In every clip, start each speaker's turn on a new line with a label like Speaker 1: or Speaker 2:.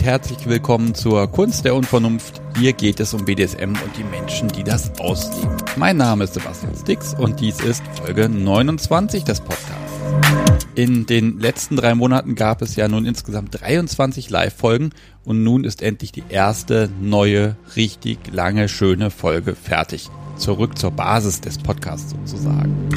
Speaker 1: Und herzlich willkommen zur Kunst der Unvernunft. Hier geht es um BDSM und die Menschen, die das ausleben. Mein Name ist Sebastian Stix und dies ist Folge 29 des Podcasts. In den letzten drei Monaten gab es ja nun insgesamt 23 Live-Folgen und nun ist endlich die erste neue, richtig lange, schöne Folge fertig. Zurück zur Basis des Podcasts sozusagen.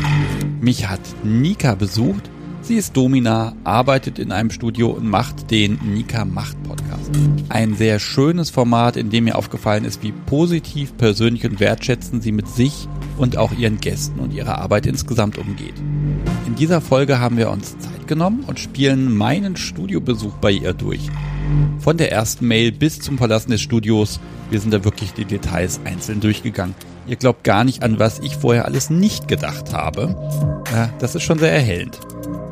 Speaker 1: Mich hat Nika besucht Sie ist Domina, arbeitet in einem Studio und macht den Nika Macht Podcast. Ein sehr schönes Format, in dem mir aufgefallen ist, wie positiv, persönlich und wertschätzend sie mit sich und auch ihren Gästen und ihrer Arbeit insgesamt umgeht. In dieser Folge haben wir uns Zeit genommen und spielen meinen Studiobesuch bei ihr durch. Von der ersten Mail bis zum Verlassen des Studios, wir sind da wirklich die Details einzeln durchgegangen. Ihr glaubt gar nicht an, was ich vorher alles nicht gedacht habe. Das ist schon sehr erhellend.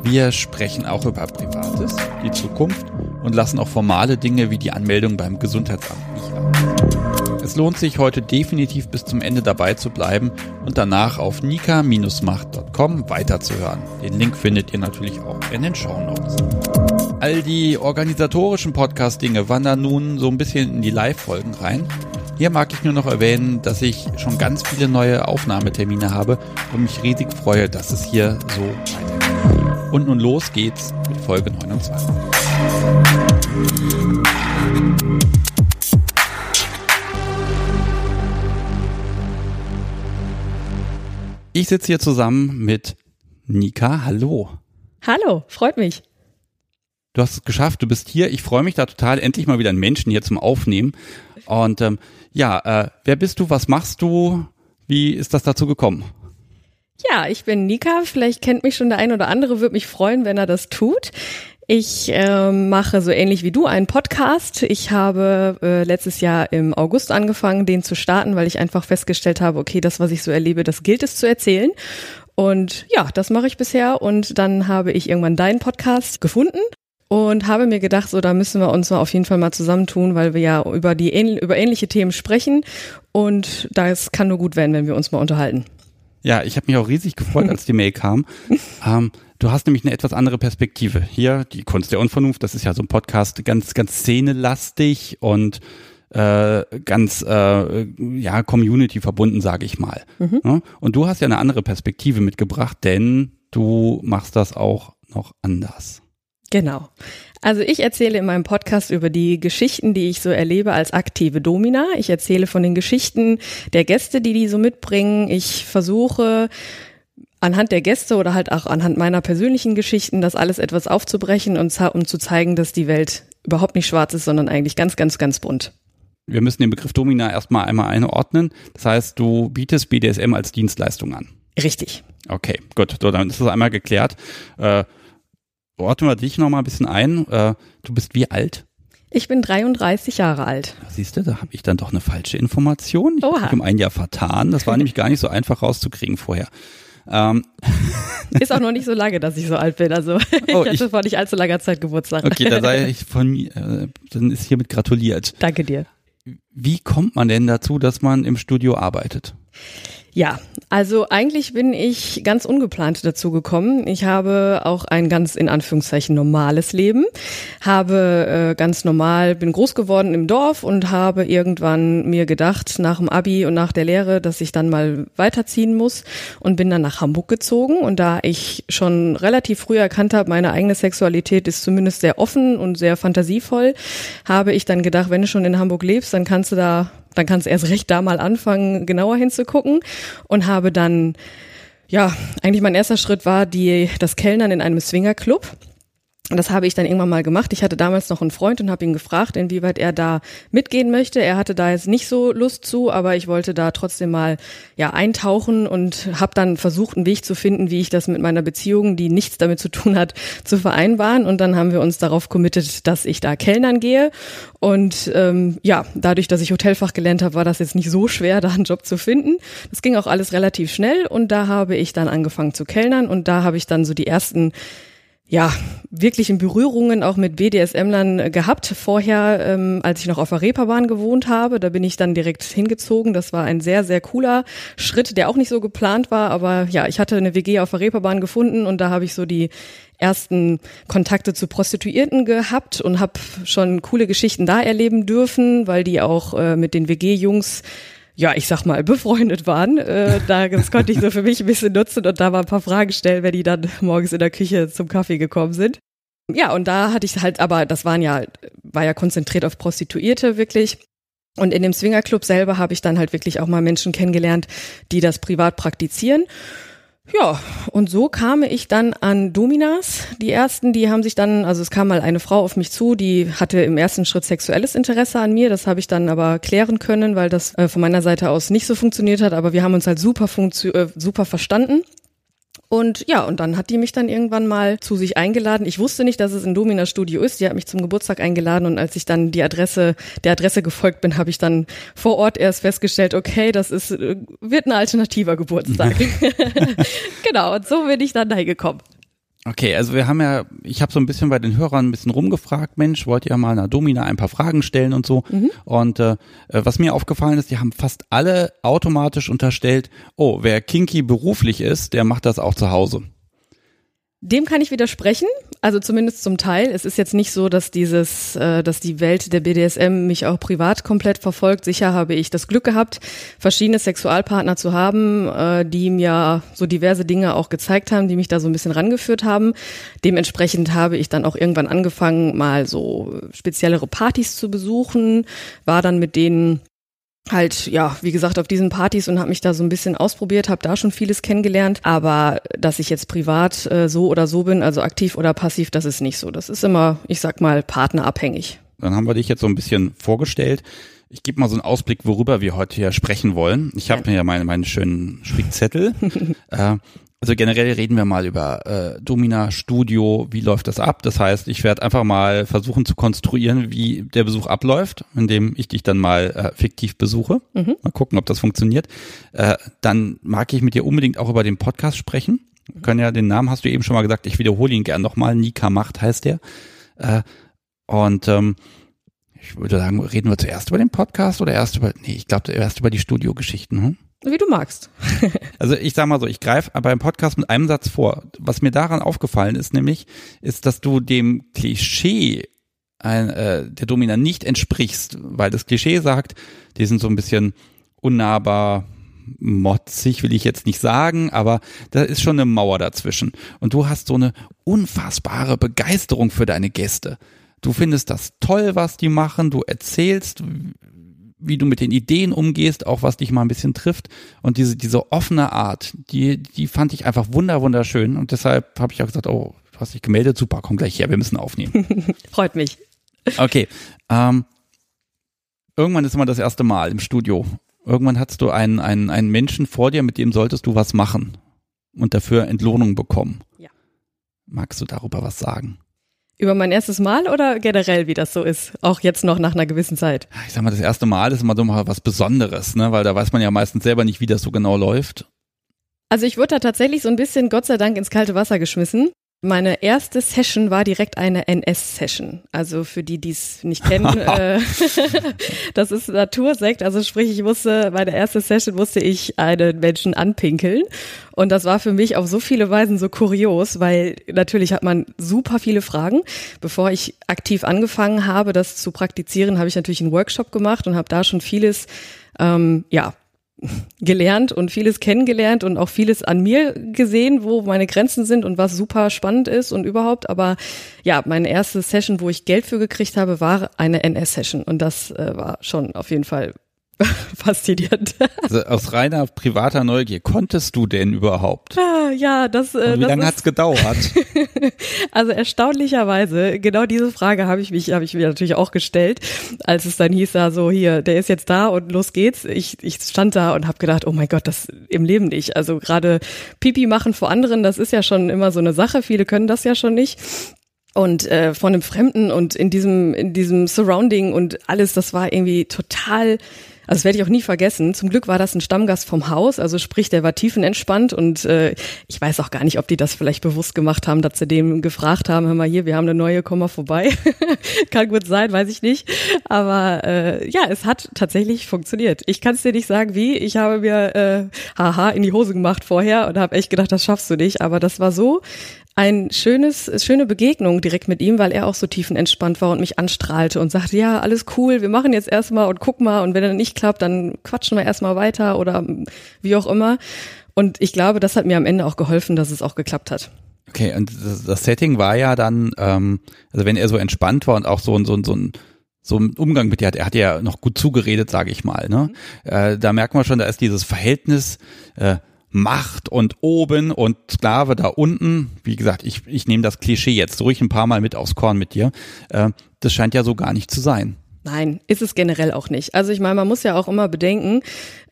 Speaker 1: Wir sprechen auch über Privates, die Zukunft und lassen auch formale Dinge wie die Anmeldung beim Gesundheitsamt nicht ab. Es lohnt sich heute definitiv bis zum Ende dabei zu bleiben und danach auf nika-macht.com weiterzuhören. Den Link findet ihr natürlich auch in den Show Notes. All die organisatorischen Podcast-Dinge wandern nun so ein bisschen in die Live-Folgen rein. Hier mag ich nur noch erwähnen, dass ich schon ganz viele neue Aufnahmetermine habe und mich riesig freue, dass es hier so weitergeht. Und nun los geht's mit Folge 29. Ich sitze hier zusammen mit Nika. Hallo.
Speaker 2: Hallo, freut mich.
Speaker 1: Du hast es geschafft, du bist hier. Ich freue mich da total, endlich mal wieder einen Menschen hier zum Aufnehmen. Und ähm, ja, äh, wer bist du, was machst du, wie ist das dazu gekommen?
Speaker 2: Ja, ich bin Nika. Vielleicht kennt mich schon der ein oder andere, würde mich freuen, wenn er das tut. Ich äh, mache so ähnlich wie du einen Podcast. Ich habe äh, letztes Jahr im August angefangen, den zu starten, weil ich einfach festgestellt habe, okay, das, was ich so erlebe, das gilt es zu erzählen. Und ja, das mache ich bisher. Und dann habe ich irgendwann deinen Podcast gefunden und habe mir gedacht, so da müssen wir uns mal auf jeden Fall mal zusammentun, weil wir ja über die über ähnliche Themen sprechen und das kann nur gut werden, wenn wir uns mal unterhalten.
Speaker 1: Ja, ich habe mich auch riesig gefreut, als die Mail kam. Ähm, du hast nämlich eine etwas andere Perspektive. Hier, die Kunst der Unvernunft, das ist ja so ein Podcast, ganz, ganz szenelastig und äh, ganz äh, ja Community verbunden, sage ich mal. Mhm. Und du hast ja eine andere Perspektive mitgebracht, denn du machst das auch noch anders.
Speaker 2: Genau. Also ich erzähle in meinem Podcast über die Geschichten, die ich so erlebe als aktive Domina. Ich erzähle von den Geschichten der Gäste, die die so mitbringen. Ich versuche anhand der Gäste oder halt auch anhand meiner persönlichen Geschichten das alles etwas aufzubrechen und um zu zeigen, dass die Welt überhaupt nicht schwarz ist, sondern eigentlich ganz, ganz, ganz bunt.
Speaker 1: Wir müssen den Begriff Domina erstmal einmal einordnen. Das heißt, du bietest BDSM als Dienstleistung an.
Speaker 2: Richtig.
Speaker 1: Okay, gut. So, dann ist das einmal geklärt. Äh, ordnen wir dich noch mal ein bisschen ein. Äh, du bist wie alt?
Speaker 2: Ich bin 33 Jahre alt.
Speaker 1: Siehst du, da habe ich dann doch eine falsche Information. Ich habe mich um ein Jahr vertan. Das war nämlich gar nicht so einfach rauszukriegen vorher. Ähm.
Speaker 2: Ist auch noch nicht so lange, dass ich so alt bin. Also oh, ich hatte vor nicht allzu langer Zeit Geburtstag.
Speaker 1: Okay, dann sei ich von mir, äh, dann ist hiermit gratuliert.
Speaker 2: Danke dir.
Speaker 1: Wie kommt man denn dazu, dass man im Studio arbeitet?
Speaker 2: Ja, also eigentlich bin ich ganz ungeplant dazu gekommen. Ich habe auch ein ganz in Anführungszeichen normales Leben, habe äh, ganz normal, bin groß geworden im Dorf und habe irgendwann mir gedacht, nach dem Abi und nach der Lehre, dass ich dann mal weiterziehen muss und bin dann nach Hamburg gezogen. Und da ich schon relativ früh erkannt habe, meine eigene Sexualität ist zumindest sehr offen und sehr fantasievoll, habe ich dann gedacht, wenn du schon in Hamburg lebst, dann kannst du da dann kannst du erst recht da mal anfangen, genauer hinzugucken und habe dann ja, eigentlich mein erster Schritt war die, das Kellnern in einem Swingerclub. Das habe ich dann irgendwann mal gemacht. Ich hatte damals noch einen Freund und habe ihn gefragt, inwieweit er da mitgehen möchte. Er hatte da jetzt nicht so Lust zu, aber ich wollte da trotzdem mal ja eintauchen und habe dann versucht, einen Weg zu finden, wie ich das mit meiner Beziehung, die nichts damit zu tun hat, zu vereinbaren. Und dann haben wir uns darauf committet, dass ich da Kellnern gehe. Und ähm, ja, dadurch, dass ich Hotelfach gelernt habe, war das jetzt nicht so schwer, da einen Job zu finden. Das ging auch alles relativ schnell und da habe ich dann angefangen zu kellnern und da habe ich dann so die ersten ja, wirklichen Berührungen auch mit BDSM-Lern gehabt. Vorher, ähm, als ich noch auf der Reeperbahn gewohnt habe, da bin ich dann direkt hingezogen. Das war ein sehr, sehr cooler Schritt, der auch nicht so geplant war. Aber ja, ich hatte eine WG auf der Reeperbahn gefunden und da habe ich so die ersten Kontakte zu Prostituierten gehabt und habe schon coole Geschichten da erleben dürfen, weil die auch äh, mit den WG-Jungs ja, ich sag mal, befreundet waren. Äh, da, das konnte ich so für mich ein bisschen nutzen und da mal ein paar Fragen stellen, wenn die dann morgens in der Küche zum Kaffee gekommen sind. Ja, und da hatte ich halt, aber das waren ja, war ja konzentriert auf Prostituierte wirklich. Und in dem Swingerclub selber habe ich dann halt wirklich auch mal Menschen kennengelernt, die das privat praktizieren. Ja, und so kam ich dann an Dominas. Die ersten, die haben sich dann, also es kam mal eine Frau auf mich zu, die hatte im ersten Schritt sexuelles Interesse an mir. Das habe ich dann aber klären können, weil das äh, von meiner Seite aus nicht so funktioniert hat. Aber wir haben uns halt super, äh, super verstanden. Und ja, und dann hat die mich dann irgendwann mal zu sich eingeladen. Ich wusste nicht, dass es ein Domina Studio ist. Die hat mich zum Geburtstag eingeladen und als ich dann die Adresse, der Adresse gefolgt bin, habe ich dann vor Ort erst festgestellt, okay, das ist, äh, wird ein alternativer Geburtstag. genau, und so bin ich dann da gekommen.
Speaker 1: Okay, also wir haben ja, ich habe so ein bisschen bei den Hörern ein bisschen rumgefragt, Mensch, wollt ihr mal einer Domina ein paar Fragen stellen und so. Mhm. Und äh, was mir aufgefallen ist, die haben fast alle automatisch unterstellt, oh, wer kinky beruflich ist, der macht das auch zu Hause.
Speaker 2: Dem kann ich widersprechen, also zumindest zum Teil. Es ist jetzt nicht so, dass dieses, äh, dass die Welt der BDSM mich auch privat komplett verfolgt. Sicher habe ich das Glück gehabt, verschiedene Sexualpartner zu haben, äh, die mir so diverse Dinge auch gezeigt haben, die mich da so ein bisschen rangeführt haben. Dementsprechend habe ich dann auch irgendwann angefangen, mal so speziellere Partys zu besuchen, war dann mit denen halt, ja, wie gesagt, auf diesen Partys und habe mich da so ein bisschen ausprobiert, habe da schon vieles kennengelernt. Aber dass ich jetzt privat äh, so oder so bin, also aktiv oder passiv, das ist nicht so. Das ist immer, ich sag mal, partnerabhängig.
Speaker 1: Dann haben wir dich jetzt so ein bisschen vorgestellt. Ich gebe mal so einen Ausblick, worüber wir heute hier sprechen wollen. Ich habe mir ja meine, meinen schönen Spickzettel. äh, also generell reden wir mal über äh, Domina Studio, wie läuft das ab? Das heißt, ich werde einfach mal versuchen zu konstruieren, wie der Besuch abläuft, indem ich dich dann mal äh, fiktiv besuche. Mhm. Mal gucken, ob das funktioniert. Äh, dann mag ich mit dir unbedingt auch über den Podcast sprechen. Wir können ja, den Namen hast du eben schon mal gesagt, ich wiederhole ihn gern nochmal. Nika Macht heißt der. Äh, und ähm, ich würde sagen, reden wir zuerst über den Podcast oder erst über, nee, ich glaube erst über die Studiogeschichten. Hm?
Speaker 2: Wie du magst.
Speaker 1: also ich sag mal so, ich greife beim Podcast mit einem Satz vor. Was mir daran aufgefallen ist, nämlich, ist, dass du dem Klischee ein, äh, der Domina nicht entsprichst, weil das Klischee sagt, die sind so ein bisschen unnahbar, motzig will ich jetzt nicht sagen, aber da ist schon eine Mauer dazwischen. Und du hast so eine unfassbare Begeisterung für deine Gäste. Du findest das toll, was die machen, du erzählst, wie du mit den Ideen umgehst, auch was dich mal ein bisschen trifft. Und diese, diese offene Art, die, die fand ich einfach wunder, wunderschön. Und deshalb habe ich auch gesagt, oh, du hast dich gemeldet, super, komm gleich her, wir müssen aufnehmen.
Speaker 2: Freut mich.
Speaker 1: Okay. Ähm, irgendwann ist immer das erste Mal im Studio. Irgendwann hattest du einen, einen, einen Menschen vor dir, mit dem solltest du was machen und dafür Entlohnung bekommen. Ja. Magst du darüber was sagen?
Speaker 2: Über mein erstes Mal oder generell, wie das so ist? Auch jetzt noch nach einer gewissen Zeit.
Speaker 1: Ich sag mal, das erste Mal ist immer so mal was Besonderes, ne? Weil da weiß man ja meistens selber nicht, wie das so genau läuft.
Speaker 2: Also ich wurde da tatsächlich so ein bisschen, Gott sei Dank, ins kalte Wasser geschmissen. Meine erste Session war direkt eine NS-Session. Also für die, die es nicht kennen, äh, das ist Natursekt. Also sprich, ich musste, meine erste Session musste ich einen Menschen anpinkeln. Und das war für mich auf so viele Weisen so kurios, weil natürlich hat man super viele Fragen. Bevor ich aktiv angefangen habe, das zu praktizieren, habe ich natürlich einen Workshop gemacht und habe da schon vieles ähm, ja, gelernt und vieles kennengelernt und auch vieles an mir gesehen, wo meine Grenzen sind und was super spannend ist und überhaupt. Aber ja, meine erste Session, wo ich Geld für gekriegt habe, war eine NS-Session und das äh, war schon auf jeden Fall faszinierend.
Speaker 1: Also aus reiner privater Neugier, konntest du denn überhaupt?
Speaker 2: Ah, ja, das.
Speaker 1: Äh, Und wie lange hat's gedauert?
Speaker 2: also erstaunlicherweise, genau diese Frage habe ich mich, habe ich mir natürlich auch gestellt, als es dann hieß, da so hier, der ist jetzt da und los geht's. Ich, ich stand da und habe gedacht, oh mein Gott, das im Leben nicht. Also gerade Pipi machen vor anderen, das ist ja schon immer so eine Sache. Viele können das ja schon nicht und äh, von einem Fremden und in diesem in diesem Surrounding und alles, das war irgendwie total Also werde ich auch nie vergessen. Zum Glück war das ein Stammgast vom Haus, also sprich, der war tiefenentspannt und äh, ich weiß auch gar nicht, ob die das vielleicht bewusst gemacht haben, dass sie dem gefragt haben, hör mal hier, wir haben eine neue, komm mal vorbei. Kann gut sein, weiß ich nicht. Aber äh, ja, es hat tatsächlich funktioniert. Ich kann es dir nicht sagen, wie. Ich habe mir äh, haha in die Hose gemacht vorher und habe echt gedacht, das schaffst du nicht. Aber das war so ein schönes, schöne Begegnung direkt mit ihm, weil er auch so tiefenentspannt war und mich anstrahlte und sagte, ja, alles cool, wir machen jetzt erstmal und guck mal und wenn er nicht klappt, dann quatschen wir erstmal weiter oder wie auch immer. Und ich glaube, das hat mir am Ende auch geholfen, dass es auch geklappt hat.
Speaker 1: Okay, und das, Setting war ja dann, ähm, also wenn er so entspannt war und auch so, so, so ein so ein Umgang mit dir hat, er hat ja noch gut zugeredet, sage ich mal. Ne? Mhm. Äh, da merkt man schon, da ist dieses Verhältnis äh, Macht und oben und Sklave da unten. Wie gesagt, ich, ich nehme das Klischee jetzt ruhig ein paar Mal mit aufs Korn mit dir. Äh, das scheint ja so gar nicht zu sein.
Speaker 2: Nein, ist es generell auch nicht. Also ich meine, man muss ja auch immer bedenken,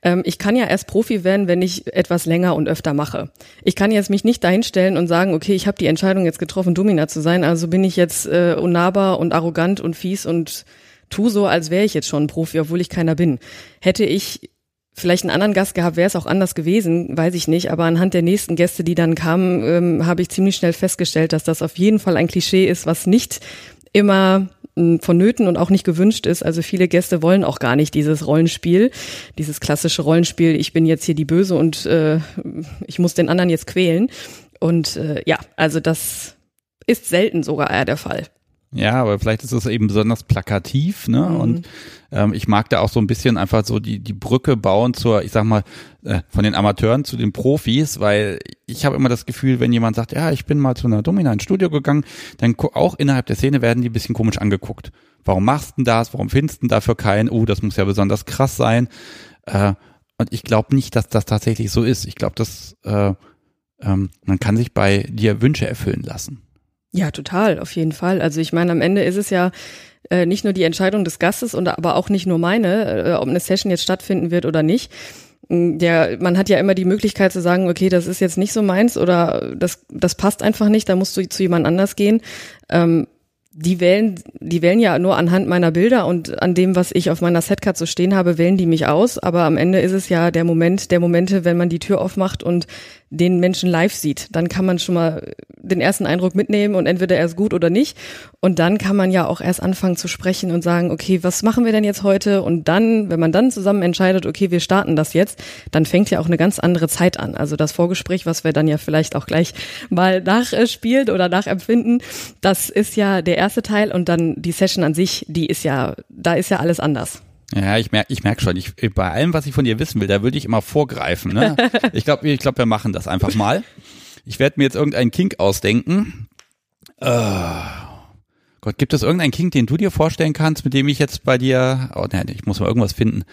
Speaker 2: ähm, ich kann ja erst Profi werden, wenn ich etwas länger und öfter mache. Ich kann jetzt mich nicht dahinstellen und sagen, okay, ich habe die Entscheidung jetzt getroffen, Domina zu sein, also bin ich jetzt äh, unnahbar und arrogant und fies und tu so, als wäre ich jetzt schon ein Profi, obwohl ich keiner bin. Hätte ich vielleicht einen anderen Gast gehabt, wäre es auch anders gewesen, weiß ich nicht. Aber anhand der nächsten Gäste, die dann kamen, ähm, habe ich ziemlich schnell festgestellt, dass das auf jeden Fall ein Klischee ist, was nicht immer hm, vonnöten und auch nicht gewünscht ist. Also viele Gäste wollen auch gar nicht dieses Rollenspiel, dieses klassische Rollenspiel, ich bin jetzt hier die Böse und äh, ich muss den anderen jetzt quälen. Und äh, ja, also das ist selten sogar eher der Fall.
Speaker 1: Ja, aber vielleicht ist es eben besonders plakativ, ne? Mhm. Und ähm, ich mag da auch so ein bisschen einfach so die, die Brücke bauen zur, ich sag mal, äh, von den Amateuren zu den Profis, weil ich habe immer das Gefühl, wenn jemand sagt, ja, ich bin mal zu einer Domina ins Studio gegangen, dann auch innerhalb der Szene werden die ein bisschen komisch angeguckt. Warum machst du denn das? Warum findest du denn dafür keinen? Oh, das muss ja besonders krass sein. Äh, und ich glaube nicht, dass das tatsächlich so ist. Ich glaube, dass äh, ähm, man kann sich bei dir Wünsche erfüllen lassen.
Speaker 2: Ja, total, auf jeden Fall. Also ich meine, am Ende ist es ja äh, nicht nur die Entscheidung des Gastes und aber auch nicht nur meine, äh, ob eine Session jetzt stattfinden wird oder nicht. Der, man hat ja immer die Möglichkeit zu sagen, okay, das ist jetzt nicht so meins oder das, das passt einfach nicht, da musst du zu jemand anders gehen. Ähm, die wählen, die wählen ja nur anhand meiner Bilder und an dem, was ich auf meiner Setcard so stehen habe, wählen die mich aus. Aber am Ende ist es ja der Moment, der Momente, wenn man die Tür aufmacht und den Menschen live sieht. Dann kann man schon mal den ersten Eindruck mitnehmen und entweder er ist gut oder nicht. Und dann kann man ja auch erst anfangen zu sprechen und sagen, okay, was machen wir denn jetzt heute? Und dann, wenn man dann zusammen entscheidet, okay, wir starten das jetzt, dann fängt ja auch eine ganz andere Zeit an. Also das Vorgespräch, was wir dann ja vielleicht auch gleich mal nachspielen oder nachempfinden, das ist ja der erste Teil und dann die Session an sich, die ist ja, da ist ja alles anders.
Speaker 1: Ja, ich merke ich merk schon, ich, bei allem, was ich von dir wissen will, da würde ich immer vorgreifen. Ne? Ich glaube, ich glaub, wir machen das einfach mal. Ich werde mir jetzt irgendeinen Kink ausdenken. Uh, Gott, gibt es irgendeinen Kink, den du dir vorstellen kannst, mit dem ich jetzt bei dir... Oh nein, ich muss mal irgendwas finden.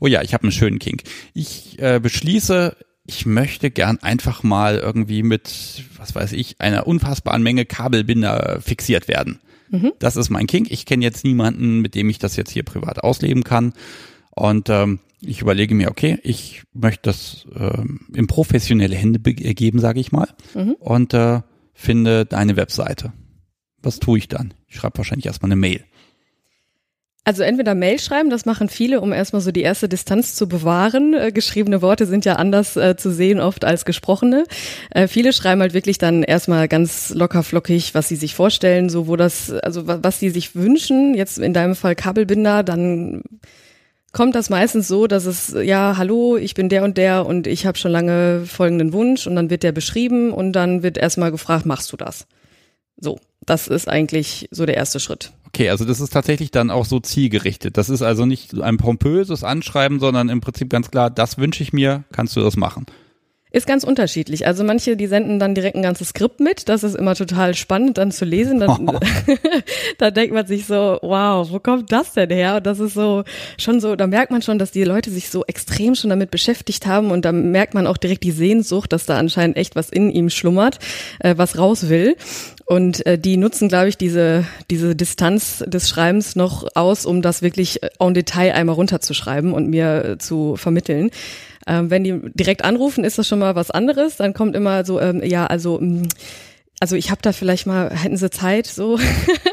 Speaker 1: Oh ja, ich habe einen schönen Kink. Ich äh, beschließe, ich möchte gern einfach mal irgendwie mit, was weiß ich, einer unfassbaren Menge Kabelbinder fixiert werden. Mhm. Das ist mein King. Ich kenne jetzt niemanden, mit dem ich das jetzt hier privat ausleben kann. Und ähm, ich überlege mir, okay, ich möchte das ähm, in professionelle Hände geben, sage ich mal. Mhm. Und äh, finde deine Webseite. Was tue ich dann? Ich schreibe wahrscheinlich erstmal eine Mail.
Speaker 2: Also entweder Mail schreiben, das machen viele, um erstmal so die erste Distanz zu bewahren. Äh, geschriebene Worte sind ja anders äh, zu sehen oft als gesprochene. Äh, viele schreiben halt wirklich dann erstmal ganz locker flockig, was sie sich vorstellen, so wo das, also was sie sich wünschen. Jetzt in deinem Fall Kabelbinder, dann kommt das meistens so, dass es, ja, hallo, ich bin der und der und ich habe schon lange folgenden Wunsch und dann wird der beschrieben und dann wird erstmal gefragt, machst du das? So, das ist eigentlich so der erste Schritt.
Speaker 1: Okay, also das ist tatsächlich dann auch so zielgerichtet. Das ist also nicht ein pompöses Anschreiben, sondern im Prinzip ganz klar, das wünsche ich mir, kannst du das machen.
Speaker 2: Ist ganz unterschiedlich. Also manche, die senden dann direkt ein ganzes Skript mit. Das ist immer total spannend dann zu lesen. Dann, oh. da denkt man sich so, wow, wo kommt das denn her? Und das ist so schon so, da merkt man schon, dass die Leute sich so extrem schon damit beschäftigt haben und da merkt man auch direkt die Sehnsucht, dass da anscheinend echt was in ihm schlummert, äh, was raus will. Und äh, die nutzen, glaube ich, diese, diese Distanz des Schreibens noch aus, um das wirklich en Detail einmal runterzuschreiben und mir äh, zu vermitteln. Ähm, wenn die direkt anrufen, ist das schon mal was anderes. Dann kommt immer so, ähm, ja, also mh, mm, also ich habe da vielleicht mal, hätten sie Zeit, so.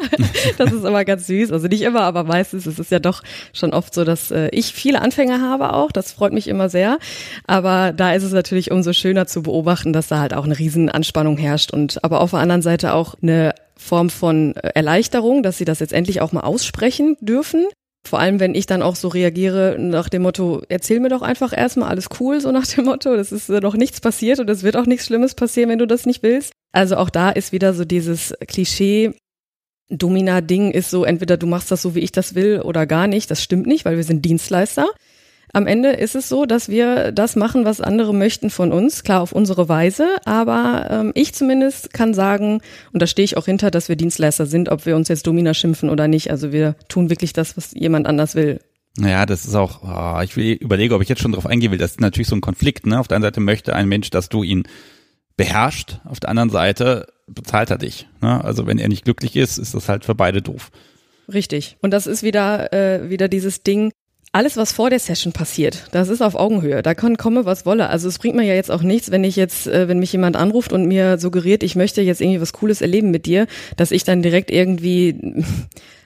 Speaker 2: das ist immer ganz süß. Also nicht immer, aber meistens ist es ja doch schon oft so, dass äh, ich viele Anfänger habe auch. Das freut mich immer sehr. Aber da ist es natürlich umso schöner zu beobachten, dass da halt auch eine riesen Anspannung herrscht und aber auf der anderen Seite auch eine Form von äh, Erleichterung, dass sie das jetzt endlich auch mal aussprechen dürfen. Vor allem, wenn ich dann auch so reagiere nach dem Motto, erzähl mir doch einfach erstmal alles cool, so nach dem Motto, das ist noch nichts passiert und es wird auch nichts Schlimmes passieren, wenn du das nicht willst. Also auch da ist wieder so dieses Klischee, Domina-Ding ist so, entweder du machst das so, wie ich das will oder gar nicht. Das stimmt nicht, weil wir sind Dienstleister. Am Ende ist es so, dass wir das machen, was andere möchten von uns, klar auf unsere Weise, aber ähm, ich zumindest kann sagen, und da stehe ich auch hinter, dass wir Dienstleister sind, ob wir uns jetzt Domina schimpfen oder nicht. Also wir tun wirklich das, was jemand anders will.
Speaker 1: Naja, das ist auch, oh, ich will, überlege, ob ich jetzt schon drauf eingehen will. Das ist natürlich so ein Konflikt. Ne? Auf der einen Seite möchte ein Mensch, dass du ihn beherrscht, auf der anderen Seite bezahlt er dich. Ne? Also wenn er nicht glücklich ist, ist das halt für beide doof.
Speaker 2: Richtig. Und das ist wieder, äh, wieder dieses Ding, alles, was vor der Session passiert, das ist auf Augenhöhe. Da kann komme, was wolle. Also es bringt mir ja jetzt auch nichts, wenn ich jetzt, äh, wenn mich jemand anruft und mir suggeriert, ich möchte jetzt irgendwie was Cooles erleben mit dir, dass ich dann direkt irgendwie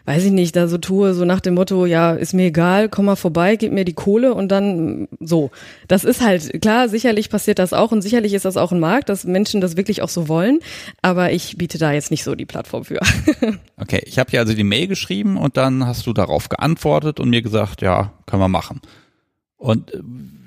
Speaker 2: weiß ich nicht, da so tue, so nach dem Motto, ja, ist mir egal, komm mal vorbei, gib mir die Kohle und dann so. Das ist halt, klar, sicherlich passiert das auch und sicherlich ist das auch ein Markt, dass Menschen das wirklich auch so wollen, aber ich biete da jetzt nicht so die Plattform für.
Speaker 1: okay, ich habe hier also die Mail geschrieben und dann hast du darauf geantwortet und mir gesagt, ja, können wir machen. Und äh,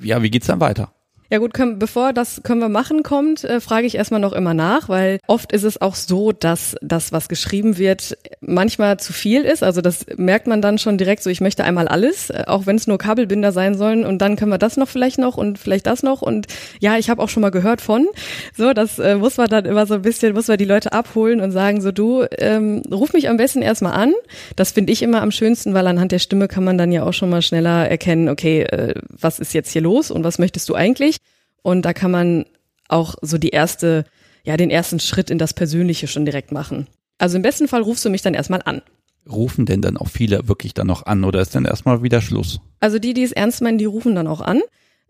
Speaker 1: ja, wie geht's dann weiter?
Speaker 2: Ja gut, können, bevor das können wir machen kommt, äh, frage ich erstmal noch immer nach, weil oft ist es auch so, dass das, was geschrieben wird, manchmal zu viel ist. Also das merkt man dann schon direkt so, ich möchte einmal alles, äh, auch wenn es nur Kabelbinder sein sollen und dann können wir das noch vielleicht noch und vielleicht das noch und ja, ich habe auch schon mal gehört von. So, das äh, muss man dann immer so ein bisschen, muss man die Leute abholen und sagen, so du, ähm, ruf mich am besten erstmal an. Das finde ich immer am schönsten, weil anhand der Stimme kann man dann ja auch schon mal schneller erkennen, okay, äh, was ist jetzt hier los und was möchtest du eigentlich? Und da kann man auch so die erste, ja, den ersten Schritt in das Persönliche schon direkt machen. Also im besten Fall rufst du mich dann erstmal an.
Speaker 1: Rufen denn dann auch viele wirklich dann noch an oder ist dann erstmal wieder Schluss?
Speaker 2: Also die, die es ernst meinen, die rufen dann auch an.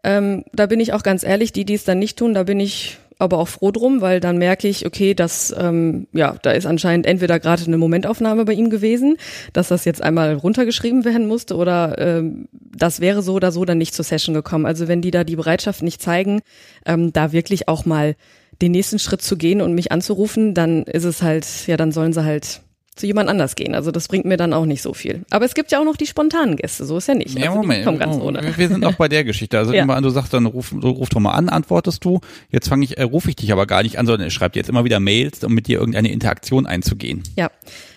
Speaker 2: Ähm, da bin ich auch ganz ehrlich, die, die es dann nicht tun, da bin ich aber auch froh drum, weil dann merke ich, okay, dass ähm, ja, da ist anscheinend entweder gerade eine Momentaufnahme bei ihm gewesen, dass das jetzt einmal runtergeschrieben werden musste oder ähm, das wäre so oder so dann nicht zur Session gekommen. Also wenn die da die Bereitschaft nicht zeigen, ähm, da wirklich auch mal den nächsten Schritt zu gehen und mich anzurufen, dann ist es halt, ja, dann sollen sie halt zu jemand anders gehen. Also das bringt mir dann auch nicht so viel. Aber es gibt ja auch noch die spontanen Gäste, so ist ja nicht.
Speaker 1: Ja,
Speaker 2: also
Speaker 1: Moment, ganz ohne. wir sind auch bei der Geschichte. Also ja. immer an, du sagst dann, ruf, ruf doch mal an, antwortest du. Jetzt fange ich, äh, rufe ich dich aber gar nicht an, sondern ich schreibe dir jetzt immer wieder Mails, um mit dir irgendeine Interaktion einzugehen.
Speaker 2: Ja,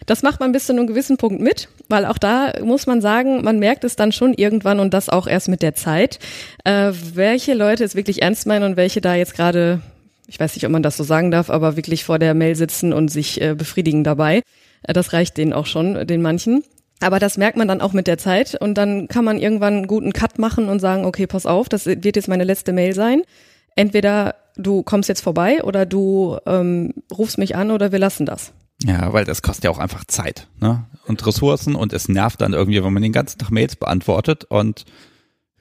Speaker 2: das macht man bis zu einem gewissen Punkt mit, weil auch da muss man sagen, man merkt es dann schon irgendwann und das auch erst mit der Zeit, äh, welche Leute es wirklich ernst meinen und welche da jetzt gerade ich weiß nicht, ob man das so sagen darf, aber wirklich vor der Mail sitzen und sich äh, befriedigen dabei. Das reicht denen auch schon, den manchen. Aber das merkt man dann auch mit der Zeit und dann kann man irgendwann einen guten Cut machen und sagen, okay, pass auf, das wird jetzt meine letzte Mail sein. Entweder du kommst jetzt vorbei oder du ähm, rufst mich an oder wir lassen das.
Speaker 1: Ja, weil das kostet ja auch einfach Zeit ne? und Ressourcen und es nervt dann irgendwie, wenn man den ganzen Tag Mails beantwortet und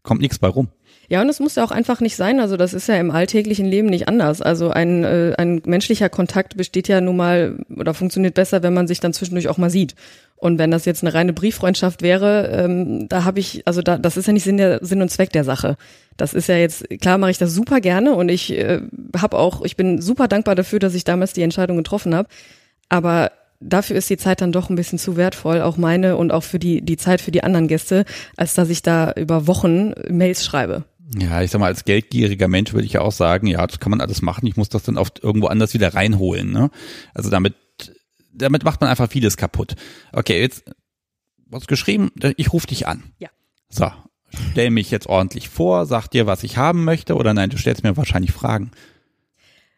Speaker 1: kommt nichts bei rum.
Speaker 2: Ja, und es muss ja auch einfach nicht sein. Also das ist ja im alltäglichen Leben nicht anders. Also ein, äh, ein menschlicher Kontakt besteht ja nun mal oder funktioniert besser, wenn man sich dann zwischendurch auch mal sieht. Und wenn das jetzt eine reine Brieffreundschaft wäre, ähm, da habe ich, also da, das ist ja nicht Sinn, der, Sinn und Zweck der Sache. Das ist ja jetzt, klar mache ich das super gerne und ich äh, habe auch, ich bin super dankbar dafür, dass ich damals die Entscheidung getroffen habe. Aber dafür ist die Zeit dann doch ein bisschen zu wertvoll, auch meine und auch für die, die Zeit für die anderen Gäste, als dass ich da über Wochen Mails schreibe.
Speaker 1: Ja, ich sag mal, als geldgieriger Mensch würde ich ja auch sagen, ja, das kann man alles machen. Ich muss das dann oft irgendwo anders wieder reinholen. Ne? Also damit, damit macht man einfach vieles kaputt. Okay, jetzt was geschrieben, ich rufe dich an.
Speaker 2: Ja.
Speaker 1: So, stell mich jetzt ordentlich vor, sag dir, was ich haben möchte, oder nein, du stellst mir wahrscheinlich Fragen.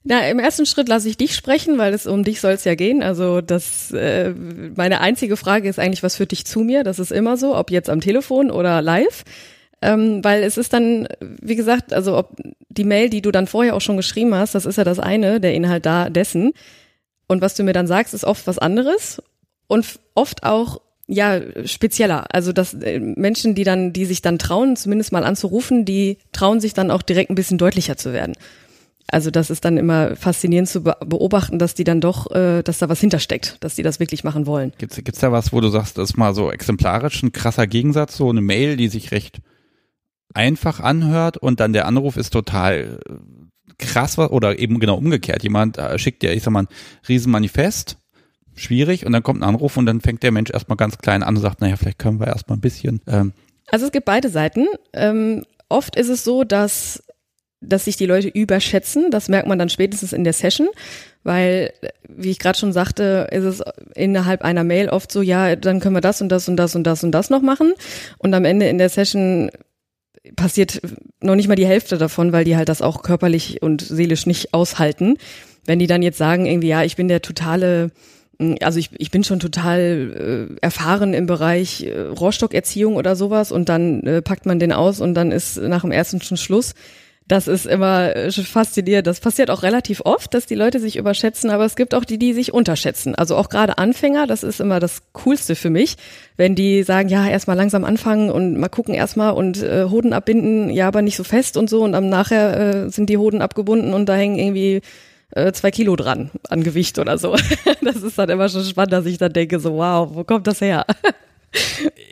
Speaker 2: Na, im ersten Schritt lasse ich dich sprechen, weil es um dich soll es ja gehen. Also das, äh, meine einzige Frage ist eigentlich, was führt dich zu mir? Das ist immer so, ob jetzt am Telefon oder live. Ähm, weil es ist dann, wie gesagt, also ob die Mail, die du dann vorher auch schon geschrieben hast, das ist ja das eine, der Inhalt da dessen. Und was du mir dann sagst, ist oft was anderes und oft auch ja spezieller. Also dass äh, Menschen, die dann, die sich dann trauen, zumindest mal anzurufen, die trauen sich dann auch direkt ein bisschen deutlicher zu werden. Also das ist dann immer faszinierend zu beobachten, dass die dann doch, äh, dass da was hintersteckt, dass die das wirklich machen wollen.
Speaker 1: Gibt's, gibt's da was, wo du sagst, das ist mal so exemplarisch ein krasser Gegensatz, so eine Mail, die sich recht einfach anhört und dann der Anruf ist total äh, krass oder eben genau umgekehrt. Jemand äh, schickt dir, ich sag mal, ein Riesenmanifest, schwierig und dann kommt ein Anruf und dann fängt der Mensch erstmal ganz klein an und sagt, naja, vielleicht können wir erstmal ein bisschen. Ähm.
Speaker 2: Also es gibt beide Seiten. Ähm, oft ist es so, dass dass sich die Leute überschätzen. Das merkt man dann spätestens in der Session, weil, wie ich gerade schon sagte, ist es innerhalb einer Mail oft so, ja, dann können wir das und das und das und das und das noch machen. Und am Ende in der Session passiert noch nicht mal die Hälfte davon, weil die halt das auch körperlich und seelisch nicht aushalten. Wenn die dann jetzt sagen, irgendwie, ja, ich bin der totale also ich, ich bin schon total äh, erfahren im Bereich äh, Rohrstockerziehung oder sowas und dann äh, packt man den aus und dann ist nach dem ersten schon Schluss. Das ist immer äh, faszinierend. Das passiert auch relativ oft, dass die Leute sich überschätzen, aber es gibt auch die, die sich unterschätzen. Also auch gerade Anfänger, das ist immer das Coolste für mich, wenn die sagen, ja, erstmal langsam anfangen und mal gucken erstmal und äh, Hoden abbinden, ja, aber nicht so fest und so und dann nachher äh, sind die Hoden abgebunden und da hängen irgendwie äh, zwei Kilo dran an Gewicht oder so. das ist dann immer schon spannend, dass ich dann denke, so, wow, wo kommt das her?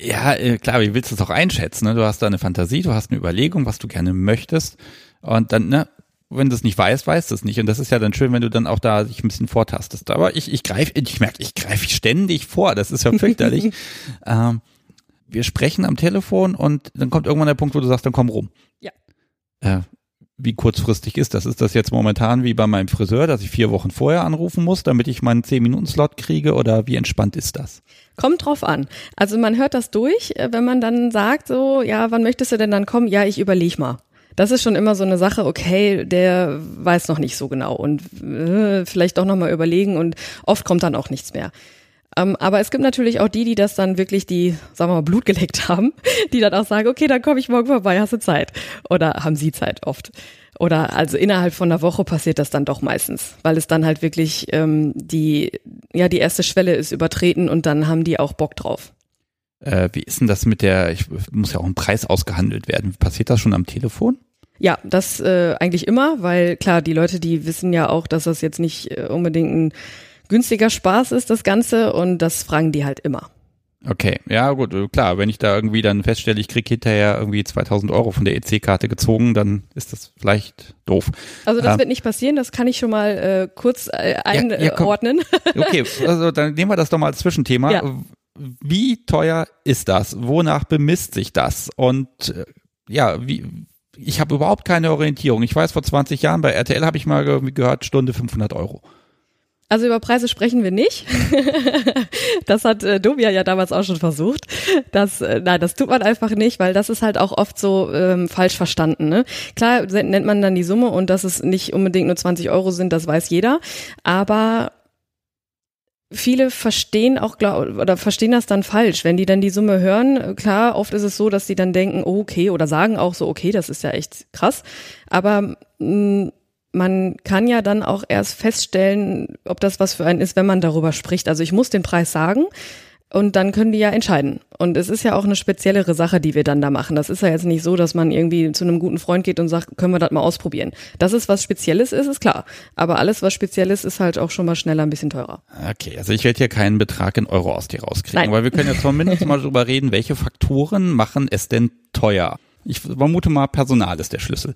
Speaker 1: Ja, äh, klar, wie willst du es auch einschätzen? Ne? Du hast da eine Fantasie, du hast eine Überlegung, was du gerne möchtest. Und dann, ne, wenn du es nicht weißt, weißt du es nicht. Und das ist ja dann schön, wenn du dann auch da dich ein bisschen vortastest. Aber ich, ich greife, ich merke, ich greife ständig vor. Das ist ja fürchterlich. ähm, wir sprechen am Telefon und dann kommt irgendwann der Punkt, wo du sagst, dann komm rum.
Speaker 2: Ja.
Speaker 1: Äh, wie kurzfristig ist das? Ist das jetzt momentan wie bei meinem Friseur, dass ich vier Wochen vorher anrufen muss, damit ich meinen 10-Minuten-Slot kriege oder wie entspannt ist das?
Speaker 2: Kommt drauf an. Also man hört das durch, äh, wenn man dann sagt so, ja, wann möchtest du denn dann kommen? Ja, ich überleg mal. Das ist schon immer so eine Sache, okay, der weiß noch nicht so genau und äh, vielleicht doch nochmal überlegen und oft kommt dann auch nichts mehr. Ähm, aber es gibt natürlich auch die, die das dann wirklich die, sagen wir mal, Blut geleckt haben, die dann auch sagen, okay, dann komme ich morgen vorbei, hast du Zeit. Oder haben sie Zeit oft. Oder also innerhalb von einer Woche passiert das dann doch meistens, weil es dann halt wirklich ähm, die, ja, die erste Schwelle ist übertreten und dann haben die auch Bock drauf.
Speaker 1: Äh, wie ist denn das mit der, ich muss ja auch ein Preis ausgehandelt werden. Passiert das schon am Telefon?
Speaker 2: Ja, das äh, eigentlich immer, weil klar, die Leute, die wissen ja auch, dass das jetzt nicht äh, unbedingt ein günstiger Spaß ist, das Ganze, und das fragen die halt immer.
Speaker 1: Okay, ja gut, äh, klar, wenn ich da irgendwie dann feststelle, ich kriege hinterher irgendwie 2000 Euro von der EC-Karte gezogen, dann ist das vielleicht doof.
Speaker 2: Also das ähm, wird nicht passieren, das kann ich schon mal äh, kurz äh, einordnen.
Speaker 1: Ja, ja, okay, also dann nehmen wir das doch mal als Zwischenthema. Ja. Wie teuer ist das? Wonach bemisst sich das? Und äh, ja, wie, ich habe überhaupt keine Orientierung. Ich weiß, vor 20 Jahren bei RTL habe ich mal gehört, Stunde 500 Euro.
Speaker 2: Also über Preise sprechen wir nicht. das hat äh, Domia ja damals auch schon versucht. Das, äh, nein, das tut man einfach nicht, weil das ist halt auch oft so ähm, falsch verstanden. Ne? Klar nennt man dann die Summe und dass es nicht unbedingt nur 20 Euro sind, das weiß jeder. Aber viele verstehen auch glaub, oder verstehen das dann falsch, wenn die dann die Summe hören. Klar, oft ist es so, dass die dann denken, oh, okay, oder sagen auch so, okay, das ist ja echt krass. Aber mh, mm, man kann ja dann auch erst feststellen, ob das was für einen ist, wenn man darüber spricht. Also ich muss den Preis sagen und dann können die ja entscheiden. Und es ist ja auch eine speziellere Sache, die wir dann da machen. Das ist ja jetzt nicht so, dass man irgendwie zu einem guten Freund geht und sagt, können wir das mal ausprobieren. Das ist was Spezielles ist, ist klar. Aber alles, was Spezielles ist, halt auch schon mal schneller ein bisschen teurer.
Speaker 1: Okay, also ich werde hier keinen Betrag in Euro aus dir rauskriegen, Nein. weil wir können ja zumindest mal drüber reden, welche Faktoren machen es denn teuer? Ich vermute mal, Personal ist der Schlüssel.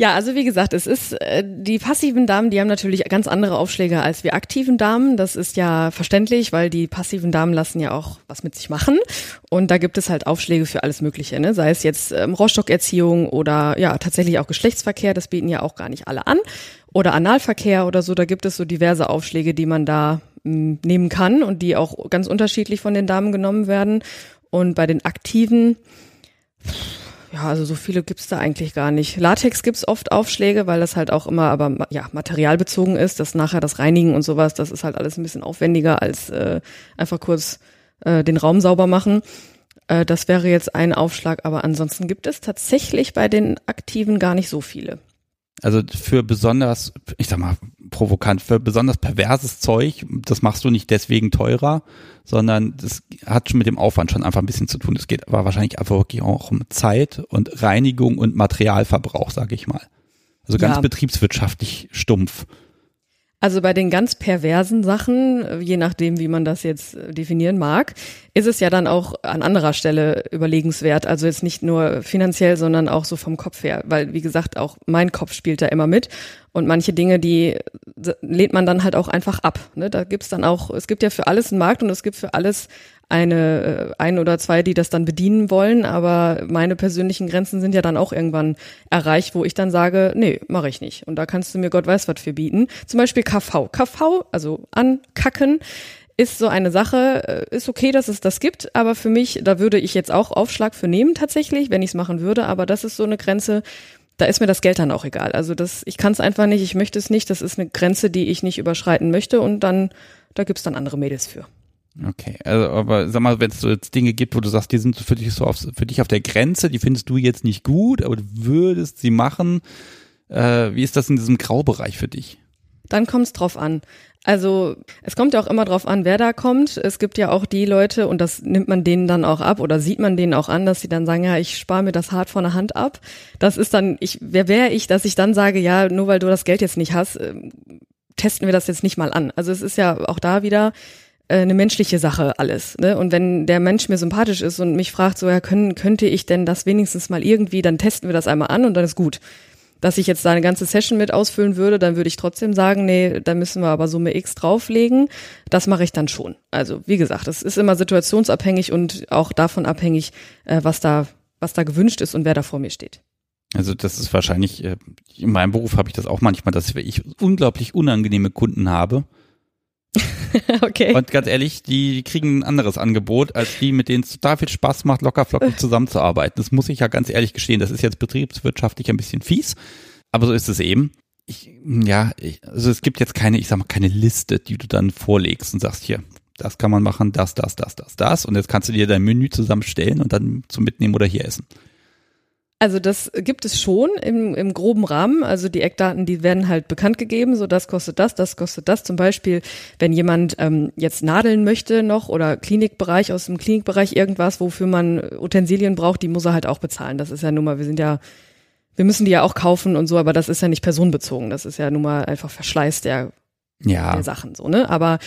Speaker 2: Ja, also wie gesagt, es ist äh, die passiven Damen, die haben natürlich ganz andere Aufschläge als wir aktiven Damen. Das ist ja verständlich, weil die passiven Damen lassen ja auch was mit sich machen. Und da gibt es halt Aufschläge für alles Mögliche, ne? sei es jetzt ähm, Rohrstockerziehung oder ja tatsächlich auch Geschlechtsverkehr. Das bieten ja auch gar nicht alle an oder Analverkehr oder so. Da gibt es so diverse Aufschläge, die man da mh, hm, nehmen kann und die auch ganz unterschiedlich von den Damen genommen werden. Und bei den aktiven ja, also so viele gibt's da eigentlich gar nicht. Latex gibt's oft Aufschläge, weil das halt auch immer aber ja materialbezogen ist. Das nachher das Reinigen und sowas, das ist halt alles ein bisschen aufwendiger als äh, einfach kurz äh, den Raum sauber machen. Äh, das wäre jetzt ein Aufschlag, aber ansonsten gibt es tatsächlich bei den Aktiven gar nicht so viele.
Speaker 1: Also für besonders, ich sag mal, provokant, für besonders perverses Zeug, das machst du nicht deswegen teurer, sondern das hat schon mit dem Aufwand schon einfach ein bisschen zu tun. Es geht aber wahrscheinlich einfach wirklich auch um Zeit und Reinigung und Materialverbrauch, sage ich mal. Also ganz
Speaker 2: Ja.
Speaker 1: betriebswirtschaftlich stumpf.
Speaker 2: Also bei den ganz perversen Sachen, je nachdem, wie man das jetzt definieren mag, ist es ja dann auch an anderer Stelle überlegenswert. Also jetzt nicht nur finanziell, sondern auch so vom Kopf her. Weil, wie gesagt, auch mein Kopf spielt da immer mit. Und manche Dinge, die lehnt man dann halt auch einfach ab. Ne? Da gibt's dann auch, es gibt ja für alles einen Markt und es gibt für alles eine, äh, ein oder zwei, die das dann bedienen wollen, aber meine persönlichen Grenzen sind ja dann auch irgendwann erreicht, wo ich dann sage, nee, mache ich nicht. Und da kannst du mir Gott weiß was für bieten. Zum Beispiel KV. KV, also ankacken, ist so eine Sache, äh, ist okay, dass es das gibt, aber für mich, da würde ich jetzt auch Aufschlag für nehmen tatsächlich, wenn ich es machen würde, aber das ist so eine Grenze, da ist mir das Geld dann auch egal. Also das, ich kann es einfach nicht, ich möchte es nicht, das ist eine Grenze, die ich nicht überschreiten möchte und dann, da gibt's dann andere Mädels für.
Speaker 1: Okay, also aber sag mal, wenn es so jetzt Dinge gibt, wo du sagst, die sind für dich so auf, für dich auf der Grenze, die findest du jetzt nicht gut, aber du würdest sie machen. Äh, wie ist das in diesem Graubereich für dich?
Speaker 2: Dann kommt's drauf an. Also es kommt ja auch immer drauf an, wer da kommt. Es gibt ja auch die Leute, und das nimmt man denen dann auch ab oder sieht man denen auch an, dass sie dann sagen, ja, ich spare mir das hart von der Hand ab. Das ist dann, ich, wer wäre ich, dass ich dann sage, ja, nur weil du das Geld jetzt nicht hast, ähm, testen wir das jetzt nicht mal an. Also es ist ja auch da wieder eine menschliche Sache alles. Ne? Und wenn der Mensch mir sympathisch ist und mich fragt, so ja, können, könnte ich denn das wenigstens mal irgendwie, dann testen wir das einmal an und dann ist gut. Dass ich jetzt da eine ganze Session mit ausfüllen würde, dann würde ich trotzdem sagen, nee, da müssen wir aber Summe X drauflegen. Das mache ich dann schon. Also wie gesagt, es ist immer situationsabhängig und auch davon abhängig, äh, was da, was da gewünscht ist und wer da vor mir steht.
Speaker 1: Also das ist wahrscheinlich, äh, in meinem Beruf habe ich das auch manchmal, dass ich unglaublich unangenehme Kunden habe.
Speaker 2: okay.
Speaker 1: Und ganz ehrlich, die kriegen ein anderes Angebot, als die, mit denen es total viel Spaß macht, locker flockig zusammenzuarbeiten. Das muss ich ja ganz ehrlich gestehen. Das ist jetzt betriebswirtschaftlich ein bisschen fies, aber so ist es eben. Ich, ja, ich, also es gibt jetzt keine, ich sag mal, keine Liste, die du dann vorlegst und sagst, hier, das kann man machen, das, das, das, das, das. Und jetzt kannst du dir dein Menü zusammenstellen und dann zum Mitnehmen oder hier essen.
Speaker 2: Also das gibt es schon im, im groben Rahmen. Also die Eckdaten, die werden halt bekannt gegeben. So das kostet das, das kostet das. Zum Beispiel, wenn jemand ähm, jetzt nadeln möchte noch oder Klinikbereich aus dem Klinikbereich irgendwas, wofür man Utensilien braucht, die muss er halt auch bezahlen. Das ist ja nun mal, wir sind ja, wir müssen die ja auch kaufen und so, aber das ist ja nicht personenbezogen. Das ist ja nun mal einfach Verschleiß der,
Speaker 1: Ja,
Speaker 2: der Sachen so, ne? Aber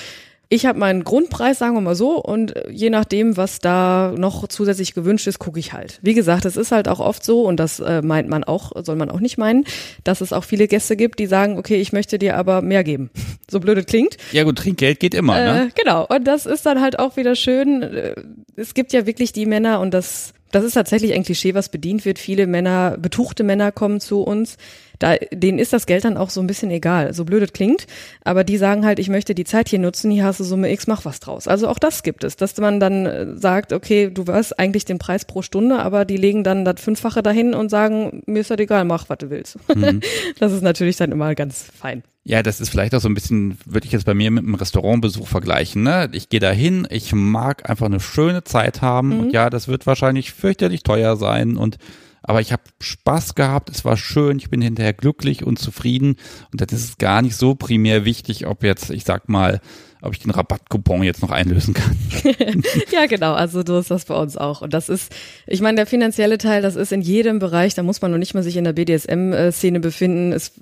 Speaker 2: ich habe meinen Grundpreis, sagen wir mal so, und je nachdem, was da noch zusätzlich gewünscht ist, gucke ich halt. Wie gesagt, es ist halt auch oft so, und das äh, meint man auch, soll man auch nicht meinen, dass es auch viele Gäste gibt, die sagen, okay, ich möchte dir aber mehr geben. So blöd es klingt.
Speaker 1: ja gut, Trinkgeld geht immer, ne?
Speaker 2: Äh, genau, und das ist dann halt auch wieder schön. Äh, Es gibt ja wirklich die Männer, und das, das ist tatsächlich ein Klischee, was bedient wird. Viele Männer, betuchte Männer kommen zu uns. Da, denen ist das Geld dann auch so ein bisschen egal, so blöd es klingt. Aber die sagen halt, ich möchte die Zeit hier nutzen, hier hast du Summe X, mach was draus. Also auch das gibt es, dass man dann äh, sagt, okay, du weißt eigentlich den Preis pro Stunde, aber die legen dann das Fünffache dahin und sagen, mir ist das egal, mach, was du willst. Das ist natürlich dann immer ganz fein.
Speaker 1: Ja, das ist vielleicht auch so ein bisschen, würde ich jetzt bei mir mit einem Restaurantbesuch vergleichen. Ne? Ich gehe da hin, ich mag einfach eine schöne Zeit haben und ja, das wird wahrscheinlich fürchterlich teuer sein und aber ich habe Spaß gehabt, es war schön, ich bin hinterher glücklich und zufrieden und dann ist es gar nicht so primär wichtig, ob jetzt, ich sag mal, ob ich den Rabattcoupon jetzt noch einlösen kann.
Speaker 2: Ja, genau. Also so ist das bei uns auch. Und das ist, ich meine, der finanzielle Teil, das ist in jedem Bereich, da muss man noch nicht mal sich in der BDSM-Szene befinden. Es,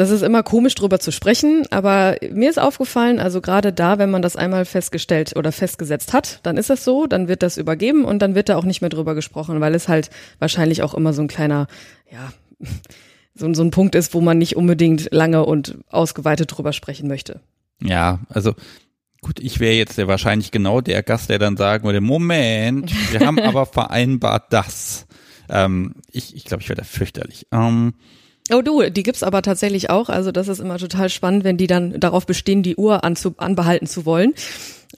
Speaker 2: das ist immer komisch drüber zu sprechen, aber mir ist aufgefallen, also gerade da, wenn man das einmal festgestellt oder festgesetzt hat, dann ist das so, dann wird das übergeben und dann wird da auch nicht mehr drüber gesprochen, weil es halt wahrscheinlich auch immer so ein kleiner, ja, so, so ein Punkt ist, wo man nicht unbedingt lange und ausgeweitet drüber sprechen möchte.
Speaker 1: Ja, also gut, ich wäre jetzt ja wahrscheinlich genau der Gast, der dann sagen würde, Moment, wir haben aber vereinbart das. Ähm, ich ich glaube, ich wäre da fürchterlich. Ähm,
Speaker 2: Oh du, die gibt's aber tatsächlich auch. Also das ist immer total spannend, wenn die dann darauf bestehen, die Uhr anzu, anbehalten zu wollen.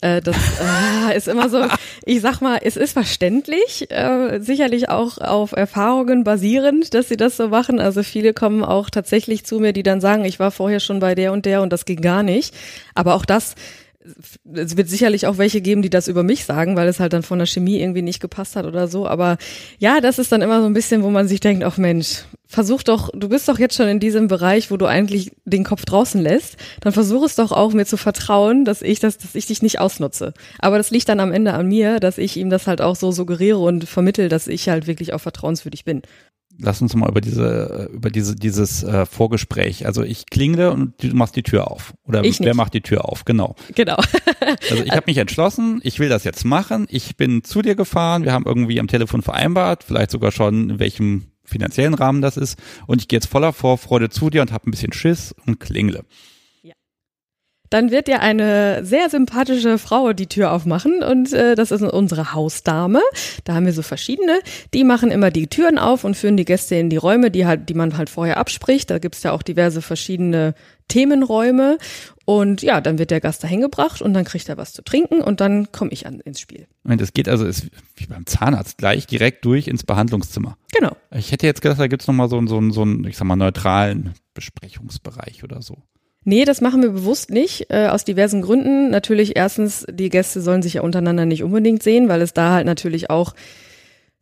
Speaker 2: Äh, das äh, ist immer so, ich sag mal, es ist verständlich, äh, sicherlich auch auf Erfahrungen basierend, dass sie das so machen. Also viele kommen auch tatsächlich zu mir, die dann sagen, ich war vorher schon bei der und der und das ging gar nicht. Aber auch das es wird sicherlich auch welche geben, die das über mich sagen, weil es halt dann von der Chemie irgendwie nicht gepasst hat oder so. Aber ja, das ist dann immer so ein bisschen, wo man sich denkt, ach Mensch, versuch doch, du bist doch jetzt schon in diesem Bereich, wo du eigentlich den Kopf draußen lässt, dann versuch es doch auch mir zu vertrauen, dass ich das, dass ich dich nicht ausnutze. Aber das liegt dann am Ende an mir, dass ich ihm das halt auch so suggeriere und vermittel, dass ich halt wirklich auch vertrauenswürdig bin.
Speaker 1: lass uns mal über diese, über diese, dieses äh, Vorgespräch. Also ich klingle und du machst die Tür auf. Oder
Speaker 2: Ich
Speaker 1: wer
Speaker 2: nicht.
Speaker 1: macht die Tür auf? Genau.
Speaker 2: Genau.
Speaker 1: Also ich habe mich entschlossen, ich will das jetzt machen. Ich bin zu dir gefahren, wir haben irgendwie am Telefon vereinbart, vielleicht sogar schon, in welchem finanziellen Rahmen das ist. Und ich gehe jetzt voller Vorfreude zu dir und habe ein bisschen Schiss und klingle.
Speaker 2: Dann wird dir eine sehr sympathische Frau die Tür aufmachen und äh, das ist unsere Hausdame. Da haben wir so verschiedene. Die machen immer die Türen auf und führen die Gäste in die Räume, die halt, die man halt vorher abspricht. Da gibt's ja auch diverse verschiedene Themenräume. Und ja, dann wird der Gast dahin gebracht und dann kriegt er was zu trinken und dann komme ich an, ins Spiel.
Speaker 1: Und das geht also, ist wie beim Zahnarzt, gleich direkt durch ins Behandlungszimmer.
Speaker 2: Genau.
Speaker 1: Ich hätte jetzt gedacht, da gibt's noch mal so, einen- so, einen- so einen, ich sag mal, neutralen Besprechungsbereich oder so.
Speaker 2: Nee, das machen wir bewusst nicht, äh, aus diversen Gründen. Natürlich erstens, die Gäste sollen sich ja untereinander nicht unbedingt sehen, weil es da halt natürlich auch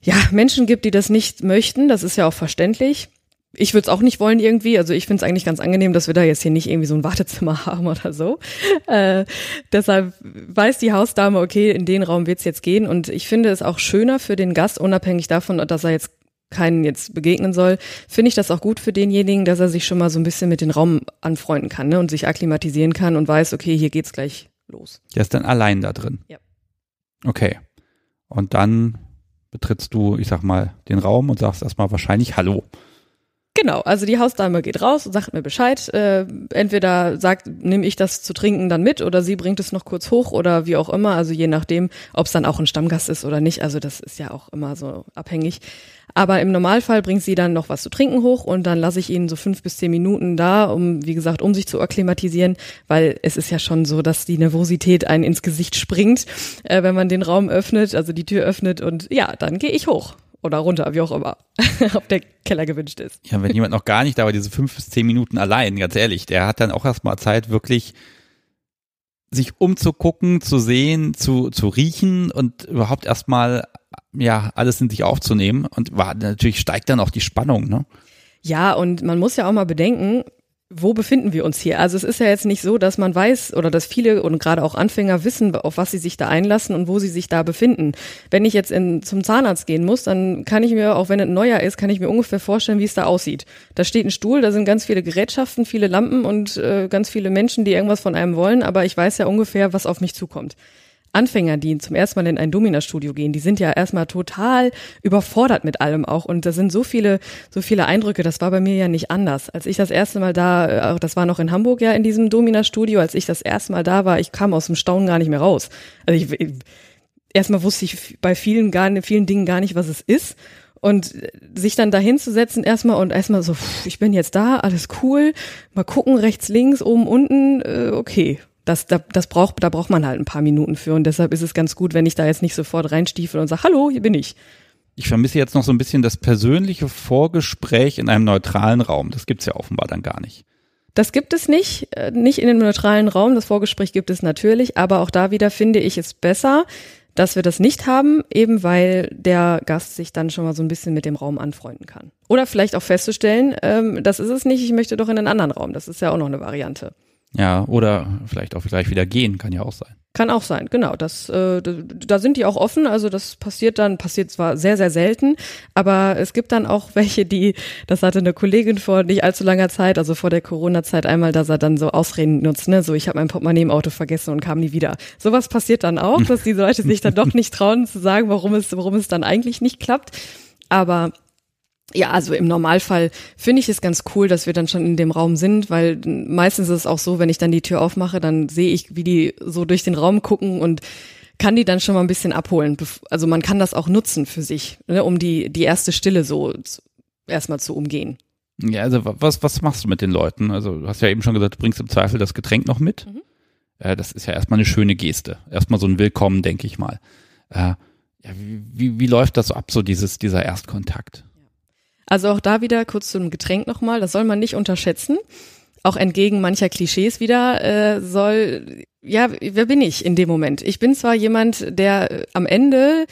Speaker 2: ja, Menschen gibt, die das nicht möchten. Das ist ja auch verständlich. Ich würde es auch nicht wollen irgendwie. Also ich finde es eigentlich ganz angenehm, dass wir da jetzt hier nicht irgendwie so ein Wartezimmer haben oder so. Äh, deshalb weiß die Hausdame, okay, in den Raum wird's jetzt gehen. Und ich finde es auch schöner für den Gast, unabhängig davon, dass er jetzt keinen jetzt begegnen soll, finde ich das auch gut für denjenigen, dass er sich schon mal so ein bisschen mit dem Raum anfreunden kann ne, und sich akklimatisieren kann und weiß, okay, hier geht's gleich los.
Speaker 1: Der ist dann allein da drin.
Speaker 2: Ja.
Speaker 1: Okay. Und dann betrittst du, ich sag mal, den Raum und sagst erstmal wahrscheinlich Hallo.
Speaker 2: Genau, also die Hausdame geht raus und sagt mir Bescheid. Äh, entweder sagt, nehme ich das zu trinken dann mit oder sie bringt es noch kurz hoch oder wie auch immer. Also je nachdem, ob es dann auch ein Stammgast ist oder nicht. Also das ist ja auch immer so abhängig. Aber im Normalfall bringt sie dann noch was zu trinken hoch und dann lasse ich ihn so fünf bis zehn Minuten da, um, wie gesagt, um sich zu akklimatisieren, weil es ist ja schon so, dass die Nervosität einen ins Gesicht springt, äh, wenn man den Raum öffnet, also die Tür öffnet und ja, dann gehe ich hoch oder runter, wie auch immer, ob der Keller gewünscht ist.
Speaker 1: Ja, wenn jemand noch gar nicht da war, diese fünf bis zehn Minuten allein, ganz ehrlich, der hat dann auch erstmal Zeit, wirklich sich umzugucken, zu sehen, zu, zu riechen und überhaupt erstmal, ja, alles in sich aufzunehmen. Und war, natürlich steigt dann auch die Spannung, ne?
Speaker 2: Ja, und man muss ja auch mal bedenken, wo befinden wir uns hier? Also es ist ja jetzt nicht so, dass man weiß oder dass viele und gerade auch Anfänger wissen, auf was sie sich da einlassen und wo sie sich da befinden. Wenn ich jetzt in, zum Zahnarzt gehen muss, dann kann ich mir, auch wenn es ein neuer ist, kann ich mir ungefähr vorstellen, wie es da aussieht. Da steht ein Stuhl, da sind ganz viele Gerätschaften, viele Lampen und äh, ganz viele Menschen, die irgendwas von einem wollen, aber ich weiß ja ungefähr, was auf mich zukommt. Anfänger, die zum ersten Mal in ein Domina-Studio gehen, die sind ja erstmal total überfordert mit allem auch. Und da sind so viele, so viele Eindrücke. Das war bei mir ja nicht anders. Als ich das erste Mal da, äh, das war noch in Hamburg ja in diesem Domina-Studio, als ich das erste Mal da war, ich kam aus dem Staunen gar nicht mehr raus. Also ich, erstmal wusste ich bei vielen gar, vielen Dingen gar nicht, was es ist. Und sich dann dahin zu erstmal und erstmal so, ich bin jetzt da, alles cool, mal gucken, rechts, links, oben, unten, äh, okay. Das, da, das braucht, da braucht man halt ein paar Minuten für und deshalb ist es ganz gut, wenn ich da jetzt nicht sofort reinstiefel und sage, hallo, hier bin ich.
Speaker 1: Ich vermisse jetzt noch so ein bisschen das persönliche Vorgespräch in einem neutralen Raum. Das gibt's ja offenbar dann gar nicht.
Speaker 2: Das gibt es nicht, äh, nicht in dem neutralen Raum. Das Vorgespräch gibt es natürlich, aber auch da wieder finde ich es besser, dass wir das nicht haben, eben weil der Gast sich dann schon mal so ein bisschen mit dem Raum anfreunden kann. Oder vielleicht auch festzustellen, ähm, das ist es nicht, ich möchte doch in einen anderen Raum. Das ist ja auch noch eine Variante.
Speaker 1: Ja, oder vielleicht auch gleich wieder gehen, kann ja auch sein.
Speaker 2: Kann auch sein, genau. Das, äh, da, sind die auch offen. Also das passiert dann, passiert zwar sehr, sehr selten, aber es gibt dann auch welche, die, das hatte eine Kollegin vor nicht allzu langer Zeit, also vor der Corona-Zeit einmal, dass er dann so Ausreden nutzt, ne, so ich habe mein Portemonnaie im Auto vergessen und kam nie wieder. Sowas passiert dann auch, dass die Leute sich dann doch nicht trauen zu sagen, warum es, warum es dann eigentlich nicht klappt. Aber ja, also im Normalfall finde ich es ganz cool, dass wir dann schon in dem Raum sind, weil meistens ist es auch so, wenn ich dann die Tür aufmache, dann sehe ich, wie die so durch den Raum gucken und kann die dann schon mal ein bisschen abholen. Also man kann das auch nutzen für sich, ne, um die, die erste Stille so erstmal zu umgehen.
Speaker 1: Ja, also wa- was, was machst du mit den Leuten? Also du hast ja eben schon gesagt, du bringst im Zweifel das Getränk noch mit.
Speaker 2: Mhm.
Speaker 1: Äh, das ist ja erstmal eine schöne Geste. Erstmal so ein Willkommen, denke ich mal. Äh, ja, wie, wie, wie läuft das so ab, so dieses, dieser Erstkontakt?
Speaker 2: Also auch da wieder kurz zum Getränk nochmal, das soll man nicht unterschätzen. Auch entgegen mancher Klischees wieder äh, soll, ja, wer bin ich in dem Moment? Ich bin zwar jemand, der äh, am Ende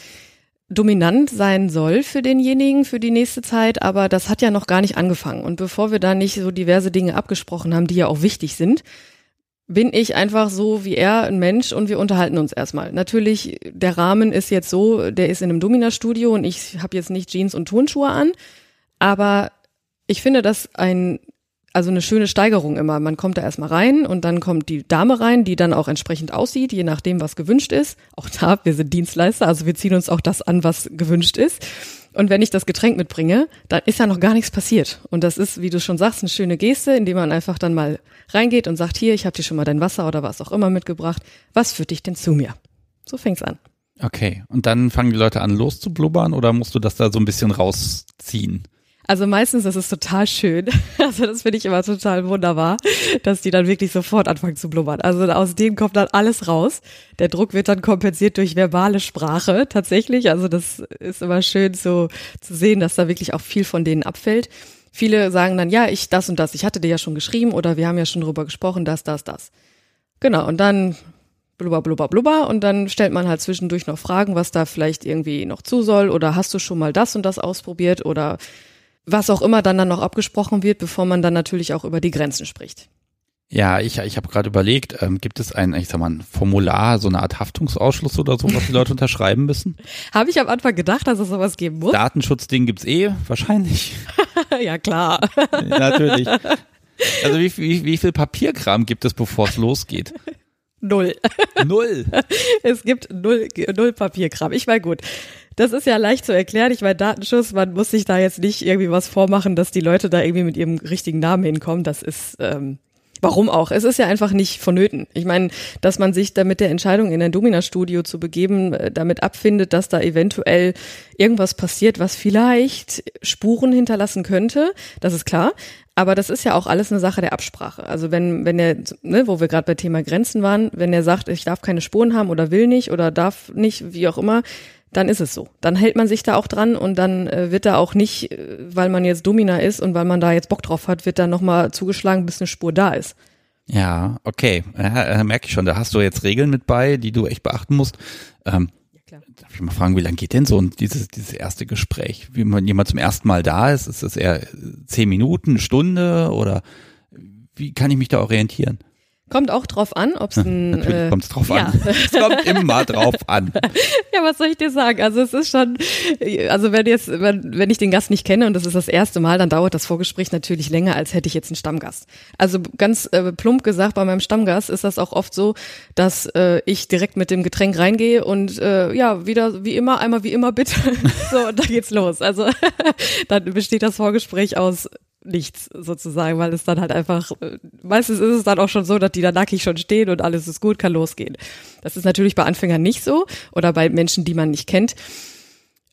Speaker 2: dominant sein soll für denjenigen für die nächste Zeit, aber das hat ja noch gar nicht angefangen. Und bevor wir da nicht so diverse Dinge abgesprochen haben, die ja auch wichtig sind, bin ich einfach so wie er ein Mensch und wir unterhalten uns erstmal. Natürlich, der Rahmen ist jetzt so, der ist in einem Domina-Studio und ich habe jetzt nicht Jeans und Turnschuhe an, Aber ich finde das ein, also eine schöne Steigerung immer. Man kommt da erstmal rein und dann kommt die Dame rein, die dann auch entsprechend aussieht, je nachdem, was gewünscht ist. Auch da, wir sind Dienstleister, also wir ziehen uns auch das an, was gewünscht ist. Und wenn ich das Getränk mitbringe, dann ist ja noch gar nichts passiert. Und das ist, wie du schon sagst, eine schöne Geste, indem man einfach dann mal reingeht und sagt, hier, ich habe dir schon mal dein Wasser oder was auch immer mitgebracht. Was führt dich denn zu mir? So fängt's an.
Speaker 1: Okay, und dann fangen die Leute an loszublubbern oder musst du das da so ein bisschen rausziehen?
Speaker 2: Also meistens ist es total schön. Also das finde ich immer total wunderbar, dass die dann wirklich sofort anfangen zu blubbern. Also aus dem kommt dann alles raus. Der Druck wird dann kompensiert durch verbale Sprache tatsächlich. Also das ist immer schön so zu sehen, dass da wirklich auch viel von denen abfällt. Viele sagen dann, ja, ich das und das, ich hatte dir ja schon geschrieben oder wir haben ja schon drüber gesprochen, das, das, das. Genau, und dann blubber, blubber, blubber und dann stellt man halt zwischendurch noch Fragen, was da vielleicht irgendwie noch zu soll oder hast du schon mal das und das ausprobiert oder was auch immer dann dann noch abgesprochen wird, bevor man dann natürlich auch über die Grenzen spricht.
Speaker 1: Ja, ich, ich habe gerade überlegt, ähm, gibt es ein, ich sag mal, ein Formular, so eine Art Haftungsausschluss oder so, was die Leute unterschreiben müssen?
Speaker 2: habe ich am Anfang gedacht, dass es sowas geben muss.
Speaker 1: Datenschutzding gibt's eh, wahrscheinlich.
Speaker 2: ja, klar.
Speaker 1: Natürlich. Also wie, wie, wie viel Papierkram gibt es, bevor es losgeht?
Speaker 2: Null.
Speaker 1: Null.
Speaker 2: es gibt null, null Papierkram. Ich meine, gut. Das ist ja leicht zu erklären. Ich meine, Datenschutz, man muss sich da jetzt nicht irgendwie was vormachen, dass die Leute da irgendwie mit ihrem richtigen Namen hinkommen. Das ist, ähm, Warum auch? Es ist ja einfach nicht vonnöten. Ich meine, dass man sich da mit der Entscheidung in ein Domina-Studio zu begeben, äh, damit abfindet, dass da eventuell irgendwas passiert, was vielleicht Spuren hinterlassen könnte, das ist klar. Aber das ist ja auch alles eine Sache der Absprache. Also wenn, wenn er, ne, wo wir gerade bei Thema Grenzen waren, wenn er sagt, ich darf keine Spuren haben oder will nicht oder darf nicht, wie auch immer, dann ist es so. Dann hält man sich da auch dran und dann äh, wird da auch nicht, äh, weil man jetzt Domina ist und weil man da jetzt Bock drauf hat, wird da nochmal zugeschlagen, bis eine Spur da ist.
Speaker 1: Ja, okay. Ja, äh, merke ich schon. Da hast du jetzt Regeln mit bei, die du echt beachten musst. Ähm, ja, klar. Darf ich mal fragen, wie lange geht denn so dieses, dieses erste Gespräch? Wie man jemand zum ersten Mal da ist, ist es eher zehn Minuten, eine Stunde oder wie kann ich mich da orientieren?
Speaker 2: Kommt auch drauf an, ob es ein.
Speaker 1: Natürlich äh, kommt es drauf ja. an. es kommt immer drauf an.
Speaker 2: Ja, was soll ich dir sagen? Also es ist schon, also wenn jetzt, wenn, wenn ich den Gast nicht kenne und das ist das erste Mal, dann dauert das Vorgespräch natürlich länger, als hätte ich jetzt einen Stammgast. Also ganz äh, plump gesagt, bei meinem Stammgast ist das auch oft so, dass äh, ich direkt mit dem Getränk reingehe und äh, ja, wieder wie immer, einmal wie immer bitte. so, und da geht's los. Also dann besteht das Vorgespräch aus nichts sozusagen, weil es dann halt einfach, meistens ist es dann auch schon so, dass die da nackig schon stehen und alles ist gut, kann losgehen. Das ist natürlich bei Anfängern nicht so oder bei Menschen, die man nicht kennt.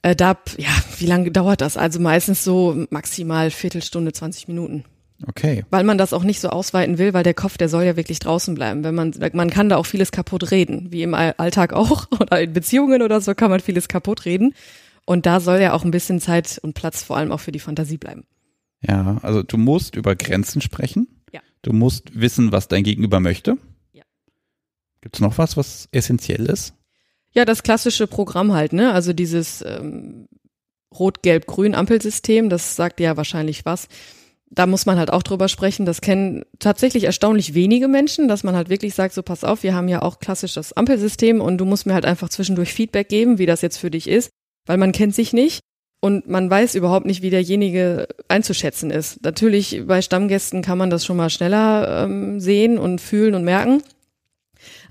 Speaker 2: Äh, da, ja, wie lange dauert das? Also meistens so maximal Viertelstunde, 20 Minuten.
Speaker 1: Okay.
Speaker 2: Weil man das auch nicht so ausweiten will, weil der Kopf, der soll ja wirklich draußen bleiben. Wenn man, man kann da auch vieles kaputt reden, wie im Alltag auch oder in Beziehungen oder so kann man vieles kaputt reden. Und da soll ja auch ein bisschen Zeit und Platz vor allem auch für die Fantasie bleiben.
Speaker 1: Ja, also du musst über Grenzen sprechen.
Speaker 2: Ja.
Speaker 1: Du musst wissen, was dein Gegenüber möchte.
Speaker 2: Ja.
Speaker 1: Gibt es noch was, was essentiell ist?
Speaker 2: Ja, das klassische Programm halt, ne? Also dieses ähm, Rot-Gelb-Grün-Ampelsystem, das sagt ja wahrscheinlich was. Da muss man halt auch drüber sprechen. Das kennen tatsächlich erstaunlich wenige Menschen, dass man halt wirklich sagt, so pass auf, wir haben ja auch klassisch das Ampelsystem und du musst mir halt einfach zwischendurch Feedback geben, wie das jetzt für dich ist, weil man kennt sich nicht und man weiß überhaupt nicht, wie derjenige einzuschätzen ist. Natürlich bei Stammgästen kann man das schon mal schneller ähm, sehen und fühlen und merken.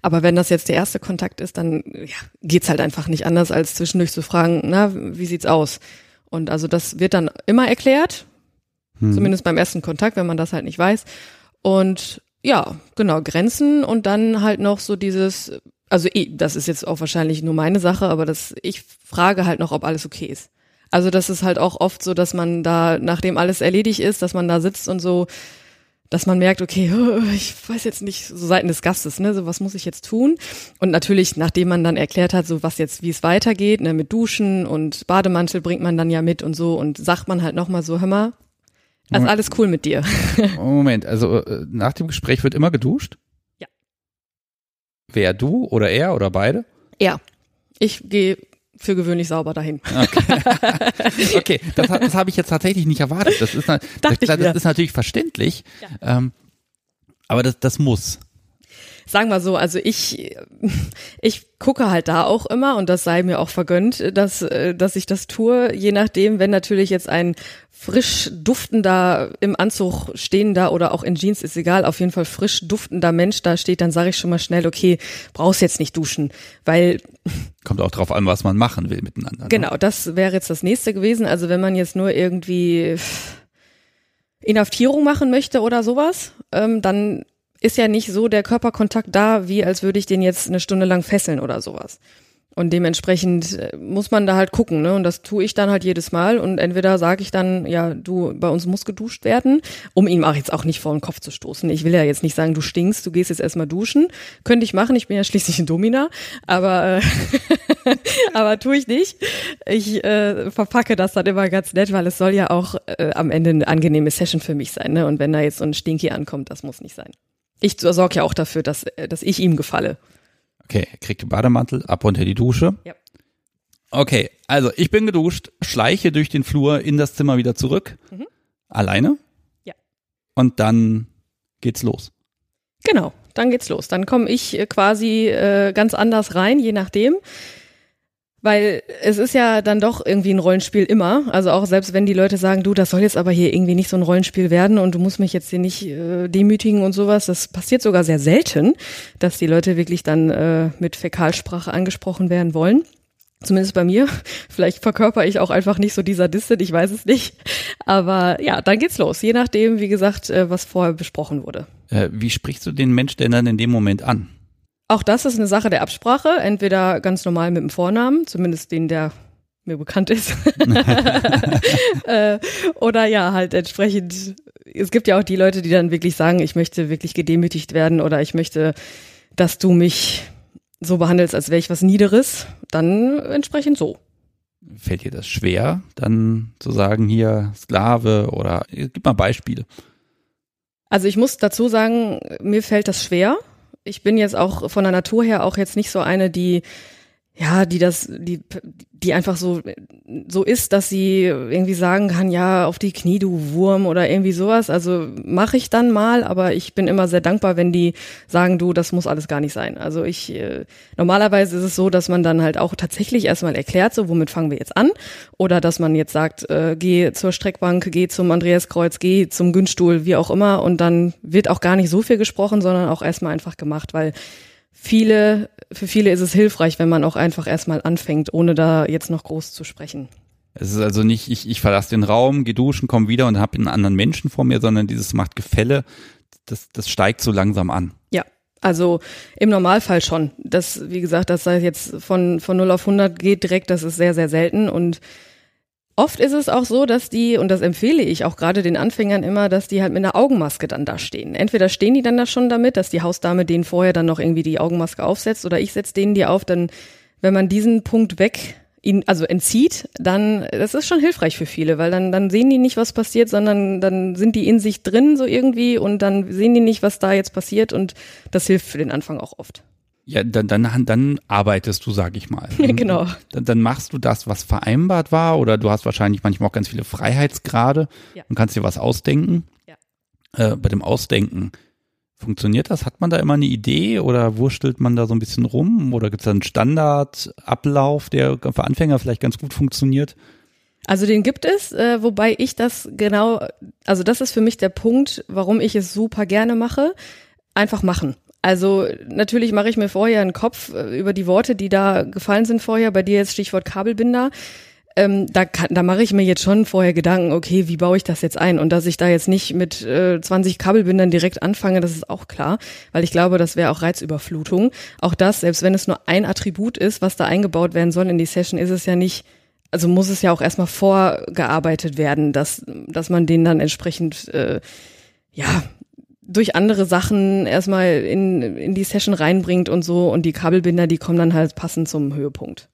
Speaker 2: Aber wenn das jetzt der erste Kontakt ist, dann ja, geht's halt einfach nicht anders, als zwischendurch zu fragen, na, wie sieht's aus? Und also das wird dann immer erklärt, hm. zumindest beim ersten Kontakt, wenn man das halt nicht weiß. Und ja, genau, Grenzen und dann halt noch so dieses, also das ist jetzt auch wahrscheinlich nur meine Sache, aber das, ich frage halt noch, ob alles okay ist. Also das ist halt auch oft so, dass man da, nachdem alles erledigt ist, dass man da sitzt und so, dass man merkt, okay, ich weiß jetzt nicht, so Seiten des Gastes, ne, so was muss ich jetzt tun? Und natürlich, nachdem man dann erklärt hat, so was jetzt, wie es weitergeht, ne, mit Duschen und Bademantel bringt man dann ja mit und so und sagt man halt nochmal so, hör mal, also alles cool mit dir.
Speaker 1: Moment, also äh, nach dem Gespräch wird immer geduscht?
Speaker 2: Ja.
Speaker 1: Wer, du oder er oder beide?
Speaker 2: Ja. Ich gehe für gewöhnlich sauber dahin.
Speaker 1: Okay, okay. das, das habe ich jetzt tatsächlich nicht erwartet. Das ist, das, das ist natürlich verständlich, ja. ähm, aber das, das muss.
Speaker 2: Sagen wir so, also ich, ich gucke halt da auch immer und das sei mir auch vergönnt, dass, äh, dass ich das tue, je nachdem, wenn natürlich jetzt ein frisch duftender im Anzug stehender oder auch in Jeans ist egal, auf jeden Fall frisch duftender Mensch da steht, dann sage ich schon mal schnell, okay, brauchst jetzt nicht duschen, weil
Speaker 1: kommt auch drauf an, was man machen will miteinander. Ne?
Speaker 2: Genau, das wäre jetzt das nächste gewesen. Also wenn man jetzt nur irgendwie Inhaftierung machen möchte oder sowas, ähm, dann ist ja nicht so der Körperkontakt da, wie als würde ich den jetzt eine Stunde lang fesseln oder sowas. Und dementsprechend äh, muss man da halt gucken, ne? Und das tue ich dann halt jedes Mal. Und entweder sage ich dann, ja, du, bei uns muss geduscht werden, um ihm auch jetzt auch nicht vor den Kopf zu stoßen. Ich will ja jetzt nicht sagen, du stinkst, du gehst jetzt erstmal duschen. Könnte ich machen, ich bin ja schließlich ein Domina, aber, äh, aber tue ich nicht. Ich äh, verpacke das dann immer ganz nett, weil es soll ja auch äh, am Ende eine angenehme Session für mich sein, ne? Und wenn da jetzt so ein Stinky ankommt, das muss nicht sein. Ich sorge ja auch dafür, dass, äh, dass ich ihm gefalle.
Speaker 1: Okay, er kriegt den Bademantel, ab unter die Dusche. Ja. Okay, also ich bin geduscht, schleiche durch den Flur in das Zimmer wieder zurück. Mhm. Alleine?
Speaker 2: Ja.
Speaker 1: Und dann geht's los.
Speaker 2: Genau, dann geht's los. Dann komme ich äh, quasi äh, ganz anders rein, je nachdem. Weil es ist ja dann doch irgendwie ein Rollenspiel immer. Also auch selbst wenn die Leute sagen, du, das soll jetzt aber hier irgendwie nicht so ein Rollenspiel werden und du musst mich jetzt hier nicht äh, demütigen und sowas. Das passiert sogar sehr selten, dass die Leute wirklich dann äh, mit Fäkalsprache angesprochen werden wollen. Zumindest bei mir. Vielleicht verkörper ich auch einfach nicht so dieser Distant, ich weiß es nicht. Aber ja, dann geht's los. Je nachdem, wie gesagt, äh, was vorher besprochen wurde.
Speaker 1: Äh, wie sprichst du den Mensch denn dann in dem Moment an?
Speaker 2: Auch das ist eine Sache der Absprache, entweder ganz normal mit dem Vornamen, zumindest den, der mir bekannt ist. äh, oder ja, halt entsprechend, es gibt ja auch die Leute, die dann wirklich sagen, ich möchte wirklich gedemütigt werden oder ich möchte, dass du mich so behandelst, als wäre ich was Niederes, dann entsprechend so.
Speaker 1: Fällt dir das schwer, dann zu sagen, hier Sklave oder gib mal Beispiele.
Speaker 2: Also ich muss dazu sagen, mir fällt das schwer ich bin jetzt auch von der Natur her auch jetzt nicht so eine, die ja, die das, die, die einfach so, so ist, dass sie irgendwie sagen kann, ja, auf die Knie, du Wurm oder irgendwie sowas. Also mache ich dann mal, aber ich bin immer sehr dankbar, wenn die sagen, du, das muss alles gar nicht sein. Also ich, äh, normalerweise ist es so, dass man dann halt auch tatsächlich erstmal erklärt, so, womit fangen wir jetzt an? Oder dass man jetzt sagt, äh, geh zur Streckbank, geh zum Andreaskreuz, geh zum Günststuhl, wie auch immer. Und dann wird auch gar nicht so viel gesprochen, sondern auch erstmal einfach gemacht, weil viele, für viele ist es hilfreich, wenn man auch einfach erstmal anfängt, ohne da jetzt noch groß zu sprechen.
Speaker 1: Es ist also nicht, ich, ich verlasse den Raum, gehe duschen, komme wieder und habe einen anderen Menschen vor mir, sondern dieses macht Gefälle, das, das steigt so langsam an.
Speaker 2: Ja, also im Normalfall schon. Das, wie gesagt, das sei jetzt von, von 0 auf 100 geht direkt, das ist sehr, sehr selten und Oft ist es auch so, dass die, und das empfehle ich auch gerade den Anfängern immer, dass die halt mit einer Augenmaske dann da stehen. Entweder stehen die dann da schon damit, dass die Hausdame denen vorher dann noch irgendwie die Augenmaske aufsetzt, oder ich setze denen die auf, dann, wenn man diesen Punkt weg, ihn, also entzieht, dann, das ist schon hilfreich für viele, weil dann, dann sehen die nicht, was passiert, sondern dann sind die in sich drin so irgendwie und dann sehen die nicht, was da jetzt passiert und das hilft für den Anfang auch oft.
Speaker 1: Ja, dann, dann, dann arbeitest du, sag ich mal.
Speaker 2: genau.
Speaker 1: Dann, dann machst du das, was vereinbart war, oder du hast wahrscheinlich manchmal auch ganz viele Freiheitsgrade ja. und kannst dir was ausdenken. Ja. Äh, bei dem Ausdenken, funktioniert das? Hat man da immer eine Idee oder wurstelt man da so ein bisschen rum? Oder gibt es da einen Standardablauf, der für Anfänger vielleicht ganz gut funktioniert?
Speaker 2: Also den gibt es, äh, wobei ich das genau, also das ist für mich der Punkt, warum ich es super gerne mache. Einfach machen. Also natürlich mache ich mir vorher einen Kopf äh, über die Worte, die da gefallen sind vorher. Bei dir jetzt Stichwort Kabelbinder. Ähm, da kann, da mache ich mir jetzt schon vorher Gedanken, okay, wie baue ich das jetzt ein? Und dass ich da jetzt nicht mit äh, 20 Kabelbindern direkt anfange, das ist auch klar, weil ich glaube, das wäre auch Reizüberflutung. Auch das, selbst wenn es nur ein Attribut ist, was da eingebaut werden soll in die Session, ist es ja nicht, also muss es ja auch erstmal vorgearbeitet werden, dass, dass man den dann entsprechend äh, ja, durch andere Sachen erstmal in, in die Session reinbringt und so und die Kabelbinder, die kommen dann halt passend zum Höhepunkt.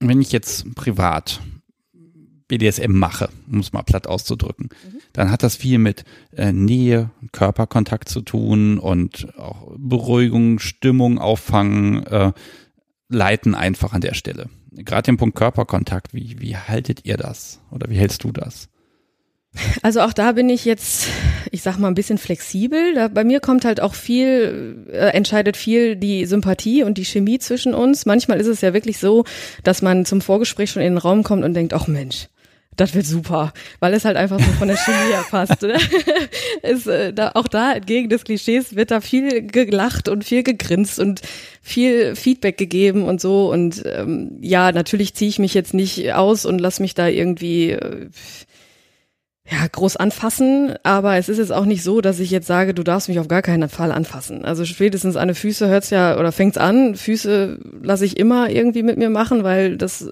Speaker 1: Wenn ich jetzt privat BDSM mache, um es mal platt auszudrücken, mhm. dann hat das viel mit äh, Nähe, Körperkontakt zu tun und auch Beruhigung, Stimmung auffangen, äh, leiten einfach an der Stelle. Gerade den Punkt Körperkontakt, wie, wie haltet ihr das oder wie hältst du das?
Speaker 2: Also auch da bin ich jetzt, ich sag mal, ein bisschen flexibel. Da, bei mir kommt halt auch viel, äh, entscheidet viel die Sympathie und die Chemie zwischen uns. Manchmal ist es ja wirklich so, dass man zum Vorgespräch schon in den Raum kommt und denkt, ach Mensch, das wird super, weil es halt einfach so von der Chemie her passt. Ist, äh, da, auch da entgegen des Klischees wird da viel gelacht und viel gegrinst und viel Feedback gegeben und so. Und ähm, ja, natürlich ziehe ich mich jetzt nicht aus und lass mich da irgendwie äh, ja, groß anfassen, aber es ist jetzt auch nicht so, dass ich jetzt sage, du darfst mich auf gar keinen Fall anfassen. Also spätestens an die Füße hört's ja oder fängt's an. Füße lasse ich immer irgendwie mit mir machen, weil das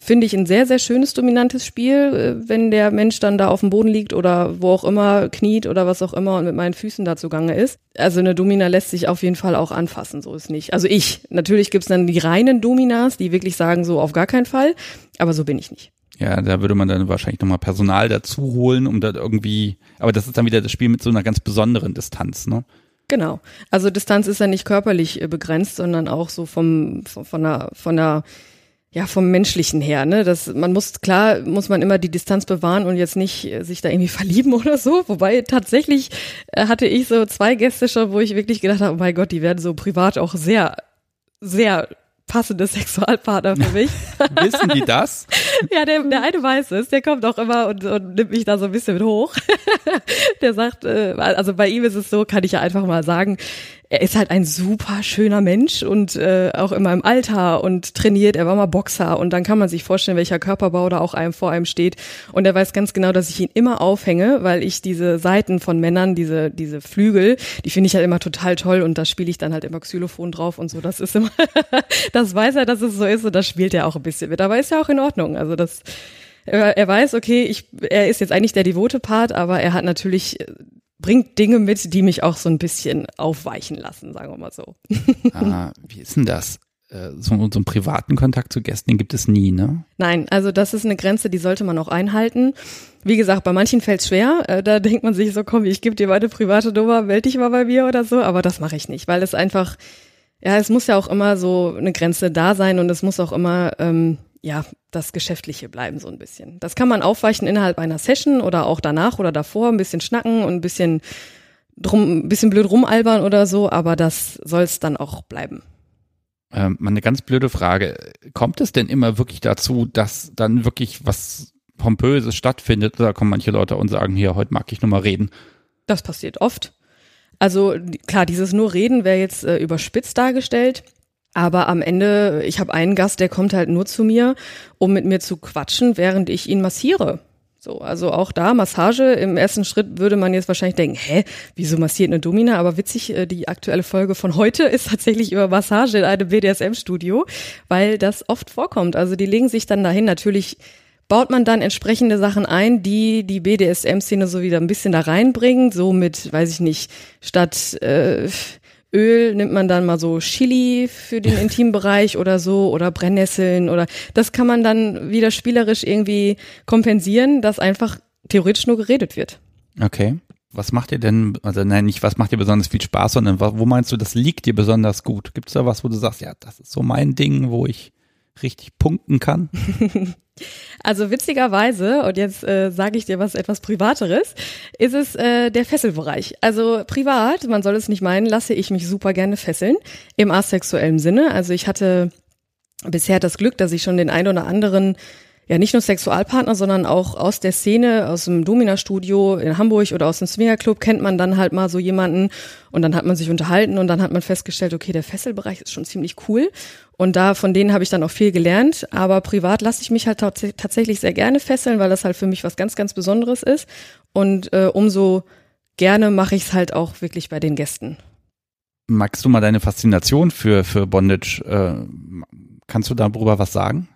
Speaker 2: finde ich ein sehr, sehr schönes, dominantes Spiel, äh, wenn der Mensch dann da auf dem Boden liegt oder wo auch immer kniet oder was auch immer und mit meinen Füßen da zugange ist. Also eine Domina lässt sich auf jeden Fall auch anfassen, so ist nicht. Also ich, natürlich gibt's dann die reinen Dominas, die wirklich sagen, so auf gar keinen Fall, aber so bin ich nicht.
Speaker 1: Ja, da würde man dann wahrscheinlich nochmal Personal dazu holen, um da irgendwie, aber das ist dann wieder das Spiel mit so einer ganz besonderen Distanz, ne?
Speaker 2: Genau. Also Distanz ist ja nicht körperlich äh, begrenzt, sondern auch so vom, von der, von der, ja, vom menschlichen her, ne? Das, man muss, klar, muss man immer die Distanz bewahren und jetzt nicht äh, sich da irgendwie verlieben oder so. Wobei tatsächlich äh, hatte ich so zwei Gäste schon, wo ich wirklich gedacht habe, oh mein Gott, die werden so privat auch sehr, sehr passende Sexualpartner für mich.
Speaker 1: Wissen die das?
Speaker 2: ja, der, der eine weiß es, der kommt auch immer und, und nimmt mich da so ein bisschen mit hoch. der sagt, äh, also bei ihm ist es so, kann ich ja einfach mal sagen, er ist halt ein super schöner Mensch und äh, auch immer im Alter und trainiert. Er war mal Boxer und dann kann man sich vorstellen, welcher Körperbau da auch einem vor einem steht. Und er weiß ganz genau, dass ich ihn immer aufhänge, weil ich diese Seiten von Männern, diese diese Flügel, die finde ich halt immer total toll und da spiele ich dann halt immer Xylophon drauf und so. Das ist immer, das weiß er, dass es so ist und das spielt er auch ein bisschen mit. Aber ist ja auch in Ordnung. Also das er weiß, okay, ich, er ist jetzt eigentlich der devote Part, aber er hat natürlich bringt Dinge mit, die mich auch so ein bisschen aufweichen lassen, sagen wir mal so.
Speaker 1: ah, wie ist denn das? Äh, so, so einen privaten Kontakt zu Gästen, den gibt es nie, ne?
Speaker 2: Nein, also das ist eine Grenze, die sollte man auch einhalten. Wie gesagt, bei manchen fällt es schwer. Äh, da denkt man sich so, komm, ich gebe dir meine private Nummer, melde dich mal bei mir oder so. Aber das mache ich nicht, weil es einfach, ja, es muss ja auch immer so eine Grenze da sein und es muss auch immer, ähm, ja, das Geschäftliche bleiben so ein bisschen. Das kann man aufweichen innerhalb einer Session oder auch danach oder davor, ein bisschen schnacken und ein bisschen drum, ein bisschen blöd rumalbern oder so, aber das soll es dann auch bleiben.
Speaker 1: Ähm, eine ganz blöde Frage. Kommt es denn immer wirklich dazu, dass dann wirklich was Pompöses stattfindet? Oder kommen manche Leute und sagen, hier, heute mag ich nur mal reden?
Speaker 2: Das passiert oft. Also klar, dieses nur Reden wäre jetzt äh, überspitzt dargestellt. Aber am Ende, ich habe einen Gast, der kommt halt nur zu mir, um mit mir zu quatschen, während ich ihn massiere. So, also auch da Massage. Im ersten Schritt würde man jetzt wahrscheinlich denken, hä, wieso massiert eine Domina? Aber witzig, äh, die aktuelle Folge von heute ist tatsächlich über Massage in einem BDSM-Studio, weil das oft vorkommt. Also die legen sich dann dahin. Natürlich baut man dann entsprechende Sachen ein, die die BDSM-Szene so wieder ein bisschen da reinbringen. So mit, weiß ich nicht, statt äh, Öl nimmt man dann mal so Chili für den Intimbereich oder so oder Brennnesseln oder das kann man dann wieder spielerisch irgendwie kompensieren, dass einfach theoretisch nur geredet wird.
Speaker 1: Okay. Was macht ihr denn, also nein, nicht was macht dir besonders viel Spaß, sondern wo meinst du, das liegt dir besonders gut? Gibt es da was, wo du sagst, ja, das ist so mein Ding, wo ich richtig punkten kann?
Speaker 2: Also witzigerweise, und jetzt äh, sage ich dir was etwas Privateres, ist es äh, der Fesselbereich. Also privat, man soll es nicht meinen, lasse ich mich super gerne fesseln, im asexuellen Sinne. Also ich hatte bisher das Glück, dass ich schon den ein oder anderen ja nicht nur Sexualpartner, sondern auch aus der Szene, aus dem Domina-Studio in Hamburg oder aus dem Swingerclub kennt man dann halt mal so jemanden und dann hat man sich unterhalten und dann hat man festgestellt, okay, der Fesselbereich ist schon ziemlich cool und da von denen habe ich dann auch viel gelernt, aber privat lasse ich mich halt tatsächlich sehr gerne fesseln, weil das halt für mich was ganz, ganz Besonderes ist und äh, umso gerne mache ich es halt auch wirklich bei den Gästen.
Speaker 1: Magst du mal deine Faszination für, für Bondage, äh, kannst du darüber was sagen?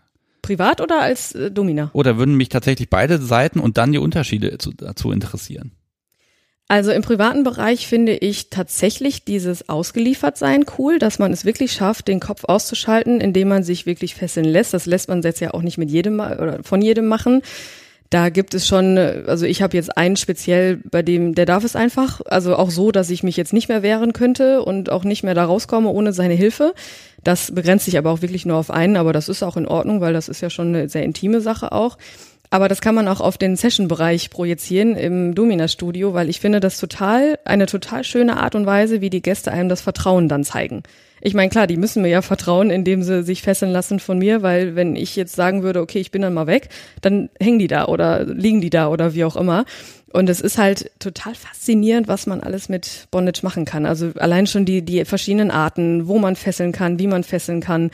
Speaker 2: Privat oder als äh, Domina?
Speaker 1: Oder würden mich tatsächlich beide Seiten und dann die Unterschiede zu, dazu interessieren?
Speaker 2: Also im privaten Bereich finde ich tatsächlich dieses Ausgeliefertsein cool, dass man es wirklich schafft, den Kopf auszuschalten, indem man sich wirklich fesseln lässt. Das lässt man jetzt ja auch nicht mit jedem oder von jedem machen. Da gibt es schon, also ich habe jetzt einen speziell, bei dem, der darf es einfach, also auch so, dass ich mich jetzt nicht mehr wehren könnte und auch nicht mehr da rauskomme ohne seine Hilfe. Das begrenzt sich aber auch wirklich nur auf einen, aber das ist auch in Ordnung, weil das ist ja schon eine sehr intime Sache auch. Aber das kann man auch auf den Session-Bereich projizieren im Domina-Studio, weil ich finde das total, eine total schöne Art und Weise, wie die Gäste einem das Vertrauen dann zeigen. Ich meine, klar, die müssen mir ja vertrauen, indem sie sich fesseln lassen von mir, weil wenn ich jetzt sagen würde, okay, ich bin dann mal weg, dann hängen die da oder liegen die da oder wie auch immer. Und es ist halt total faszinierend, was man alles mit Bondage machen kann. Also allein schon die, die verschiedenen Arten, wo man fesseln kann, wie man fesseln kann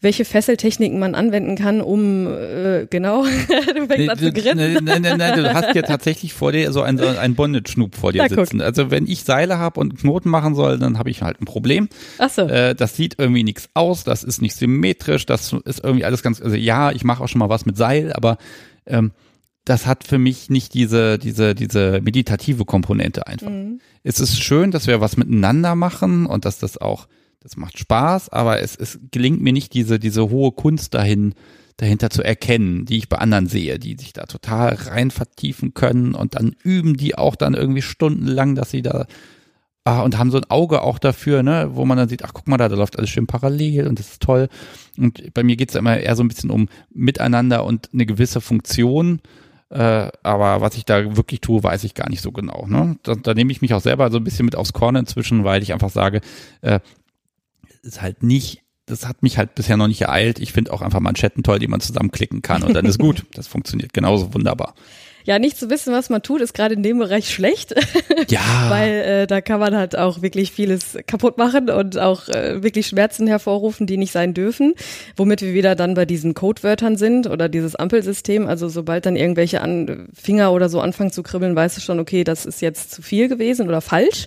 Speaker 2: welche Fesseltechniken man anwenden kann, um äh, genau,
Speaker 1: du fängst nee, an zu grinsen. Nein, nein, nein, du hast ja tatsächlich vor dir so ein, ein Bondage-Schnup vor dir ja, sitzen. Guck. Also wenn ich Seile habe und Knoten machen soll, dann habe ich halt ein Problem.
Speaker 2: Ach so.
Speaker 1: Äh, das sieht irgendwie nichts aus, das ist nicht symmetrisch, das ist irgendwie alles ganz, also ja, ich mache auch schon mal was mit Seil, aber ähm, das hat für mich nicht diese, diese, diese meditative Komponente einfach. Mhm. Es ist schön, dass wir was miteinander machen und dass das auch das macht Spaß, aber es, es gelingt mir nicht, diese, diese hohe Kunst dahin, dahinter zu erkennen, die ich bei anderen sehe, die sich da total rein vertiefen können und dann üben die auch dann irgendwie stundenlang, dass sie da ah, und haben so ein Auge auch dafür, ne, wo man dann sieht, ach guck mal da, da läuft alles schön parallel und das ist toll. Und bei mir geht's immer eher so ein bisschen um Miteinander und eine gewisse Funktion. Äh, aber was ich da wirklich tue, weiß ich gar nicht so genau. Ne? Da, da nehme ich mich auch selber so ein bisschen mit aufs Korn inzwischen, weil ich einfach sage, äh, ist halt nicht, das hat mich halt bisher noch nicht ereilt. Ich finde auch einfach Manschetten toll, die man zusammenklicken kann und dann ist gut. Das funktioniert genauso wunderbar.
Speaker 2: Ja, nicht zu wissen, was man tut, ist gerade in dem Bereich schlecht.
Speaker 1: Ja.
Speaker 2: Weil äh, da kann man halt auch wirklich vieles kaputt machen und auch äh, wirklich Schmerzen hervorrufen, die nicht sein dürfen. Womit wir wieder dann bei diesen Codewörtern sind oder dieses Ampelsystem. Also sobald dann irgendwelche an Finger oder so anfangen zu kribbeln, weißt du schon, okay, das ist jetzt zu viel gewesen oder falsch.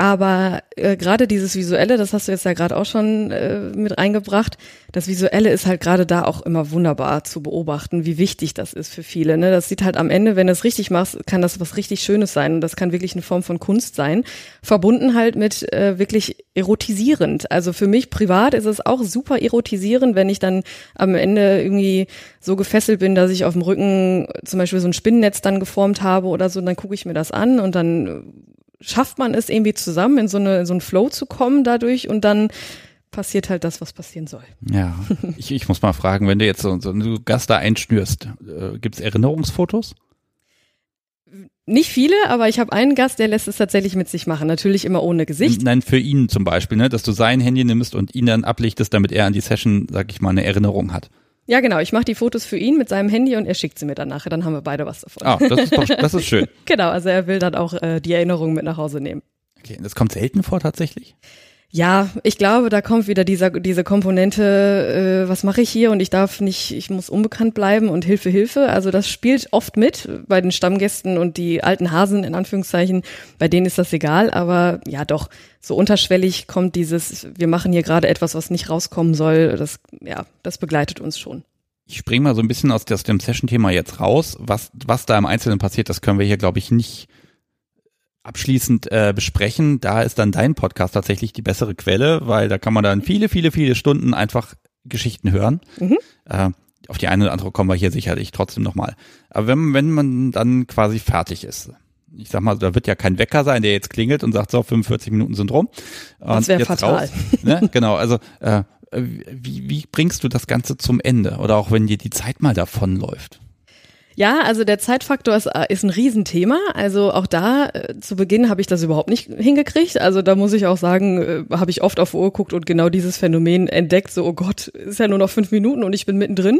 Speaker 2: Aber äh, gerade dieses Visuelle, das hast du jetzt ja gerade auch schon äh, mit eingebracht, das Visuelle ist halt gerade da auch immer wunderbar zu beobachten, wie wichtig das ist für viele. Ne? Das sieht halt am Ende, wenn du es richtig machst, kann das was richtig Schönes sein. Und das kann wirklich eine Form von Kunst sein. Verbunden halt mit äh, wirklich erotisierend. Also für mich privat ist es auch super erotisierend, wenn ich dann am Ende irgendwie so gefesselt bin, dass ich auf dem Rücken zum Beispiel so ein Spinnennetz dann geformt habe oder so, und dann gucke ich mir das an und dann schafft man es irgendwie zusammen, in so, eine, in so einen Flow zu kommen dadurch und dann passiert halt das, was passieren soll.
Speaker 1: Ja, ich, ich muss mal fragen, wenn du jetzt so, so einen Gast da einschnürst, äh, gibt es Erinnerungsfotos?
Speaker 2: Nicht viele, aber ich habe einen Gast, der lässt es tatsächlich mit sich machen. Natürlich immer ohne Gesicht.
Speaker 1: Nein, für ihn zum Beispiel, ne? dass du sein Handy nimmst und ihn dann ablichtest, damit er an die Session, sag ich mal, eine Erinnerung hat.
Speaker 2: Ja, genau. Ich mache die Fotos für ihn mit seinem Handy und er schickt sie mir dann nachher. Dann haben wir beide was davon.
Speaker 1: Ah, das ist, doch, das ist schön.
Speaker 2: genau, also er will dann auch äh, die Erinnerung mit nach Hause nehmen.
Speaker 1: Okay, das kommt selten vor tatsächlich?
Speaker 2: Ja, ich glaube, da kommt wieder dieser, diese Komponente, äh, was mache ich hier und ich darf nicht, ich muss unbekannt bleiben und Hilfe, Hilfe. Also das spielt oft mit bei den Stammgästen und die alten Hasen in Anführungszeichen, bei denen ist das egal, aber ja doch, so unterschwellig kommt dieses, wir machen hier gerade etwas, was nicht rauskommen soll, das, ja, das begleitet uns schon.
Speaker 1: Ich springe mal so ein bisschen aus, dem Session-Thema jetzt raus. Was, was da im Einzelnen passiert, das können wir hier, glaube ich, nicht abschließend äh, besprechen. Da ist dann dein Podcast tatsächlich die bessere Quelle, weil da kann man dann viele, viele, viele Stunden einfach Geschichten hören. Mhm. Äh, auf die eine oder andere kommen wir hier sicherlich trotzdem nochmal. Aber wenn, wenn man dann quasi fertig ist, ich sag mal, da wird ja kein Wecker sein, der jetzt klingelt und sagt, so, 45 Minuten sind rum.
Speaker 2: Das wäre fatal. Raus,
Speaker 1: ne? Genau, also äh, wie, wie bringst du das Ganze zum Ende? Oder auch wenn dir die Zeit mal davonläuft?
Speaker 2: Ja, also der Zeitfaktor ist, äh, ist ein Riesenthema. Also auch da äh, zu Beginn habe ich das überhaupt nicht hingekriegt. Also da muss ich auch sagen, äh, habe ich oft auf Uhr geguckt und genau dieses Phänomen entdeckt. So, oh Gott, ist ja nur noch fünf Minuten und ich bin mittendrin.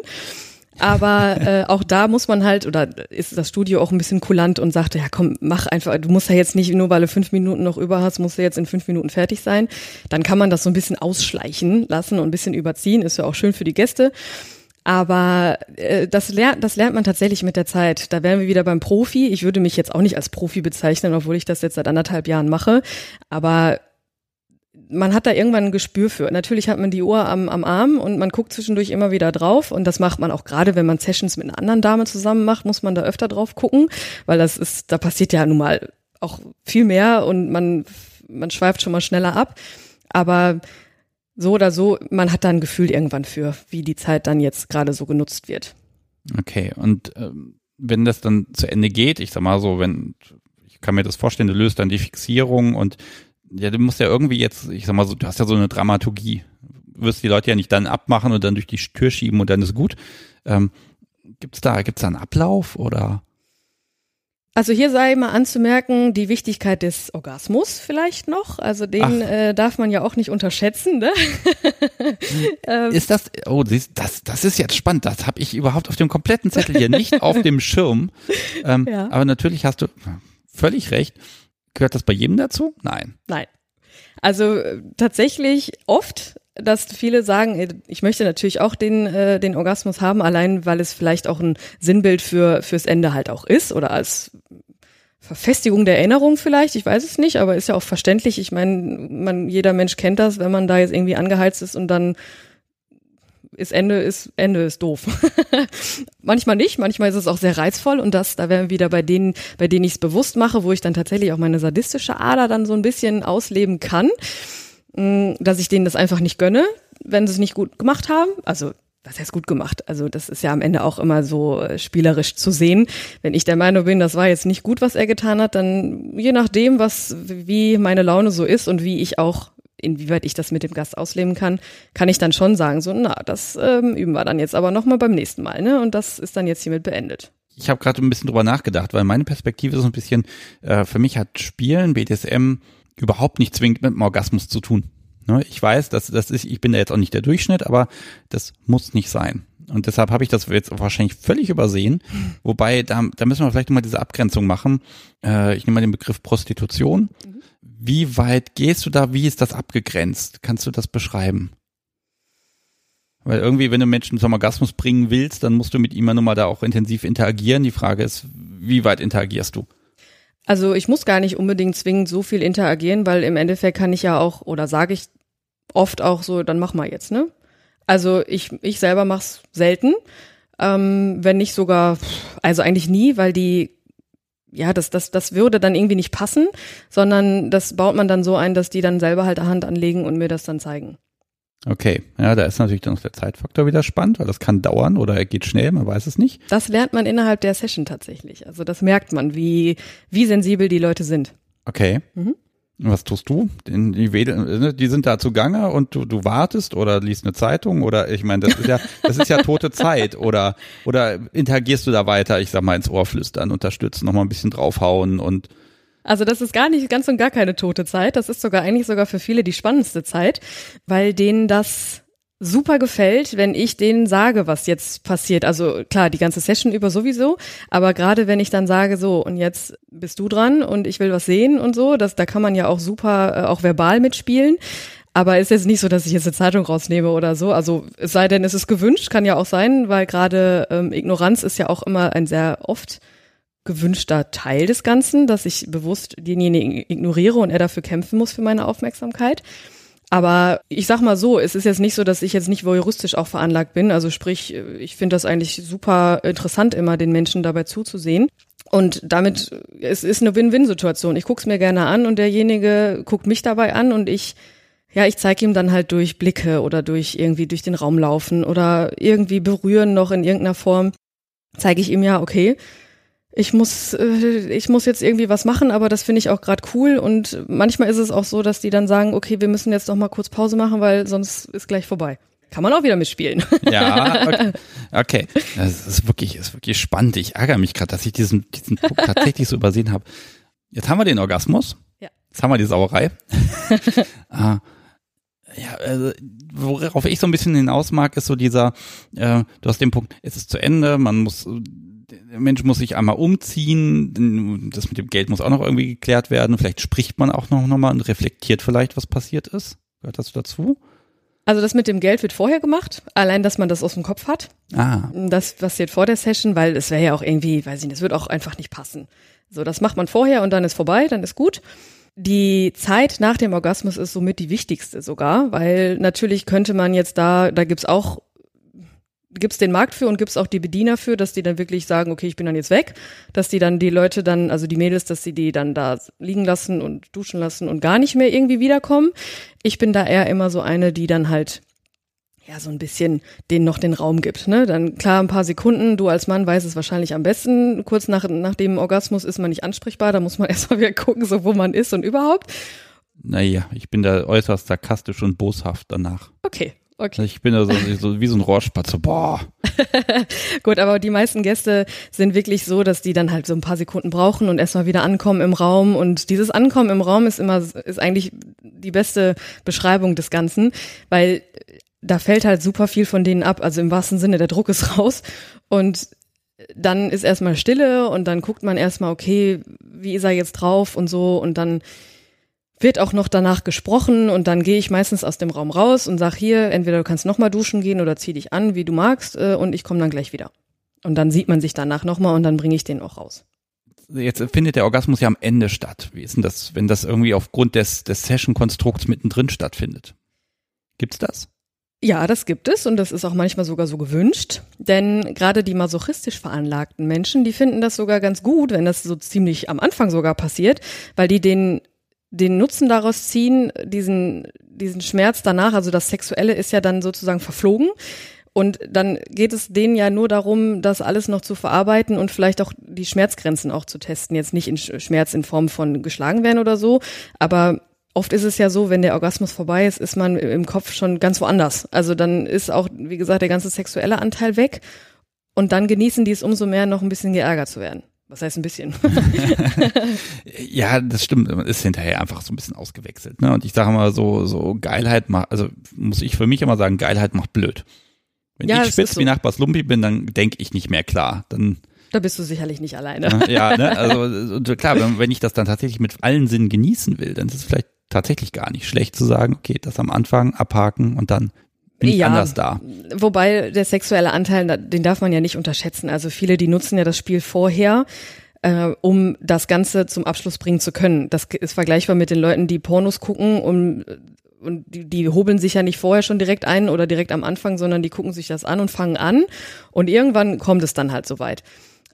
Speaker 2: Aber äh, auch da muss man halt, oder ist das Studio auch ein bisschen kulant und sagte, ja komm, mach einfach, du musst ja jetzt nicht, nur weil du fünf Minuten noch über hast, musst du jetzt in fünf Minuten fertig sein. Dann kann man das so ein bisschen ausschleichen lassen und ein bisschen überziehen, ist ja auch schön für die Gäste. Aber äh, das, lernt, das lernt man tatsächlich mit der Zeit. Da wären wir wieder beim Profi. Ich würde mich jetzt auch nicht als Profi bezeichnen, obwohl ich das jetzt seit anderthalb Jahren mache. Aber man hat da irgendwann ein Gespür für. Natürlich hat man die Uhr am, am Arm und man guckt zwischendurch immer wieder drauf. Und das macht man auch gerade, wenn man Sessions mit einer anderen Dame zusammen macht, muss man da öfter drauf gucken, weil das ist, da passiert ja nun mal auch viel mehr und man, man schweift schon mal schneller ab. Aber so oder so, man hat da ein Gefühl irgendwann für, wie die Zeit dann jetzt gerade so genutzt wird.
Speaker 1: Okay, und ähm, wenn das dann zu Ende geht, ich sag mal so, wenn, ich kann mir das vorstellen, du löst dann die Fixierung und ja, du musst ja irgendwie jetzt, ich sag mal so, du hast ja so eine Dramaturgie. Du wirst die Leute ja nicht dann abmachen und dann durch die Tür schieben und dann ist gut. Ähm, Gibt's da, gibt's da einen Ablauf oder?
Speaker 2: Also hier sei mal anzumerken, die Wichtigkeit des Orgasmus vielleicht noch. Also den äh, darf man ja auch nicht unterschätzen. Ne?
Speaker 1: ähm, ist das, oh, das, das ist jetzt spannend. Das habe ich überhaupt auf dem kompletten Zettel hier nicht auf dem Schirm. Ähm, ja. Aber natürlich hast du völlig recht. Gehört das bei jedem dazu? Nein.
Speaker 2: Nein. Also äh, tatsächlich oft dass viele sagen, äh, ich möchte natürlich auch den, äh, den Orgasmus haben, allein weil es vielleicht auch ein Sinnbild für, fürs Ende halt auch ist oder als Verfestigung der Erinnerung vielleicht, ich weiß es nicht, aber ist ja auch verständlich. Ich meine, man, jeder Mensch kennt das, wenn man da jetzt irgendwie angeheizt ist und dann ist Ende, ist Ende ist doof. manchmal nicht, manchmal ist es auch sehr reizvoll und das, da wären wir wieder bei denen, bei denen ich es bewusst mache, wo ich dann tatsächlich auch meine sadistische Ader dann so ein bisschen ausleben kann. Dass ich denen das einfach nicht gönne, wenn sie es nicht gut gemacht haben. Also was heißt gut gemacht? Also das ist ja am Ende auch immer so äh, spielerisch zu sehen. Wenn ich der Meinung bin, das war jetzt nicht gut, was er getan hat, dann je nachdem, was wie meine Laune so ist und wie ich auch inwieweit ich das mit dem Gast ausleben kann, kann ich dann schon sagen, so, na, das ähm, üben wir dann jetzt aber nochmal beim nächsten Mal, ne? Und das ist dann jetzt hiermit beendet.
Speaker 1: Ich habe gerade ein bisschen drüber nachgedacht, weil meine Perspektive ist so ein bisschen, äh, für mich hat Spielen, BDSM überhaupt nicht zwingend mit dem Orgasmus zu tun. Ne, ich weiß, dass das ist, ich bin da jetzt auch nicht der Durchschnitt, aber das muss nicht sein. Und deshalb habe ich das jetzt wahrscheinlich völlig übersehen. Wobei, da, da müssen wir vielleicht mal diese Abgrenzung machen. Äh, ich nehme mal den Begriff Prostitution. Wie weit gehst du da? Wie ist das abgegrenzt? Kannst du das beschreiben? Weil irgendwie, wenn du Menschen zum Orgasmus bringen willst, dann musst du mit ihm ja nun mal da auch intensiv interagieren. Die Frage ist, wie weit interagierst du?
Speaker 2: Also ich muss gar nicht unbedingt zwingend so viel interagieren, weil im Endeffekt kann ich ja auch oder sage ich oft auch so, dann mach mal jetzt, ne? Also ich, ich selber mach's selten, ähm, wenn nicht sogar, also eigentlich nie, weil die, ja, das, das, das würde dann irgendwie nicht passen, sondern das baut man dann so ein, dass die dann selber halt Hand anlegen und mir das dann zeigen.
Speaker 1: Okay, ja, da ist natürlich dann noch der Zeitfaktor wieder spannend, weil das kann dauern oder er geht schnell, man weiß es nicht.
Speaker 2: Das lernt man innerhalb der Session tatsächlich. Also das merkt man, wie, wie sensibel die Leute sind.
Speaker 1: Okay. Mhm. Was tust du? Die, ne, die sind da zugange und du, du wartest oder liest eine Zeitung oder ich meine, das ist ja, das ist ja tote Zeit oder oder interagierst du da weiter, ich sag mal, ins Ohr flüstern, unterstützen, nochmal ein bisschen draufhauen und
Speaker 2: also das ist gar nicht ganz und gar keine tote Zeit. Das ist sogar eigentlich sogar für viele die spannendste Zeit, weil denen das super gefällt, wenn ich denen sage, was jetzt passiert. Also klar, die ganze Session über sowieso, aber gerade wenn ich dann sage, so und jetzt bist du dran und ich will was sehen und so, das, da kann man ja auch super äh, auch verbal mitspielen. Aber ist jetzt nicht so, dass ich jetzt eine Zeitung rausnehme oder so. Also es sei denn, es ist gewünscht, kann ja auch sein, weil gerade ähm, Ignoranz ist ja auch immer ein sehr oft gewünschter Teil des Ganzen, dass ich bewusst denjenigen ignoriere und er dafür kämpfen muss für meine Aufmerksamkeit. Aber ich sag mal so, es ist jetzt nicht so, dass ich jetzt nicht voyeuristisch auch veranlagt bin. Also sprich, ich finde das eigentlich super interessant, immer den Menschen dabei zuzusehen. Und damit, es ist eine Win-Win-Situation. Ich guck's mir gerne an und derjenige guckt mich dabei an und ich, ja, ich zeige ihm dann halt durch Blicke oder durch irgendwie durch den Raum laufen oder irgendwie berühren noch in irgendeiner Form, zeige ich ihm ja, okay, ich muss, äh, ich muss jetzt irgendwie was machen, aber das finde ich auch gerade cool. Und manchmal ist es auch so, dass die dann sagen, okay, wir müssen jetzt noch mal kurz Pause machen, weil sonst ist gleich vorbei. Kann man auch wieder mitspielen.
Speaker 1: Ja, okay. okay. Das ist wirklich, ist wirklich spannend. Ich ärgere mich gerade, dass ich diesen, diesen Punkt tatsächlich so übersehen habe. Jetzt haben wir den Orgasmus. Ja. Jetzt haben wir die Sauerei. ah. Ja, also, worauf ich so ein bisschen hinaus mag, ist so dieser, äh, du hast den Punkt, es ist zu Ende, man muss der Mensch muss sich einmal umziehen, das mit dem Geld muss auch noch irgendwie geklärt werden. Vielleicht spricht man auch noch, noch mal und reflektiert vielleicht, was passiert ist. Gehört das dazu?
Speaker 2: Also das mit dem Geld wird vorher gemacht, allein, dass man das aus dem Kopf hat.
Speaker 1: Ah.
Speaker 2: Das passiert vor der Session, weil es wäre ja auch irgendwie, weiß ich nicht, es wird auch einfach nicht passen. So, das macht man vorher und dann ist vorbei, dann ist gut. Die Zeit nach dem Orgasmus ist somit die wichtigste sogar, weil natürlich könnte man jetzt da, da gibt's auch gibt's den Markt für und gibt's auch die Bediener für, dass die dann wirklich sagen, okay, ich bin dann jetzt weg, dass die dann die Leute dann, also die Mädels, dass sie die dann da liegen lassen und duschen lassen und gar nicht mehr irgendwie wiederkommen. Ich bin da eher immer so eine, die dann halt ja so ein bisschen denen noch den Raum gibt. Ne? Dann klar ein paar Sekunden, du als Mann weißt es wahrscheinlich am besten. Kurz nach, nach dem Orgasmus ist man nicht ansprechbar, da muss man erstmal wieder gucken, so wo man ist und überhaupt.
Speaker 1: Naja, ich bin da äußerst sarkastisch und boshaft danach.
Speaker 2: Okay,
Speaker 1: Okay. Ich bin da so, so wie so ein Rohrspatz, so, boah.
Speaker 2: Gut, aber die meisten Gäste sind wirklich so, dass die dann halt so ein paar Sekunden brauchen und erstmal wieder ankommen im Raum. Und dieses Ankommen im Raum ist immer, ist eigentlich die beste Beschreibung des Ganzen, weil da fällt halt super viel von denen ab. Also im wahrsten Sinne, der Druck ist raus. Und dann ist erstmal Stille und dann guckt man erstmal, okay, wie ist er jetzt drauf und so und dann wird auch noch danach gesprochen und dann gehe ich meistens aus dem Raum raus und sag hier, entweder du kannst nochmal duschen gehen oder zieh dich an, wie du magst, äh, und ich komme dann gleich wieder. Und dann sieht man sich danach nochmal und dann bringe ich den auch raus.
Speaker 1: Jetzt findet der Orgasmus ja am Ende statt. Wie ist denn das, wenn das irgendwie aufgrund des, des Session-Konstrukts mittendrin stattfindet? Gibt's das?
Speaker 2: Ja, das gibt es und das ist auch manchmal sogar so gewünscht, denn gerade die masochistisch veranlagten Menschen, die finden das sogar ganz gut, wenn das so ziemlich am Anfang sogar passiert, weil die den den Nutzen daraus ziehen, diesen, diesen Schmerz danach, also das Sexuelle ist ja dann sozusagen verflogen. Und dann geht es denen ja nur darum, das alles noch zu verarbeiten und vielleicht auch die Schmerzgrenzen auch zu testen. Jetzt nicht in Schmerz in Form von geschlagen werden oder so, aber oft ist es ja so, wenn der Orgasmus vorbei ist, ist man im Kopf schon ganz woanders. Also dann ist auch, wie gesagt, der ganze sexuelle Anteil weg. Und dann genießen die es umso mehr, noch ein bisschen geärgert zu werden. Was heißt ein bisschen?
Speaker 1: ja, das stimmt. Man ist hinterher einfach so ein bisschen ausgewechselt. Ne? Und ich sage mal so, so Geilheit macht, also muss ich für mich immer sagen, Geilheit macht blöd. Wenn ja, ich spitz so. wie Nachbars Lumpi bin, dann denke ich nicht mehr klar. Dann
Speaker 2: da bist du sicherlich nicht alleine.
Speaker 1: Ja, ne? also klar, wenn, wenn ich das dann tatsächlich mit allen Sinnen genießen will, dann ist es vielleicht tatsächlich gar nicht schlecht zu sagen, okay, das am Anfang abhaken und dann bin ich ja, anders da.
Speaker 2: Wobei der sexuelle Anteil, den darf man ja nicht unterschätzen. Also viele, die nutzen ja das Spiel vorher, äh, um das Ganze zum Abschluss bringen zu können. Das ist vergleichbar mit den Leuten, die Pornos gucken um, und die, die hobeln sich ja nicht vorher schon direkt ein oder direkt am Anfang, sondern die gucken sich das an und fangen an und irgendwann kommt es dann halt soweit.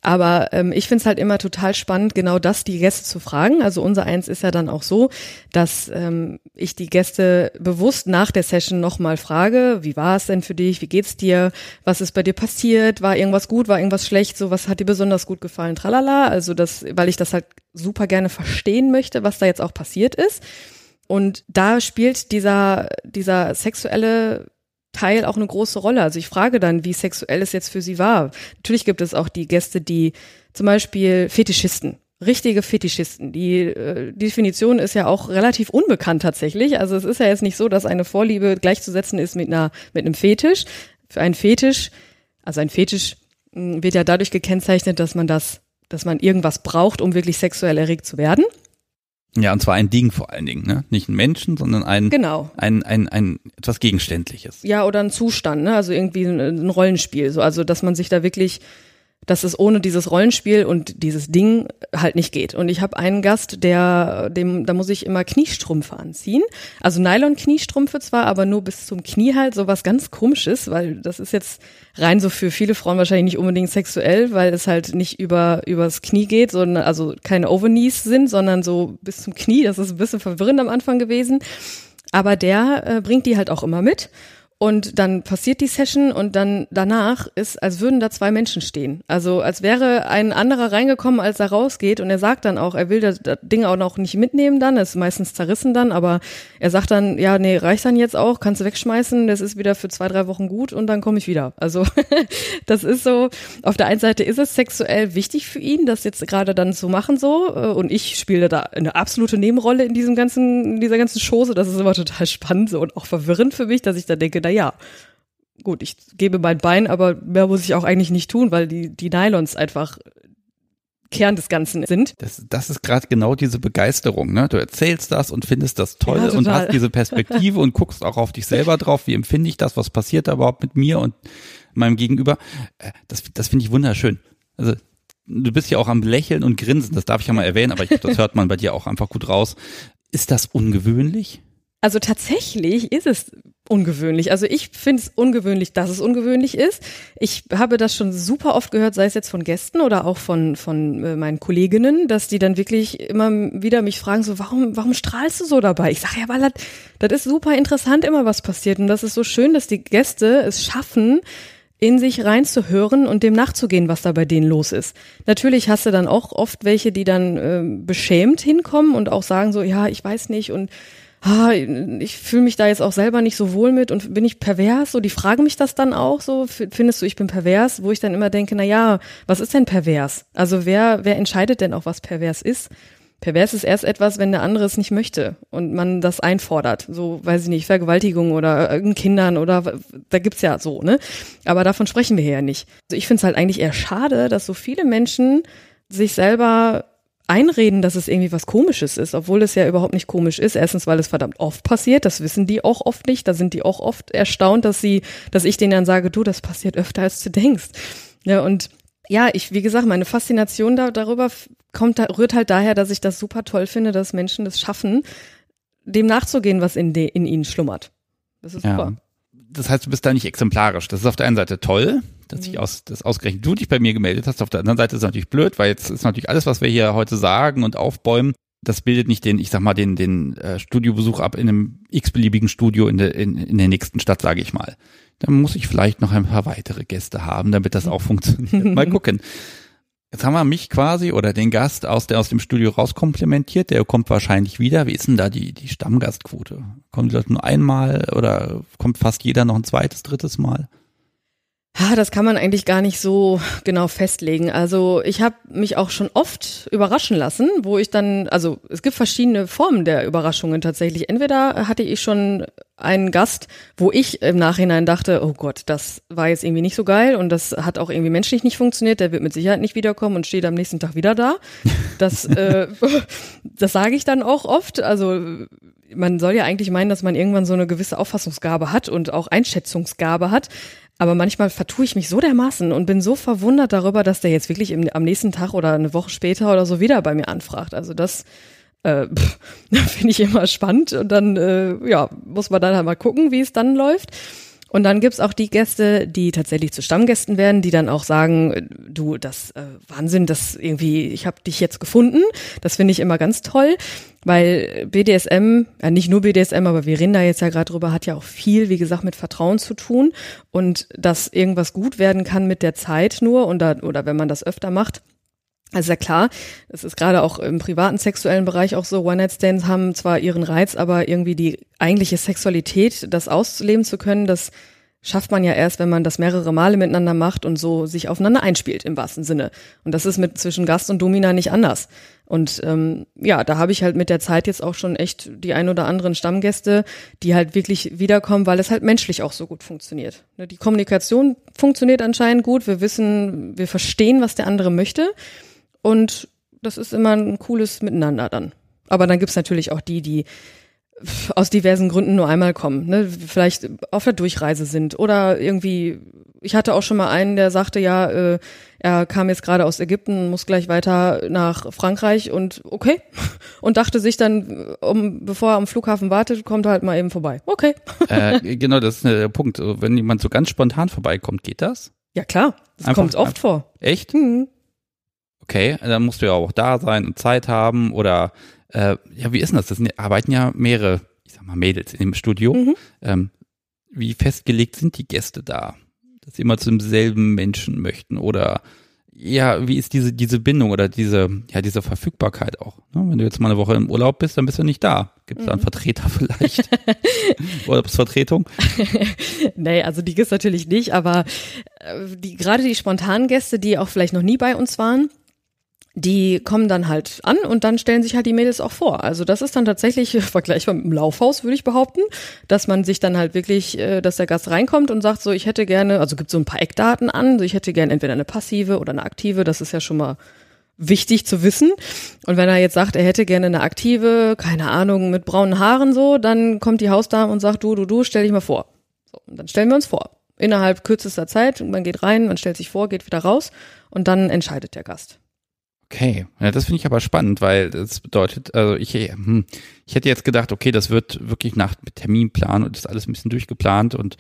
Speaker 2: Aber ähm, ich finde es halt immer total spannend, genau das die Gäste zu fragen. Also unser eins ist ja dann auch so, dass ähm, ich die Gäste bewusst nach der Session nochmal frage, wie war es denn für dich, wie geht's dir, was ist bei dir passiert, war irgendwas gut, war irgendwas schlecht, so was hat dir besonders gut gefallen, tralala. Also das, weil ich das halt super gerne verstehen möchte, was da jetzt auch passiert ist. Und da spielt dieser, dieser sexuelle Teil auch eine große Rolle. Also ich frage dann, wie sexuell es jetzt für sie war. Natürlich gibt es auch die Gäste, die zum Beispiel Fetischisten, richtige Fetischisten. Die äh, Definition ist ja auch relativ unbekannt tatsächlich. Also es ist ja jetzt nicht so, dass eine Vorliebe gleichzusetzen ist mit einer mit einem Fetisch. Für einen Fetisch, also ein Fetisch hm, wird ja dadurch gekennzeichnet, dass man das, dass man irgendwas braucht, um wirklich sexuell erregt zu werden.
Speaker 1: Ja, und zwar ein Ding vor allen Dingen, ne? Nicht ein Menschen, sondern ein,
Speaker 2: genau.
Speaker 1: ein, ein, ein etwas Gegenständliches.
Speaker 2: Ja, oder ein Zustand, ne? Also irgendwie ein, ein Rollenspiel. So, also dass man sich da wirklich dass es ohne dieses Rollenspiel und dieses Ding halt nicht geht. Und ich habe einen Gast, der, dem, da muss ich immer Kniestrümpfe anziehen. Also Nylon-Kniestrümpfe zwar, aber nur bis zum Knie halt, so was ganz komisches, weil das ist jetzt rein so für viele Frauen wahrscheinlich nicht unbedingt sexuell, weil es halt nicht über, übers Knie geht, sondern also keine Overknees sind, sondern so bis zum Knie. Das ist ein bisschen verwirrend am Anfang gewesen. Aber der äh, bringt die halt auch immer mit. Und dann passiert die Session und dann danach ist, als würden da zwei Menschen stehen. Also als wäre ein anderer reingekommen, als er rausgeht. Und er sagt dann auch, er will das, das Ding auch noch nicht mitnehmen dann, ist meistens zerrissen dann, aber er sagt dann, ja, nee, reicht dann jetzt auch, kannst du wegschmeißen, das ist wieder für zwei, drei Wochen gut und dann komme ich wieder. Also das ist so, auf der einen Seite ist es sexuell wichtig für ihn, das jetzt gerade dann zu machen so. Äh, und ich spiele da eine absolute Nebenrolle in diesem ganzen, in dieser ganzen Chose. Das ist immer total spannend so und auch verwirrend für mich, dass ich da denke, na ja, gut, ich gebe mein Bein, aber mehr muss ich auch eigentlich nicht tun, weil die, die Nylons einfach Kern des Ganzen sind.
Speaker 1: Das, das ist gerade genau diese Begeisterung, ne? Du erzählst das und findest das toll ja, und hast diese Perspektive und guckst auch auf dich selber drauf. Wie empfinde ich das? Was passiert da überhaupt mit mir und meinem Gegenüber? Äh, das, das finde ich wunderschön. Also du bist ja auch am Lächeln und Grinsen, das darf ich ja mal erwähnen, aber ich, das hört man bei dir auch einfach gut raus. Ist das ungewöhnlich?
Speaker 2: Also tatsächlich ist es ungewöhnlich. Also ich finde es ungewöhnlich, dass es ungewöhnlich ist. Ich habe das schon super oft gehört, sei es jetzt von Gästen oder auch von, von äh, meinen Kolleginnen, dass die dann wirklich immer wieder mich fragen, so, warum, warum strahlst du so dabei? Ich sage, ja, weil das, das ist super interessant immer, was passiert. Und das ist so schön, dass die Gäste es schaffen, in sich reinzuhören und dem nachzugehen, was da bei denen los ist. Natürlich hast du dann auch oft welche, die dann äh, beschämt hinkommen und auch sagen so, ja, ich weiß nicht und ich fühle mich da jetzt auch selber nicht so wohl mit und bin ich pervers? So, die fragen mich das dann auch so, findest du, ich bin pervers? Wo ich dann immer denke, na ja, was ist denn pervers? Also wer, wer entscheidet denn auch, was pervers ist? Pervers ist erst etwas, wenn der andere es nicht möchte und man das einfordert. So, weiß ich nicht, Vergewaltigung oder irgendeinen Kindern oder da gibt's ja so, ne? Aber davon sprechen wir hier ja nicht. Also ich finde es halt eigentlich eher schade, dass so viele Menschen sich selber einreden, dass es irgendwie was Komisches ist, obwohl es ja überhaupt nicht komisch ist. Erstens, weil es verdammt oft passiert, das wissen die auch oft nicht. Da sind die auch oft erstaunt, dass sie, dass ich denen dann sage, du, das passiert öfter als du denkst. Ja, und ja, ich, wie gesagt, meine Faszination da, darüber kommt, da, rührt halt daher, dass ich das super toll finde, dass Menschen das schaffen, dem nachzugehen, was in, de, in ihnen schlummert. Das ist ja. super.
Speaker 1: Das heißt, du bist da nicht exemplarisch. Das ist auf der einen Seite toll, dass mhm. ich aus, das ausgerechnet du dich bei mir gemeldet hast. Auf der anderen Seite ist es natürlich blöd, weil jetzt ist natürlich alles, was wir hier heute sagen und aufbäumen, das bildet nicht den, ich sag mal, den, den äh, Studiobesuch ab in einem x-beliebigen Studio in der, in, in der nächsten Stadt, sage ich mal. Dann muss ich vielleicht noch ein paar weitere Gäste haben, damit das auch funktioniert. Mal gucken. Jetzt haben wir mich quasi oder den Gast aus, der aus dem Studio rauskomplementiert, der kommt wahrscheinlich wieder. Wie ist denn da die, die Stammgastquote? Kommen die Leute nur einmal oder kommt fast jeder noch ein zweites, drittes Mal?
Speaker 2: Ja, das kann man eigentlich gar nicht so genau festlegen. Also ich habe mich auch schon oft überraschen lassen, wo ich dann, also es gibt verschiedene Formen der Überraschungen tatsächlich. Entweder hatte ich schon einen Gast, wo ich im Nachhinein dachte, oh Gott, das war jetzt irgendwie nicht so geil und das hat auch irgendwie menschlich nicht funktioniert, der wird mit Sicherheit nicht wiederkommen und steht am nächsten Tag wieder da. Das, äh, das sage ich dann auch oft. Also man soll ja eigentlich meinen, dass man irgendwann so eine gewisse Auffassungsgabe hat und auch Einschätzungsgabe hat. Aber manchmal vertue ich mich so dermaßen und bin so verwundert darüber, dass der jetzt wirklich im, am nächsten Tag oder eine Woche später oder so wieder bei mir anfragt. Also das äh, finde ich immer spannend und dann äh, ja muss man dann halt mal gucken, wie es dann läuft. Und dann gibt's auch die Gäste, die tatsächlich zu Stammgästen werden, die dann auch sagen, du, das äh, Wahnsinn, das irgendwie, ich habe dich jetzt gefunden. Das finde ich immer ganz toll, weil BDSM, ja nicht nur BDSM, aber wir reden da jetzt ja gerade drüber, hat ja auch viel, wie gesagt, mit Vertrauen zu tun. Und dass irgendwas gut werden kann mit der Zeit nur und da, oder wenn man das öfter macht, also ja klar, es ist gerade auch im privaten sexuellen Bereich auch so, One-Night-Stands haben zwar ihren Reiz, aber irgendwie die eigentliche Sexualität, das ausleben zu können, das schafft man ja erst, wenn man das mehrere Male miteinander macht und so sich aufeinander einspielt im wahrsten Sinne. Und das ist mit zwischen Gast und Domina nicht anders. Und ähm, ja, da habe ich halt mit der Zeit jetzt auch schon echt die ein oder anderen Stammgäste, die halt wirklich wiederkommen, weil es halt menschlich auch so gut funktioniert. Ne, die Kommunikation funktioniert anscheinend gut. Wir wissen, wir verstehen, was der andere möchte. Und das ist immer ein cooles Miteinander dann. Aber dann gibt's natürlich auch die, die aus diversen Gründen nur einmal kommen, ne? vielleicht auf der Durchreise sind oder irgendwie, ich hatte auch schon mal einen, der sagte, ja, äh, er kam jetzt gerade aus Ägypten, muss gleich weiter nach Frankreich und okay und dachte sich dann, um, bevor er am Flughafen wartet, kommt er halt mal eben vorbei. Okay.
Speaker 1: Äh, genau, das ist der Punkt. Wenn jemand so ganz spontan vorbeikommt, geht das?
Speaker 2: Ja klar, das kommt oft vor.
Speaker 1: Echt? Mhm okay, dann musst du ja auch da sein und Zeit haben oder äh, ja, wie ist denn das? Das sind, arbeiten ja mehrere, ich sag mal, Mädels im Studio. Mhm. Ähm, wie festgelegt sind die Gäste da? Dass sie immer zum selben Menschen möchten oder ja, wie ist diese, diese Bindung oder diese, ja, diese Verfügbarkeit auch? Ne? Wenn du jetzt mal eine Woche im Urlaub bist, dann bist du nicht da. Gibt es da einen mhm. Vertreter vielleicht? Urlaubsvertretung?
Speaker 2: nee, also die gibt's natürlich nicht, aber äh, die, gerade die spontanen Gäste, die auch vielleicht noch nie bei uns waren, die kommen dann halt an und dann stellen sich halt die Mädels auch vor. Also das ist dann tatsächlich vergleichbar mit dem Laufhaus, würde ich behaupten, dass man sich dann halt wirklich, äh, dass der Gast reinkommt und sagt so, ich hätte gerne, also gibt so ein paar Eckdaten an, so ich hätte gerne entweder eine passive oder eine aktive, das ist ja schon mal wichtig zu wissen. Und wenn er jetzt sagt, er hätte gerne eine aktive, keine Ahnung, mit braunen Haaren so, dann kommt die Hausdame und sagt, du, du, du, stell dich mal vor. So, und dann stellen wir uns vor. Innerhalb kürzester Zeit, man geht rein, man stellt sich vor, geht wieder raus und dann entscheidet der Gast.
Speaker 1: Okay, ja, das finde ich aber spannend, weil das bedeutet, also ich, hm, ich hätte jetzt gedacht, okay, das wird wirklich nach Terminplan und ist alles ein bisschen durchgeplant und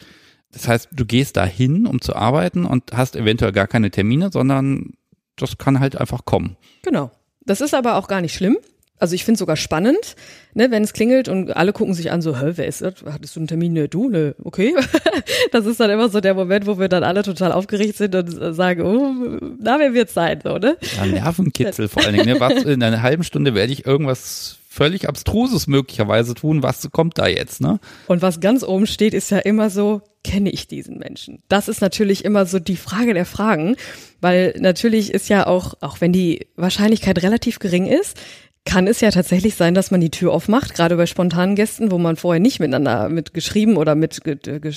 Speaker 1: das heißt, du gehst da hin, um zu arbeiten und hast eventuell gar keine Termine, sondern das kann halt einfach kommen.
Speaker 2: Genau. Das ist aber auch gar nicht schlimm. Also ich finde sogar spannend, ne, wenn es klingelt und alle gucken sich an, so, hä, wer ist das? Hattest du einen Termin? Ne, du, ne, okay. das ist dann immer so der Moment, wo wir dann alle total aufgeregt sind und sagen, oh, na, wer wird's sein, so, ne?
Speaker 1: Ja, Nervenkitzel vor allen Dingen, ne? Was, in einer halben Stunde werde ich irgendwas völlig Abstruses möglicherweise tun. Was kommt da jetzt, ne?
Speaker 2: Und was ganz oben steht, ist ja immer so, kenne ich diesen Menschen? Das ist natürlich immer so die Frage der Fragen, weil natürlich ist ja auch, auch wenn die Wahrscheinlichkeit relativ gering ist, kann es ja tatsächlich sein, dass man die Tür aufmacht, gerade bei spontanen Gästen, wo man vorher nicht miteinander mit geschrieben oder mit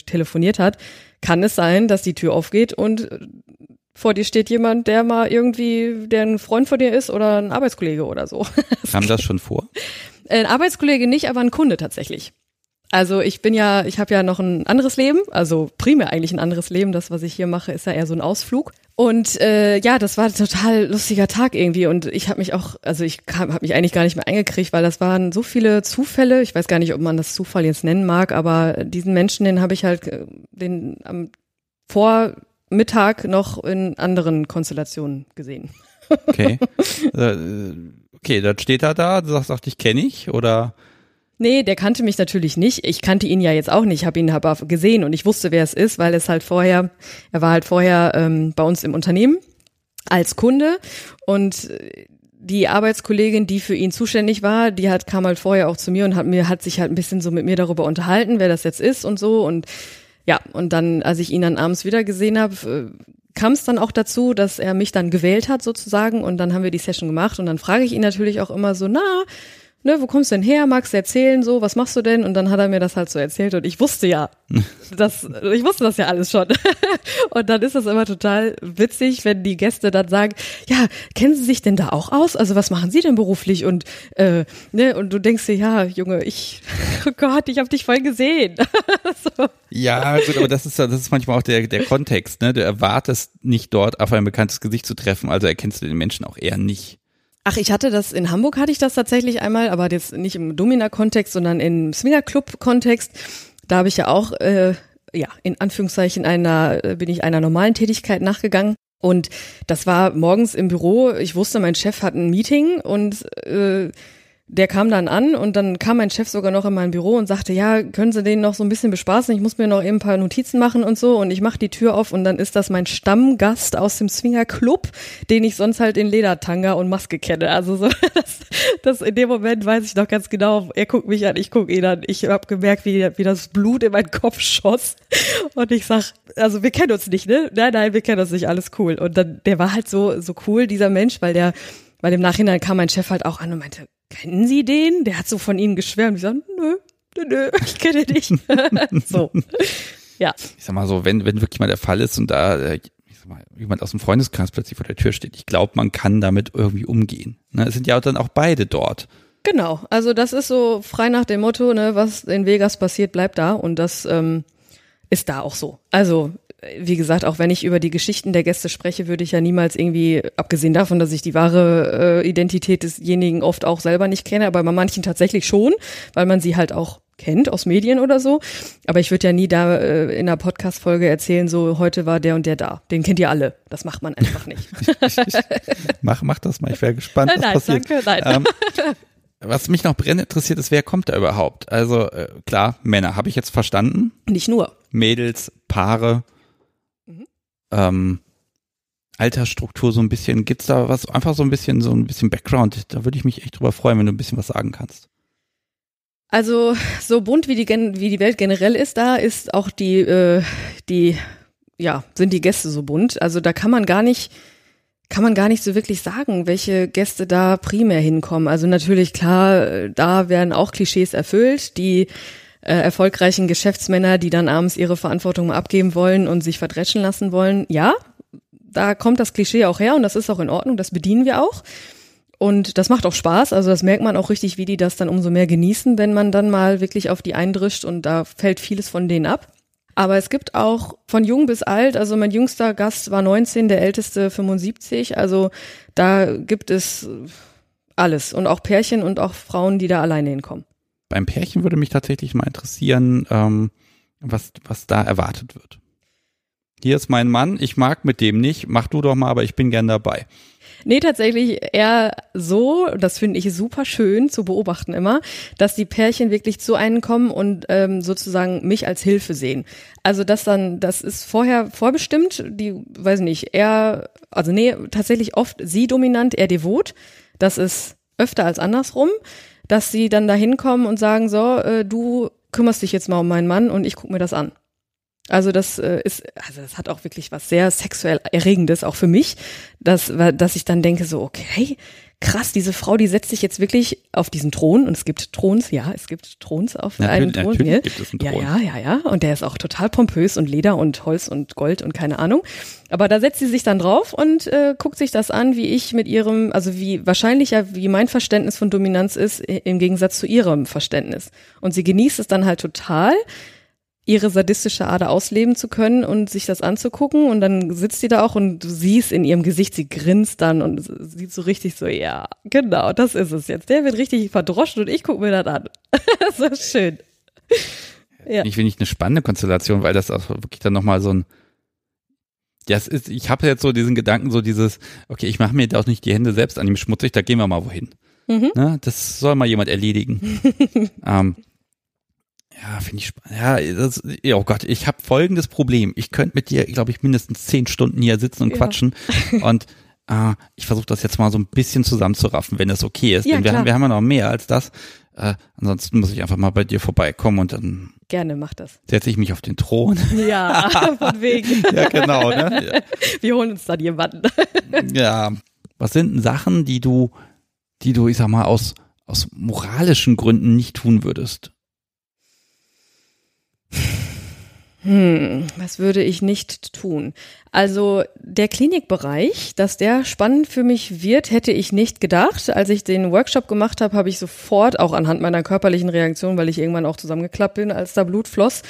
Speaker 2: telefoniert hat, kann es sein, dass die Tür aufgeht und vor dir steht jemand, der mal irgendwie, der ein Freund von dir ist oder ein Arbeitskollege oder so.
Speaker 1: Kam das schon vor?
Speaker 2: Ein Arbeitskollege nicht, aber ein Kunde tatsächlich. Also ich bin ja, ich habe ja noch ein anderes Leben, also primär eigentlich ein anderes Leben. Das, was ich hier mache, ist ja eher so ein Ausflug. Und äh, ja, das war ein total lustiger Tag irgendwie. Und ich habe mich auch, also ich habe mich eigentlich gar nicht mehr eingekriegt, weil das waren so viele Zufälle. Ich weiß gar nicht, ob man das Zufall jetzt nennen mag, aber diesen Menschen, den habe ich halt äh, den am Vormittag noch in anderen Konstellationen gesehen.
Speaker 1: Okay. Äh, okay, dann steht er da, du sagst, sagt, ich kenne ich oder
Speaker 2: Nee, der kannte mich natürlich nicht. Ich kannte ihn ja jetzt auch nicht, habe ihn aber gesehen und ich wusste, wer es ist, weil es halt vorher, er war halt vorher ähm, bei uns im Unternehmen als Kunde und äh, die Arbeitskollegin, die für ihn zuständig war, die hat kam halt vorher auch zu mir und hat mir hat sich halt ein bisschen so mit mir darüber unterhalten, wer das jetzt ist und so und ja und dann, als ich ihn dann abends wieder gesehen habe, äh, kam es dann auch dazu, dass er mich dann gewählt hat sozusagen und dann haben wir die Session gemacht und dann frage ich ihn natürlich auch immer so, na ne, wo kommst du denn her? Magst du erzählen so? Was machst du denn? Und dann hat er mir das halt so erzählt und ich wusste ja, das, ich wusste das ja alles schon. und dann ist das immer total witzig, wenn die Gäste dann sagen, ja, kennen Sie sich denn da auch aus? Also was machen Sie denn beruflich? Und äh, ne, und du denkst dir, ja, Junge, ich, oh Gott, ich habe dich voll gesehen.
Speaker 1: so. Ja, gut, aber das ist das ist manchmal auch der der Kontext, ne? Du erwartest nicht dort auf ein bekanntes Gesicht zu treffen, also erkennst du den Menschen auch eher nicht.
Speaker 2: Ach, ich hatte das, in Hamburg hatte ich das tatsächlich einmal, aber jetzt nicht im Domina-Kontext, sondern im Swingerclub-Kontext. Da habe ich ja auch, äh, ja, in Anführungszeichen einer, äh, bin ich einer normalen Tätigkeit nachgegangen. Und das war morgens im Büro. Ich wusste, mein Chef hat ein Meeting und äh, der kam dann an und dann kam mein Chef sogar noch in mein Büro und sagte, ja, können Sie den noch so ein bisschen bespaßen? Ich muss mir noch eben ein paar Notizen machen und so. Und ich mache die Tür auf und dann ist das mein Stammgast aus dem Swinger Club, den ich sonst halt in Ledertanga und Maske kenne. Also so, das, das in dem Moment weiß ich noch ganz genau. Er guckt mich an, ich gucke ihn an. Ich habe gemerkt, wie, wie das Blut in meinen Kopf schoss. Und ich sag, also wir kennen uns nicht, ne? Nein, nein, wir kennen uns nicht, alles cool. Und dann, der war halt so, so cool, dieser Mensch, weil der, weil im Nachhinein kam mein Chef halt auch an und meinte, kennen Sie den? Der hat so von Ihnen geschwärmt. Ich sage, nö, nö, nö, ich kenne dich. so. Ja.
Speaker 1: Ich sag mal so, wenn, wenn wirklich mal der Fall ist und da äh, ich sag mal, jemand aus dem Freundeskreis plötzlich vor der Tür steht, ich glaube, man kann damit irgendwie umgehen. Ne? Es sind ja dann auch beide dort.
Speaker 2: Genau, also das ist so frei nach dem Motto, ne, was in Vegas passiert, bleibt da und das ähm, ist da auch so. Also wie gesagt, auch wenn ich über die Geschichten der Gäste spreche, würde ich ja niemals irgendwie, abgesehen davon, dass ich die wahre äh, Identität desjenigen oft auch selber nicht kenne, aber bei manchen tatsächlich schon, weil man sie halt auch kennt aus Medien oder so. Aber ich würde ja nie da äh, in einer Podcast-Folge erzählen, so heute war der und der da. Den kennt ihr alle. Das macht man einfach nicht.
Speaker 1: mach, mach das mal. Ich wäre gespannt, was
Speaker 2: nein,
Speaker 1: passiert.
Speaker 2: Danke, nein. Ähm,
Speaker 1: was mich noch brennend interessiert ist, wer kommt da überhaupt? Also äh, klar, Männer, habe ich jetzt verstanden.
Speaker 2: Nicht nur.
Speaker 1: Mädels, Paare ähm, Altersstruktur so ein bisschen, gibt's da was, einfach so ein bisschen, so ein bisschen Background? Da würde ich mich echt drüber freuen, wenn du ein bisschen was sagen kannst.
Speaker 2: Also so bunt wie die, wie die Welt generell ist, da ist auch die, äh, die, ja, sind die Gäste so bunt. Also da kann man gar nicht, kann man gar nicht so wirklich sagen, welche Gäste da primär hinkommen. Also natürlich klar, da werden auch Klischees erfüllt, die äh, erfolgreichen Geschäftsmänner, die dann abends ihre Verantwortung abgeben wollen und sich verdreschen lassen wollen. Ja, da kommt das Klischee auch her und das ist auch in Ordnung, das bedienen wir auch. Und das macht auch Spaß, also das merkt man auch richtig, wie die das dann umso mehr genießen, wenn man dann mal wirklich auf die eindrischt und da fällt vieles von denen ab. Aber es gibt auch von jung bis alt, also mein jüngster Gast war 19, der älteste 75, also da gibt es alles und auch Pärchen und auch Frauen, die da alleine hinkommen
Speaker 1: beim Pärchen würde mich tatsächlich mal interessieren, ähm, was, was da erwartet wird. Hier ist mein Mann, ich mag mit dem nicht, mach du doch mal, aber ich bin gern dabei.
Speaker 2: Nee, tatsächlich eher so, das finde ich super schön zu beobachten immer, dass die Pärchen wirklich zu einem kommen und ähm, sozusagen mich als Hilfe sehen. Also das dann, das ist vorher vorbestimmt, die, weiß nicht, eher, also nee, tatsächlich oft sie dominant, er devot. Das ist öfter als andersrum dass sie dann da hinkommen und sagen, so, äh, du kümmerst dich jetzt mal um meinen Mann und ich gucke mir das an. Also das äh, ist, also das hat auch wirklich was sehr sexuell erregendes, auch für mich, dass, dass ich dann denke so, okay, krass, diese Frau, die setzt sich jetzt wirklich auf diesen Thron und es gibt Throns, ja, es gibt Throns auf
Speaker 1: natürlich,
Speaker 2: einem Thron.
Speaker 1: Natürlich
Speaker 2: ja.
Speaker 1: gibt es einen
Speaker 2: ja,
Speaker 1: Thron.
Speaker 2: ja, ja, ja. Und der ist auch total pompös und Leder und Holz und Gold und keine Ahnung. Aber da setzt sie sich dann drauf und äh, guckt sich das an, wie ich mit ihrem, also wie wahrscheinlich ja, wie mein Verständnis von Dominanz ist, im Gegensatz zu ihrem Verständnis. Und sie genießt es dann halt total ihre sadistische Ader ausleben zu können und sich das anzugucken und dann sitzt sie da auch und du siehst in ihrem Gesicht, sie grinst dann und sieht so richtig so, ja, genau, das ist es jetzt. Der wird richtig verdroschen und ich gucke mir das an. so schön.
Speaker 1: Ja. Ich finde ich eine spannende Konstellation, weil das auch wirklich dann nochmal so ein ja, es ist, ich habe jetzt so diesen Gedanken, so dieses, okay, ich mache mir da auch nicht die Hände selbst an ihm schmutzig, da gehen wir mal wohin. Mhm. Ne? Das soll mal jemand erledigen. ähm, ja, finde ich spannend. Ja, das, oh Gott, ich habe folgendes Problem. Ich könnte mit dir, glaube ich, mindestens zehn Stunden hier sitzen und ja. quatschen. Und äh, ich versuche das jetzt mal so ein bisschen zusammenzuraffen, wenn das okay ist.
Speaker 2: Ja,
Speaker 1: Denn wir
Speaker 2: klar.
Speaker 1: haben, wir haben ja noch mehr als das. Äh, ansonsten muss ich einfach mal bei dir vorbeikommen und dann
Speaker 2: Gerne, mach das.
Speaker 1: setze ich mich auf den Thron.
Speaker 2: Ja, von wegen.
Speaker 1: ja, genau. Ne?
Speaker 2: Wir holen uns dann jemanden.
Speaker 1: ja. Was sind denn Sachen, die du, die du, ich sag mal, aus, aus moralischen Gründen nicht tun würdest?
Speaker 2: Hm, was würde ich nicht tun? Also der Klinikbereich, dass der spannend für mich wird, hätte ich nicht gedacht. Als ich den Workshop gemacht habe, habe ich sofort, auch anhand meiner körperlichen Reaktion, weil ich irgendwann auch zusammengeklappt bin, als da Blut floss,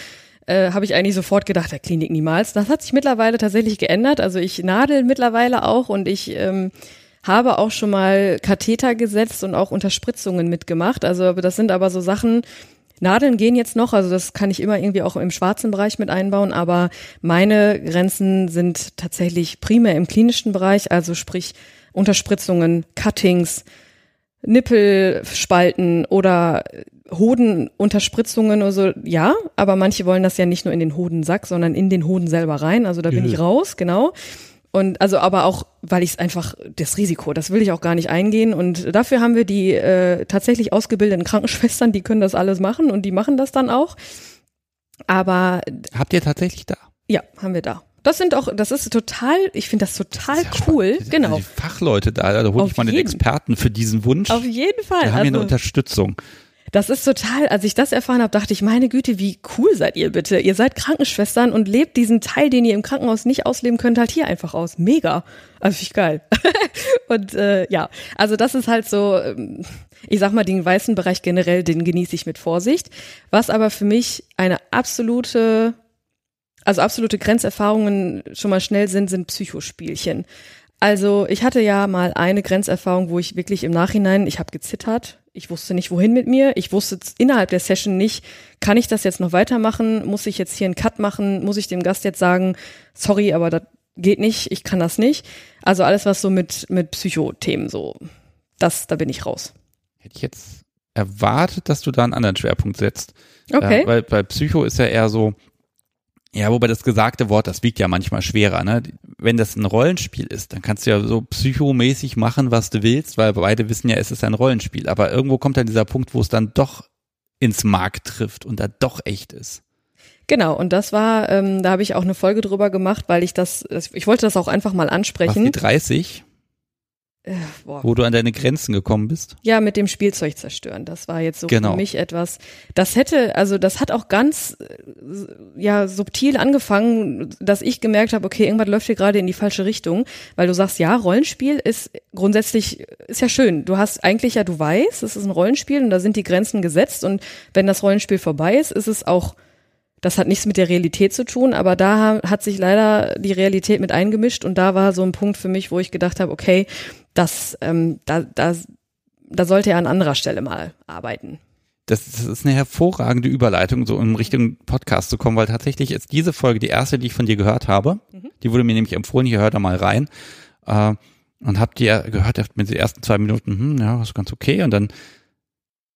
Speaker 2: äh, habe ich eigentlich sofort gedacht, der Klinik niemals. Das hat sich mittlerweile tatsächlich geändert. Also ich nadel mittlerweile auch und ich ähm, habe auch schon mal Katheter gesetzt und auch Unterspritzungen mitgemacht. Also das sind aber so Sachen, Nadeln gehen jetzt noch, also das kann ich immer irgendwie auch im schwarzen Bereich mit einbauen, aber meine Grenzen sind tatsächlich primär im klinischen Bereich, also sprich Unterspritzungen, Cuttings, Nippelspalten oder Hodenunterspritzungen oder so, ja, aber manche wollen das ja nicht nur in den Hodensack, sondern in den Hoden selber rein, also da bin
Speaker 1: Mhm.
Speaker 2: ich raus, genau. Und also aber auch, weil ich es einfach, das Risiko, das will ich auch gar nicht eingehen. Und dafür haben wir die äh, tatsächlich ausgebildeten Krankenschwestern, die können das alles machen und die machen das dann auch. Aber
Speaker 1: Habt ihr tatsächlich da?
Speaker 2: ja, haben wir da. Das sind auch, das ist total, ich finde das total
Speaker 1: Das ja
Speaker 2: cool.
Speaker 1: spannend.
Speaker 2: Genau.
Speaker 1: Die Fachleute da, da hole ich mal den. Experten für diesen Wunsch.
Speaker 2: Auf jeden Fall.
Speaker 1: Wir haben hier eine
Speaker 2: Also,
Speaker 1: Unterstützung.
Speaker 2: Das ist total, als ich das erfahren habe, dachte ich, meine Güte, wie cool seid ihr bitte? Ihr seid Krankenschwestern und lebt diesen Teil, den ihr im Krankenhaus nicht ausleben könnt, halt hier einfach aus. Mega. Also ich geil. und äh, ja, also das ist halt so, ähm, ich sag mal, den weißen Bereich generell, den genieße ich mit Vorsicht. Was aber für mich eine absolute, also absolute Grenzerfahrungen schon mal schnell sind, sind Psychospielchen. Also ich hatte ja mal eine Grenzerfahrung, wo ich wirklich im Nachhinein, ich habe gezittert, ich wusste nicht, wohin mit mir, ich wusste innerhalb der Session nicht, kann ich das jetzt noch weitermachen, muss ich jetzt hier einen Cut machen, muss ich dem Gast jetzt sagen, sorry, aber das geht nicht, ich kann das nicht. Also alles, was so mit, mit Psychothemen so, das, da bin ich raus.
Speaker 1: Hätte ich jetzt erwartet, dass du da einen anderen Schwerpunkt setzt.
Speaker 2: Okay.
Speaker 1: Äh, weil bei Psycho ist ja eher so, ja, wobei das gesagte Wort, das wiegt ja manchmal schwerer, ne? Wenn das ein Rollenspiel ist, dann kannst du ja so psychomäßig machen, was du willst, weil beide wissen ja, es ist ein Rollenspiel. Aber irgendwo kommt dann dieser Punkt, wo es dann doch ins Mark trifft und da doch echt ist.
Speaker 2: Genau, und das war, ähm, da habe ich auch eine Folge drüber gemacht, weil ich das, ich wollte das auch einfach mal
Speaker 1: Was
Speaker 2: ansprechen.
Speaker 1: die 30,
Speaker 2: Äh,
Speaker 1: wo du an deine Grenzen gekommen bist.
Speaker 2: Ja, mit dem Spielzeug zerstören. Das war jetzt so
Speaker 1: Genau.
Speaker 2: für mich etwas. Das hätte, also das hat auch ganz äh, ja subtil angefangen, dass ich gemerkt habe, okay, irgendwas läuft hier gerade in die falsche Richtung, weil du sagst, ja, Rollenspiel ist grundsätzlich ist ja schön. Du hast eigentlich ja, du weißt, es ist ein Rollenspiel und da sind die Grenzen gesetzt und wenn das Rollenspiel vorbei ist, ist es auch das hat nichts mit der Realität zu tun, aber da hat sich leider die Realität mit eingemischt und da war so ein Punkt für mich, wo ich gedacht habe, okay, das, ähm, da, da, da sollte er an anderer Stelle mal arbeiten.
Speaker 1: Das, das ist eine hervorragende Überleitung, so in Richtung Podcast zu kommen, weil tatsächlich ist diese Folge die erste, die ich von dir gehört habe. Die wurde mir nämlich empfohlen, hier hört da mal rein. Äh, und habt ihr gehört, mit den ersten zwei Minuten, hm, ja, ist ganz okay. Und dann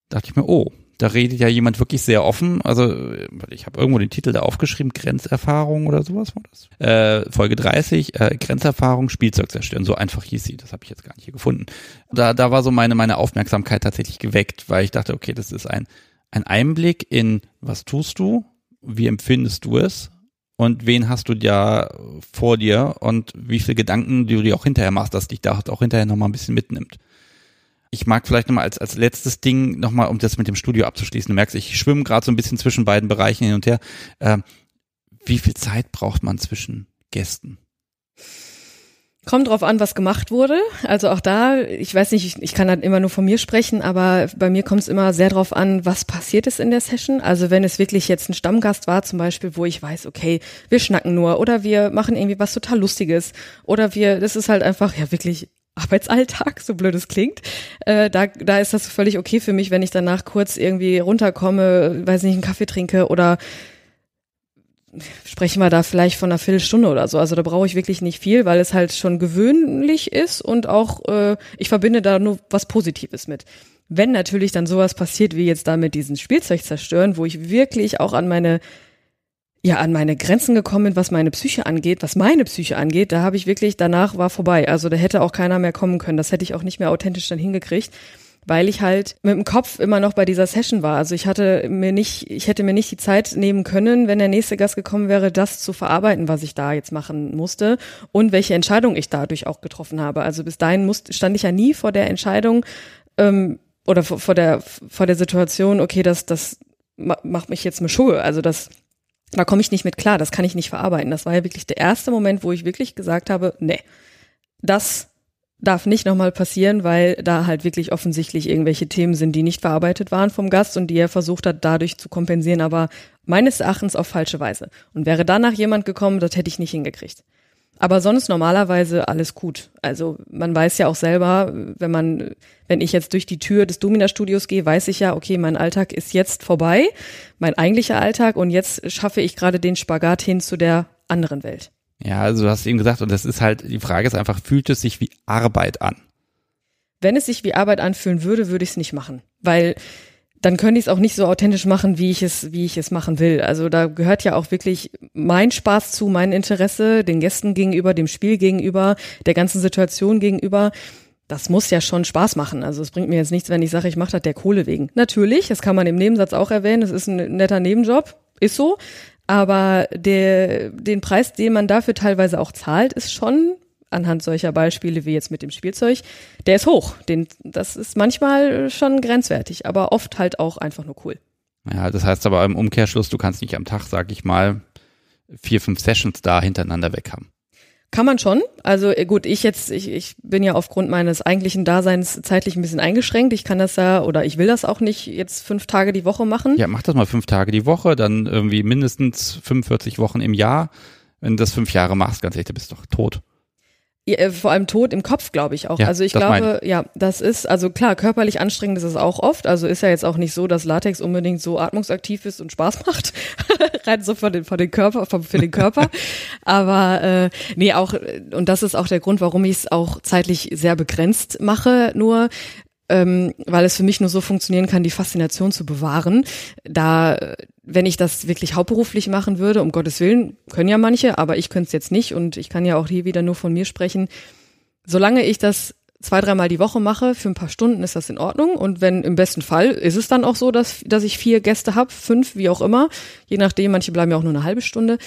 Speaker 1: dachte ich mir, oh, da redet ja jemand wirklich sehr offen. Also ich habe irgendwo den Titel da aufgeschrieben, Grenzerfahrung oder sowas war das. Äh, Folge 30, äh, Grenzerfahrung, Spielzeug zerstören. So einfach hieß sie. Das habe ich jetzt gar nicht hier gefunden. Da, da war so meine, meine Aufmerksamkeit tatsächlich geweckt, weil ich dachte, okay, das ist ein, ein Einblick in, was tust du, wie empfindest du es und wen hast du ja vor dir und wie viele Gedanken du dir auch hinterher machst, dass dich da auch hinterher nochmal ein bisschen mitnimmt. Ich mag vielleicht nochmal als, als letztes Ding nochmal, um das mit dem Studio abzuschließen. Du merkst, ich schwimme gerade so ein bisschen zwischen beiden Bereichen hin und her. Äh, wie viel Zeit braucht man zwischen Gästen?
Speaker 2: Kommt drauf an, was gemacht wurde. Also auch da, ich weiß nicht, ich, ich kann halt immer nur von mir sprechen, aber bei mir kommt es immer sehr drauf an, was passiert ist in der Session. Also wenn es wirklich jetzt ein Stammgast war, zum Beispiel, wo ich weiß, okay, wir schnacken nur oder wir machen irgendwie was total Lustiges oder wir, das ist halt einfach ja wirklich Arbeitsalltag, so blöd es klingt. Äh, da, da ist das völlig okay für mich, wenn ich danach kurz irgendwie runterkomme, weiß nicht, einen Kaffee trinke oder sprechen wir da vielleicht von einer Viertelstunde oder so. Also da brauche ich wirklich nicht viel, weil es halt schon gewöhnlich ist und auch äh, ich verbinde da nur was Positives mit. Wenn natürlich dann sowas passiert wie jetzt da mit diesem Spielzeug zerstören, wo ich wirklich auch an meine ja an meine Grenzen gekommen bin, was meine Psyche angeht, was meine Psyche angeht, da habe ich wirklich danach war vorbei. Also da hätte auch keiner mehr kommen können. Das hätte ich auch nicht mehr authentisch dann hingekriegt weil ich halt mit dem Kopf immer noch bei dieser Session war. Also ich hatte mir nicht, ich hätte mir nicht die Zeit nehmen können, wenn der nächste Gast gekommen wäre, das zu verarbeiten, was ich da jetzt machen musste und welche Entscheidung ich dadurch auch getroffen habe. Also bis dahin musste, stand ich ja nie vor der Entscheidung ähm, oder vor, vor der vor der Situation, okay, das das macht mich jetzt mit Schuhe. Also das da komme ich nicht mit klar, das kann ich nicht verarbeiten. Das war ja wirklich der erste Moment, wo ich wirklich gesagt habe, nee, das darf nicht nochmal passieren, weil da halt wirklich offensichtlich irgendwelche Themen sind, die nicht verarbeitet waren vom Gast und die er versucht hat, dadurch zu kompensieren, aber meines Erachtens auf falsche Weise. Und wäre danach jemand gekommen, das hätte ich nicht hingekriegt. Aber sonst normalerweise alles gut. Also man weiß ja auch selber, wenn man, wenn ich jetzt durch die Tür des Domina-Studios gehe, weiß ich ja, okay, mein Alltag ist jetzt vorbei, mein eigentlicher Alltag, und jetzt schaffe ich gerade den Spagat hin zu der anderen Welt.
Speaker 1: Ja, also du hast eben gesagt, und das ist halt, die Frage ist einfach, fühlt es sich wie Arbeit an?
Speaker 2: Wenn es sich wie Arbeit anfühlen würde, würde ich es nicht machen. Weil dann könnte ich es auch nicht so authentisch machen, wie ich es, wie ich es machen will. Also da gehört ja auch wirklich mein Spaß zu, mein Interesse, den Gästen gegenüber, dem Spiel gegenüber, der ganzen Situation gegenüber. Das muss ja schon Spaß machen. Also es bringt mir jetzt nichts, wenn ich sage, ich mache das der Kohle wegen. Natürlich, das kann man im Nebensatz auch erwähnen, es ist ein netter Nebenjob, ist so. Aber der, den Preis, den man dafür teilweise auch zahlt, ist schon anhand solcher Beispiele wie jetzt mit dem Spielzeug, der ist hoch. Den, das ist manchmal schon grenzwertig, aber oft halt auch einfach nur cool.
Speaker 1: Ja, das heißt aber im Umkehrschluss, du kannst nicht am Tag, sag ich mal, vier, fünf Sessions da hintereinander weg haben.
Speaker 2: Kann man schon. Also äh, gut, ich jetzt, ich, ich bin ja aufgrund meines eigentlichen Daseins zeitlich ein bisschen eingeschränkt. Ich kann das ja oder ich will das auch nicht jetzt fünf Tage die Woche machen.
Speaker 1: Ja, mach das mal fünf Tage die Woche, dann irgendwie mindestens 45 Wochen im Jahr. Wenn du das fünf Jahre machst, ganz ehrlich, du bist doch tot.
Speaker 2: Äh, vor allem tot im Kopf, glaube ich auch. Ja, also ich glaube, ich. ja, das ist, also klar, körperlich anstrengend ist es auch oft. Also ist ja jetzt auch nicht so, dass Latex unbedingt so atmungsaktiv ist und Spaß macht. Rein so von den, von den Körper, für den Körper. Aber äh, nee, auch, und das ist auch der Grund, warum ich es auch zeitlich sehr begrenzt mache, nur ähm, weil es für mich nur so funktionieren kann, die Faszination zu bewahren. Da, wenn ich das wirklich hauptberuflich machen würde, um Gottes Willen, können ja manche, aber ich könnte es jetzt nicht und ich kann ja auch hier wieder nur von mir sprechen. Solange ich das zwei, dreimal die Woche mache, für ein paar Stunden ist das in Ordnung. Und wenn im besten Fall ist es dann auch so, dass, dass ich vier Gäste habe, fünf, wie auch immer, je nachdem, manche bleiben ja auch nur eine halbe Stunde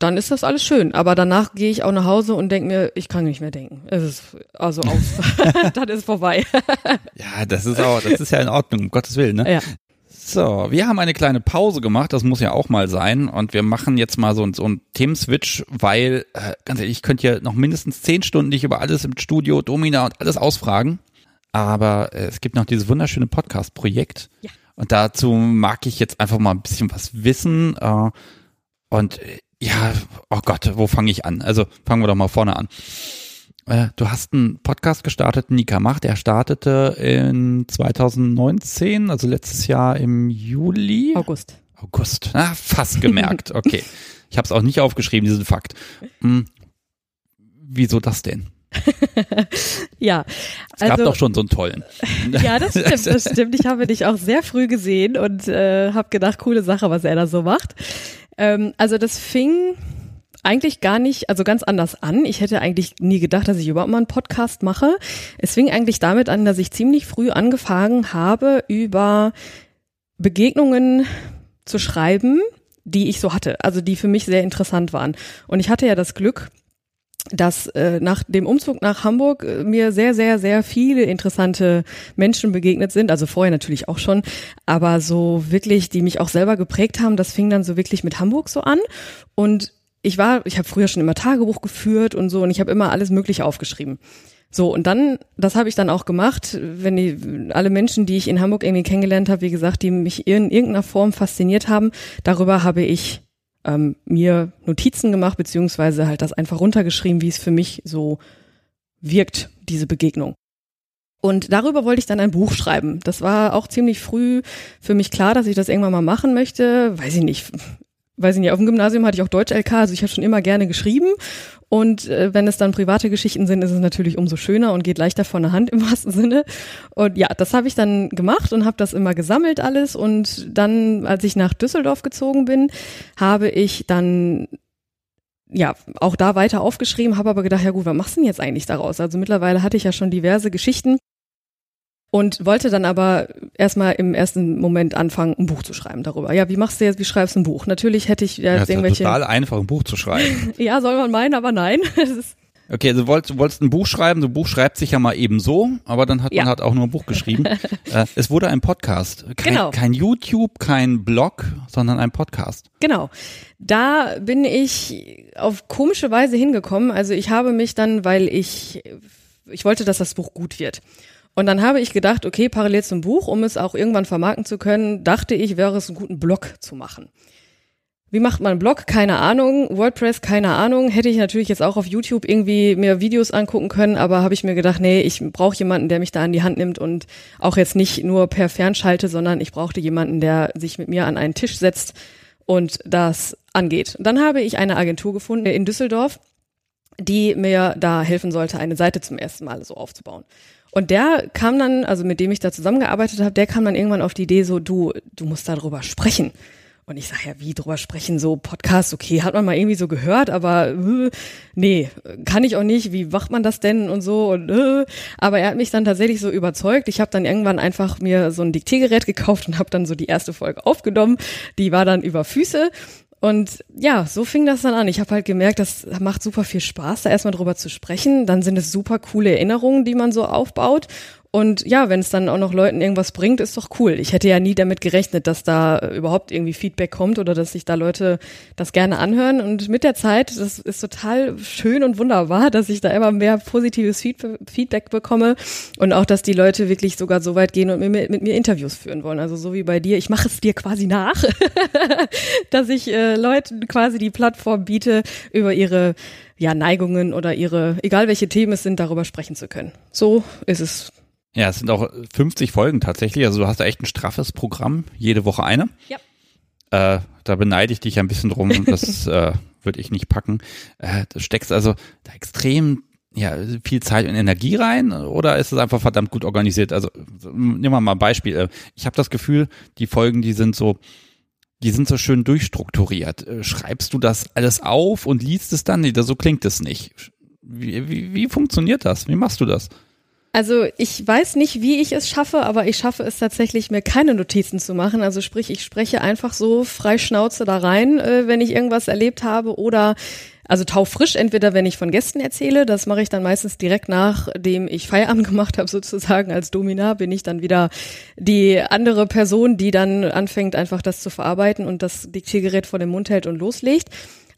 Speaker 2: dann ist das alles schön. Aber danach gehe ich auch nach Hause und denke mir, ich kann nicht mehr denken. Es ist also aus. dann ist vorbei.
Speaker 1: ja, das ist auch, das ist ja in Ordnung, um Gottes Willen, ne?
Speaker 2: Ja.
Speaker 1: So, wir haben eine kleine Pause gemacht, das muss ja auch mal sein. Und wir machen jetzt mal so, so einen Themenswitch, weil, äh, ganz ehrlich, ich könnte ja noch mindestens zehn Stunden dich über alles im Studio, Domina und alles ausfragen. Aber äh, es gibt noch dieses wunderschöne Podcast-Projekt. Ja. Und dazu mag ich jetzt einfach mal ein bisschen was wissen. Äh, und ja, oh Gott, wo fange ich an? Also fangen wir doch mal vorne an. Äh, du hast einen Podcast gestartet, Nika Macht. Der startete in 2019, also letztes Jahr im Juli.
Speaker 2: August.
Speaker 1: August. Ah, fast gemerkt. Okay. Ich habe es auch nicht aufgeschrieben, diesen Fakt. Hm. Wieso das denn?
Speaker 2: ja.
Speaker 1: Es gab also doch schon so einen tollen.
Speaker 2: ja, das stimmt, das stimmt. Ich habe dich auch sehr früh gesehen und äh, habe gedacht, coole Sache, was er da so macht. Ähm, also das fing eigentlich gar nicht, also ganz anders an. Ich hätte eigentlich nie gedacht, dass ich überhaupt mal einen Podcast mache. Es fing eigentlich damit an, dass ich ziemlich früh angefangen habe, über Begegnungen zu schreiben, die ich so hatte, also die für mich sehr interessant waren. Und ich hatte ja das Glück, dass äh, nach dem Umzug nach Hamburg äh, mir sehr, sehr, sehr viele interessante Menschen begegnet sind. Also vorher natürlich auch schon, aber so wirklich, die mich auch selber geprägt haben, das fing dann so wirklich mit Hamburg so an. Und ich war, ich habe früher schon immer Tagebuch geführt und so und ich habe immer alles Mögliche aufgeschrieben. So, und dann, das habe ich dann auch gemacht, wenn die, alle Menschen, die ich in Hamburg irgendwie kennengelernt habe, wie gesagt, die mich in irgendeiner Form fasziniert haben, darüber habe ich ähm, mir Notizen gemacht, beziehungsweise halt das einfach runtergeschrieben, wie es für mich so wirkt, diese Begegnung. Und darüber wollte ich dann ein Buch schreiben. Das war auch ziemlich früh für mich klar, dass ich das irgendwann mal machen möchte. Weiß ich nicht, weiß ich nicht, auf dem Gymnasium hatte ich auch Deutsch-LK, also ich habe schon immer gerne geschrieben. Und äh, wenn es dann private Geschichten sind, ist es natürlich umso schöner und geht leichter von der Hand im wahrsten Sinne. Und ja, das habe ich dann gemacht und habe das immer gesammelt alles. Und dann, als ich nach Düsseldorf gezogen bin, habe ich dann ja, auch da weiter aufgeschrieben, habe aber gedacht, ja gut, was machst du denn jetzt eigentlich daraus? Also mittlerweile hatte ich ja schon diverse Geschichten und wollte dann aber erstmal im ersten Moment anfangen, ein Buch zu schreiben darüber. Ja, wie machst du jetzt, wie schreibst du ein Buch? Natürlich hätte ich ja,
Speaker 1: jetzt irgendwelche. Ja total einfach, ein Buch zu schreiben.
Speaker 2: ja, soll man meinen, aber nein.
Speaker 1: Okay, also du wolltest, du wolltest ein Buch schreiben, so ein Buch schreibt sich ja mal eben so, aber dann hat ja. man halt auch nur ein Buch geschrieben. äh, es wurde ein Podcast. Kein, genau. kein YouTube, kein Blog, sondern ein Podcast.
Speaker 2: Genau. Da bin ich auf komische Weise hingekommen. Also ich habe mich dann, weil ich, ich wollte, dass das Buch gut wird. Und dann habe ich gedacht, okay, parallel zum Buch, um es auch irgendwann vermarkten zu können, dachte ich, wäre es einen guten Blog zu machen. Wie macht man einen Blog? Keine Ahnung. WordPress? Keine Ahnung. Hätte ich natürlich jetzt auch auf YouTube irgendwie mir Videos angucken können, aber habe ich mir gedacht, nee, ich brauche jemanden, der mich da an die Hand nimmt und auch jetzt nicht nur per Fernschalte, sondern ich brauchte jemanden, der sich mit mir an einen Tisch setzt und das angeht. Dann habe ich eine Agentur gefunden in Düsseldorf, die mir da helfen sollte, eine Seite zum ersten Mal so aufzubauen. Und der kam dann, also mit dem ich da zusammengearbeitet habe, der kam dann irgendwann auf die Idee so, du, du musst darüber sprechen. Und ich sage ja, wie drüber sprechen, so Podcast, okay, hat man mal irgendwie so gehört, aber äh, nee, kann ich auch nicht, wie macht man das denn und so. Und, äh, aber er hat mich dann tatsächlich so überzeugt. Ich habe dann irgendwann einfach mir so ein Diktiergerät gekauft und habe dann so die erste Folge aufgenommen. Die war dann über Füße und ja, so fing das dann an. Ich habe halt gemerkt, das macht super viel Spaß, da erstmal drüber zu sprechen. Dann sind es super coole Erinnerungen, die man so aufbaut. Und ja, wenn es dann auch noch Leuten irgendwas bringt, ist doch cool. Ich hätte ja nie damit gerechnet, dass da überhaupt irgendwie Feedback kommt oder dass sich da Leute das gerne anhören. Und mit der Zeit, das ist total schön und wunderbar, dass ich da immer mehr positives Feedback bekomme und auch, dass die Leute wirklich sogar so weit gehen und mit, mit mir Interviews führen wollen. Also so wie bei dir. Ich mache es dir quasi nach, dass ich äh, Leuten quasi die Plattform biete, über ihre ja, Neigungen oder ihre, egal welche Themen es sind, darüber sprechen zu können. So ist es
Speaker 1: ja, es sind auch 50 Folgen tatsächlich. Also du hast da echt ein straffes Programm, jede Woche eine. Ja. Äh, da beneide ich dich ein bisschen drum. Das äh, würde ich nicht packen. Äh, du steckst also da extrem ja, viel Zeit und Energie rein oder ist es einfach verdammt gut organisiert? Also nehmen wir mal ein Beispiel. Äh, ich habe das Gefühl, die Folgen, die sind so, die sind so schön durchstrukturiert. Äh, schreibst du das alles auf und liest es dann? Nee, so klingt es nicht. Wie, wie, wie funktioniert das? Wie machst du das?
Speaker 2: Also ich weiß nicht, wie ich es schaffe, aber ich schaffe es tatsächlich, mir keine Notizen zu machen. Also sprich, ich spreche einfach so frei Schnauze da rein, äh, wenn ich irgendwas erlebt habe oder also taufrisch, entweder wenn ich von Gästen erzähle, das mache ich dann meistens direkt nachdem ich Feierabend gemacht habe, sozusagen als Domina, bin ich dann wieder die andere Person, die dann anfängt, einfach das zu verarbeiten und das Diktiergerät vor dem Mund hält und loslegt.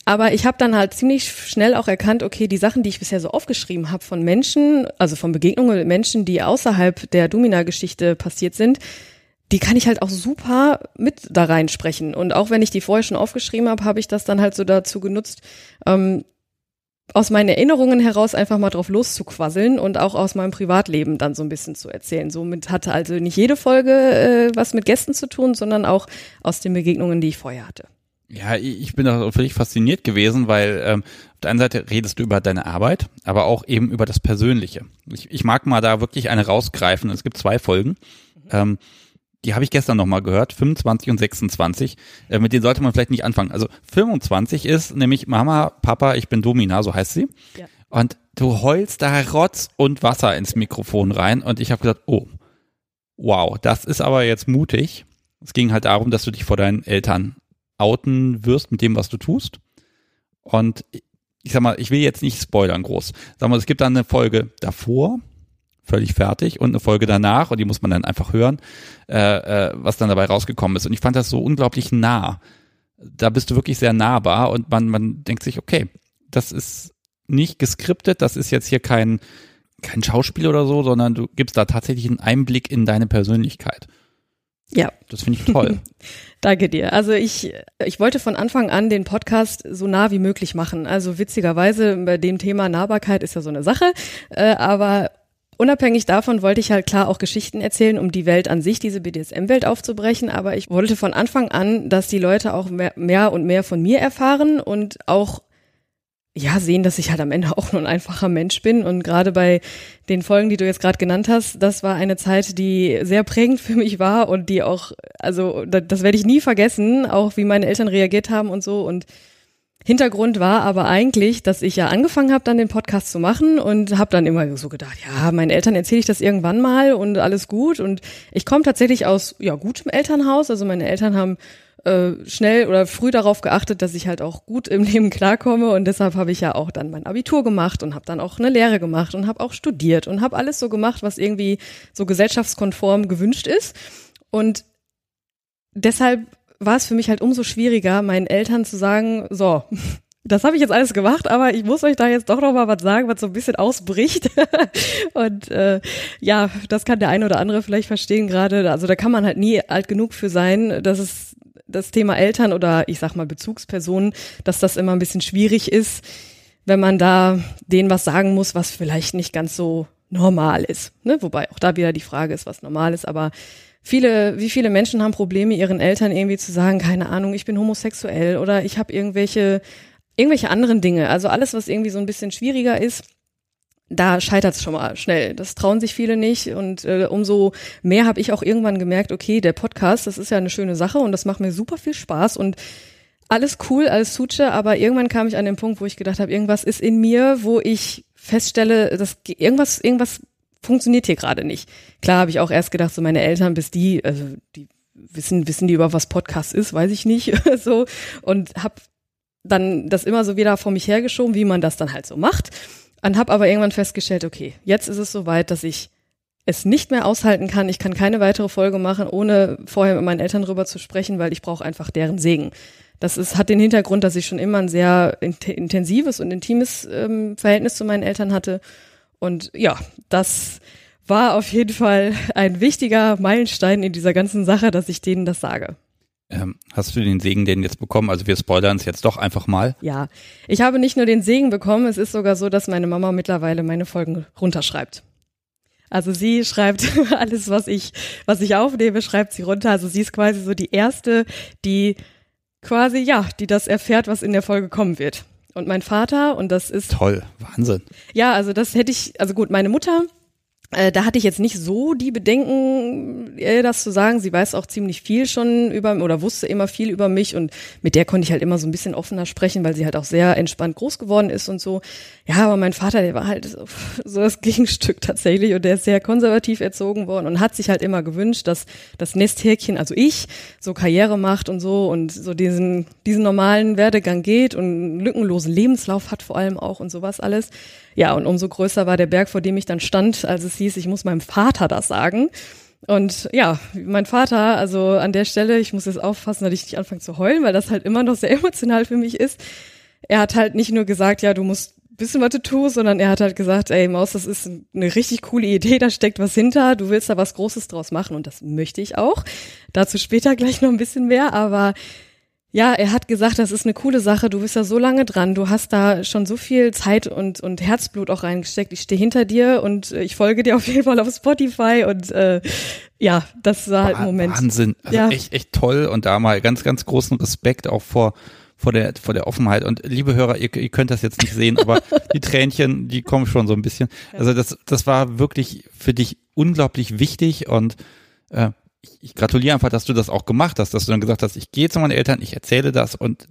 Speaker 2: Aber ich habe dann halt ziemlich schnell auch erkannt, okay, die Sachen, die ich bisher so aufgeschrieben habe von Menschen, also von Begegnungen mit Menschen, die außerhalb der Domina-Geschichte passiert sind, die kann ich halt auch super mit da reinsprechen. Und auch wenn ich die vorher schon aufgeschrieben habe, habe ich das dann halt so dazu genutzt, ähm, aus meinen Erinnerungen heraus einfach mal drauf loszuquasseln und auch aus meinem Privatleben dann so ein bisschen zu erzählen. Somit hatte also nicht jede Folge äh, was mit Gästen zu tun, sondern auch aus den Begegnungen, die ich vorher hatte.
Speaker 1: Ja, ich bin da völlig fasziniert gewesen, weil ähm, der einen Seite redest du über deine Arbeit, aber auch eben über das Persönliche. Ich, ich mag mal da wirklich eine rausgreifen. Es gibt zwei Folgen. Mhm. Ähm, die habe ich gestern nochmal gehört, 25 und 26. Äh, mit denen sollte man vielleicht nicht anfangen. Also 25 ist nämlich Mama, Papa, ich bin Domina, so heißt sie. Ja. Und du heulst da Rotz und Wasser ins Mikrofon rein. Und ich habe gesagt, oh, wow, das ist aber jetzt mutig. Es ging halt darum, dass du dich vor deinen Eltern outen wirst mit dem, was du tust. Und ich sag mal, ich will jetzt nicht spoilern groß. Sag mal, es gibt dann eine Folge davor, völlig fertig, und eine Folge danach, und die muss man dann einfach hören, äh, äh, was dann dabei rausgekommen ist. Und ich fand das so unglaublich nah. Da bist du wirklich sehr nahbar und man, man denkt sich, okay, das ist nicht geskriptet, das ist jetzt hier kein, kein Schauspiel oder so, sondern du gibst da tatsächlich einen Einblick in deine Persönlichkeit.
Speaker 2: Ja.
Speaker 1: Das finde ich toll.
Speaker 2: Danke dir. Also ich, ich wollte von Anfang an den Podcast so nah wie möglich machen. Also witzigerweise bei dem Thema Nahbarkeit ist ja so eine Sache, äh, aber Unabhängig davon wollte ich halt klar auch Geschichten erzählen, um die Welt an sich, diese BDSM-Welt aufzubrechen. Aber ich wollte von Anfang an, dass die Leute auch mehr, mehr und mehr von mir erfahren und auch ja, sehen, dass ich halt am Ende auch nur ein einfacher Mensch bin. Und gerade bei den Folgen, die du jetzt gerade genannt hast, das war eine Zeit, die sehr prägend für mich war und die auch, also das, werde ich nie vergessen, auch wie meine Eltern reagiert haben und so. Und Hintergrund war aber eigentlich, dass ich ja angefangen habe, dann den Podcast zu machen und habe dann immer so gedacht, ja, meinen Eltern erzähle ich das irgendwann mal und alles gut. Und ich komme tatsächlich aus ja gutem Elternhaus. Also meine Eltern haben äh, schnell oder früh darauf geachtet, dass ich halt auch gut im Leben klarkomme und deshalb habe ich ja auch dann mein Abitur gemacht und habe dann auch eine Lehre gemacht und habe auch studiert und habe alles so gemacht, was irgendwie so gesellschaftskonform gewünscht ist und deshalb war es für mich halt umso schwieriger, meinen Eltern zu sagen, so, das habe ich jetzt alles gemacht, aber ich muss euch da jetzt doch noch mal was sagen, was so ein bisschen ausbricht. und äh, ja, das kann der eine oder andere vielleicht verstehen gerade. Also da kann man halt nie alt genug für sein, dass es das Thema Eltern oder ich sag mal Bezugspersonen, dass das immer ein bisschen schwierig ist, wenn man da denen was sagen muss, was vielleicht nicht ganz so normal ist. Ne? Wobei auch da wieder die Frage ist, was normal ist, aber viele, wie viele Menschen haben Probleme, ihren Eltern irgendwie zu sagen, keine Ahnung, ich bin homosexuell oder ich habe irgendwelche, irgendwelche anderen Dinge. Also alles, was irgendwie so ein bisschen schwieriger ist, da scheitert es schon mal schnell. Das trauen sich viele nicht. Und äh, umso mehr habe ich auch irgendwann gemerkt, okay, der Podcast, das ist ja eine schöne Sache und das macht mir super viel Spaß und alles cool, alles Suche, aber irgendwann kam ich an den Punkt, wo ich gedacht habe, irgendwas ist in mir, wo ich feststelle, dass irgendwas, irgendwas funktioniert hier gerade nicht. Klar habe ich auch erst gedacht, so meine Eltern, bis die, also die wissen, wissen die über was Podcast ist, weiß ich nicht, so und habe dann das immer so wieder vor mich hergeschoben, wie man das dann halt so macht und habe aber irgendwann festgestellt, okay, jetzt ist es soweit, dass ich es nicht mehr aushalten kann. Ich kann keine weitere Folge machen, ohne vorher mit meinen Eltern drüber zu sprechen, weil ich brauche einfach deren Segen. Das ist, hat den Hintergrund, dass ich schon immer ein sehr intensives und intimes ähm, Verhältnis zu meinen Eltern hatte. Und ja, das war auf jeden Fall ein wichtiger Meilenstein in dieser ganzen Sache, dass ich denen das sage.
Speaker 1: Ähm, hast du den Segen denn jetzt bekommen? Also wir spoilern es jetzt doch einfach mal.
Speaker 2: Ja, ich habe nicht nur den Segen bekommen, es ist sogar so, dass meine Mama mittlerweile meine Folgen runterschreibt. Also sie schreibt alles, was ich, was ich aufnehme, schreibt sie runter. Also sie ist quasi so die erste, die quasi, ja, die das erfährt, was in der Folge kommen wird. Und mein Vater, und das ist.
Speaker 1: Toll, Wahnsinn.
Speaker 2: Ja, also das hätte ich, also gut, meine Mutter da hatte ich jetzt nicht so die Bedenken, äh, das zu sagen. Sie weiß auch ziemlich viel schon über oder wusste immer viel über mich und mit der konnte ich halt immer so ein bisschen offener sprechen, weil sie halt auch sehr entspannt groß geworden ist und so. Ja, aber mein Vater, der war halt so, so das Gegenstück tatsächlich und der ist sehr konservativ erzogen worden und hat sich halt immer gewünscht, dass das Nesthäkchen, also ich, so Karriere macht und so und so diesen, diesen normalen Werdegang geht und einen lückenlosen Lebenslauf hat vor allem auch und sowas alles. Ja, und umso größer war der Berg, vor dem ich dann stand, als es hieß, ich muss meinem Vater das sagen. Und ja, mein Vater, also an der Stelle, ich muss jetzt aufpassen, dass ich nicht anfange zu heulen, weil das halt immer noch sehr emotional für mich ist. Er hat halt nicht nur gesagt, ja, du musst wissen, was du tust, sondern er hat halt gesagt, ey Maus, das ist eine richtig coole Idee, da steckt was hinter, du willst da was Großes draus machen und das möchte ich auch. Dazu später gleich noch ein bisschen mehr, aber ja, er hat gesagt, das ist eine coole Sache, du bist da so lange dran, du hast da schon so viel Zeit und, und Herzblut auch reingesteckt. Ich stehe hinter dir und äh, ich folge dir auf jeden Fall auf Spotify und äh, ja, das war halt ein Moment.
Speaker 1: Wahnsinn, also ja. echt, echt toll und da mal ganz, ganz großen Respekt auch vor vor der, vor der Offenheit. Und liebe Hörer, ihr, ihr könnt das jetzt nicht sehen, aber die Tränchen, die kommen schon so ein bisschen. Also das, das war wirklich für dich unglaublich wichtig und äh, ich, ich gratuliere einfach, dass du das auch gemacht hast, dass du dann gesagt hast, ich gehe zu meinen Eltern, ich erzähle das und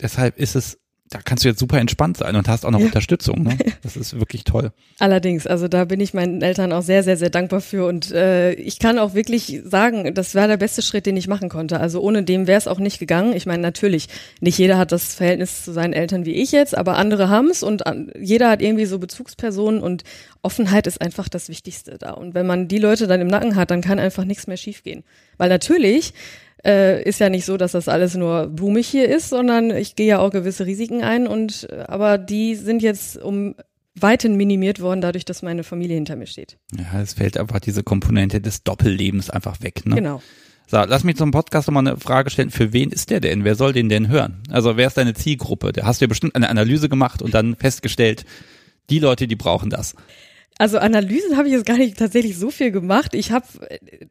Speaker 1: deshalb ist es da kannst du jetzt super entspannt sein und hast auch noch ja. Unterstützung. Ne? Das ist wirklich toll.
Speaker 2: Allerdings, also da bin ich meinen Eltern auch sehr, sehr, sehr dankbar für. Und äh, ich kann auch wirklich sagen, das war der beste Schritt, den ich machen konnte. Also ohne dem wäre es auch nicht gegangen. Ich meine, natürlich, nicht jeder hat das Verhältnis zu seinen Eltern wie ich jetzt, aber andere haben es und jeder hat irgendwie so Bezugspersonen und Offenheit ist einfach das Wichtigste da. Und wenn man die Leute dann im Nacken hat, dann kann einfach nichts mehr schiefgehen. Weil natürlich äh, ist ja nicht so, dass das alles nur blumig hier ist, sondern ich gehe ja auch gewisse Risiken ein und äh, aber die sind jetzt um weiten minimiert worden, dadurch, dass meine Familie hinter mir steht.
Speaker 1: Ja, es fällt einfach diese Komponente des Doppellebens einfach weg. Ne?
Speaker 2: Genau.
Speaker 1: So, lass mich zum Podcast nochmal eine Frage stellen. Für wen ist der denn? Wer soll den denn hören? Also wer ist deine Zielgruppe? Da hast du ja bestimmt eine Analyse gemacht und dann festgestellt, die Leute, die brauchen das.
Speaker 2: Also Analysen habe ich jetzt gar nicht tatsächlich so viel gemacht. Ich habe,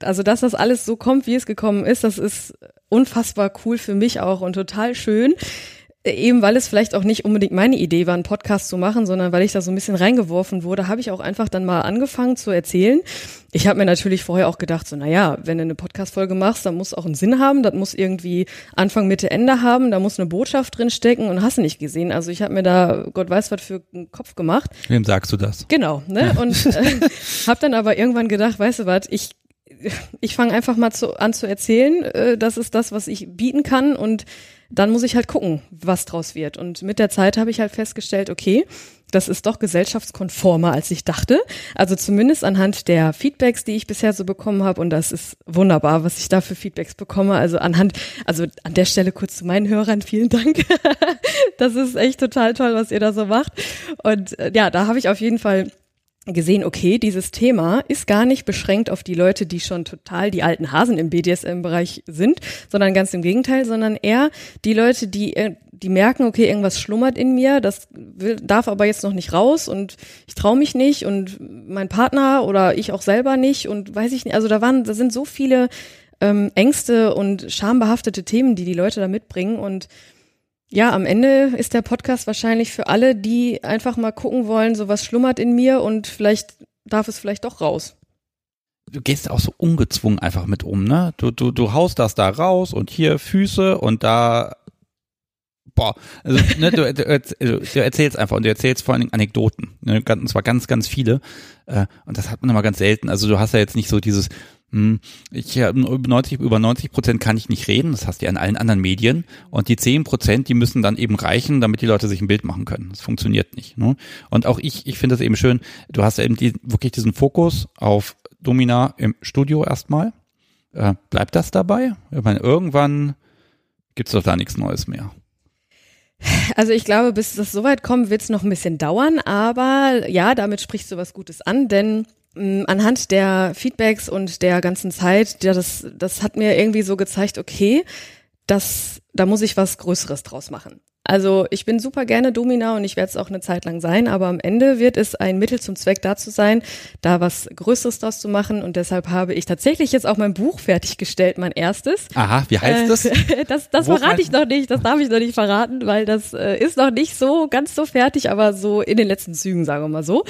Speaker 2: also dass das alles so kommt, wie es gekommen ist, das ist unfassbar cool für mich auch und total schön. Eben weil es vielleicht auch nicht unbedingt meine Idee war, einen Podcast zu machen, sondern weil ich da so ein bisschen reingeworfen wurde, habe ich auch einfach dann mal angefangen zu erzählen. Ich habe mir natürlich vorher auch gedacht, so, naja, wenn du eine Podcast-Folge machst, dann muss auch einen Sinn haben, das muss irgendwie Anfang, Mitte, Ende haben, da muss eine Botschaft drin stecken und hast du nicht gesehen. Also ich habe mir da, Gott weiß was für einen Kopf gemacht.
Speaker 1: Wem sagst du das?
Speaker 2: Genau, ne? Und äh, habe dann aber irgendwann gedacht, weißt du was, ich ich fange einfach mal zu, an zu erzählen, äh, das ist das, was ich bieten kann und dann muss ich halt gucken, was draus wird. Und mit der Zeit habe ich halt festgestellt, okay, das ist doch gesellschaftskonformer, als ich dachte. Also zumindest anhand der Feedbacks, die ich bisher so bekommen habe. Und das ist wunderbar, was ich da für Feedbacks bekomme. Also anhand, also an der Stelle kurz zu meinen Hörern, vielen Dank. das ist echt total toll, was ihr da so macht. Und äh, ja, da habe ich auf jeden Fall gesehen, okay, dieses Thema ist gar nicht beschränkt auf die Leute, die schon total die alten Hasen im BDSM-Bereich sind, sondern ganz im Gegenteil, sondern eher die Leute, die, äh, die merken, okay, irgendwas schlummert in mir, das will, darf aber jetzt noch nicht raus und ich traue mich nicht und mein Partner oder ich auch selber nicht und weiß ich nicht, also da waren, da sind so viele ähm, Ängste und schambehaftete Themen, die die Leute da mitbringen und ja, am Ende ist der Podcast wahrscheinlich für alle, die einfach mal gucken wollen, so was schlummert in mir und vielleicht darf es vielleicht doch raus.
Speaker 1: Du gehst auch so ungezwungen einfach mit um, ne? Du, du, du haust das da raus und hier Füße und da boah, also, ne, du, du, erzählst einfach und du erzählst vor allen Dingen Anekdoten, ne, und zwar ganz, ganz viele äh, und das hat man immer ganz selten. Also du hast ja jetzt nicht so dieses, ich über 90, über 90 Prozent kann ich nicht reden, das hast du ja in allen anderen Medien. Und die 10 Prozent, die müssen dann eben reichen, damit die Leute sich ein Bild machen können. Das funktioniert nicht. Ne? Und auch ich, ich finde das eben schön, du hast eben die, wirklich diesen Fokus auf Domina im Studio erstmal. Äh, bleibt das dabei? Ich meine, irgendwann gibt's doch da nichts Neues mehr.
Speaker 2: Also ich glaube, bis das soweit kommt, wird es noch ein bisschen dauern, aber ja, damit sprichst du was Gutes an, denn anhand der Feedbacks und der ganzen Zeit, ja, das, das hat mir irgendwie so gezeigt, okay, das, da muss ich was Größeres draus machen. Also ich bin super gerne Domina und ich werde es auch eine Zeit lang sein, aber am Ende wird es ein Mittel zum Zweck dazu sein, da was Größeres draus zu machen und deshalb habe ich tatsächlich jetzt auch mein Buch fertiggestellt, mein erstes.
Speaker 1: Aha, wie heißt das?
Speaker 2: Äh, das das verrate ich noch nicht, das darf ich noch nicht verraten, weil das äh, ist noch nicht so ganz so fertig, aber so in den letzten Zügen, sagen wir mal so.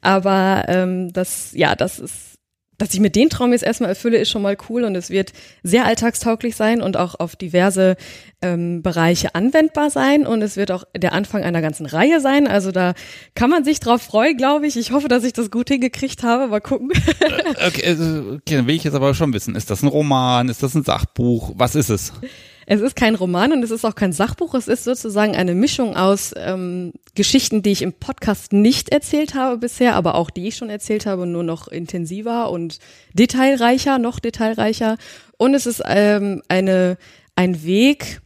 Speaker 2: Aber ähm, das, ja, das ist, dass ich mit den Traum jetzt erstmal erfülle, ist schon mal cool und es wird sehr alltagstauglich sein und auch auf diverse ähm, Bereiche anwendbar sein und es wird auch der Anfang einer ganzen Reihe sein. Also da kann man sich drauf freuen, glaube ich. Ich hoffe, dass ich das gut hingekriegt habe. Mal gucken.
Speaker 1: okay, also, okay, dann will ich jetzt aber schon wissen, ist das ein Roman, ist das ein Sachbuch, was ist es?
Speaker 2: Es ist kein Roman und es ist auch kein Sachbuch. Es ist sozusagen eine Mischung aus ähm, Geschichten, die ich im Podcast nicht erzählt habe bisher, aber auch die ich schon erzählt habe, nur noch intensiver und detailreicher, noch detailreicher. Und es ist ähm, eine ein Weg,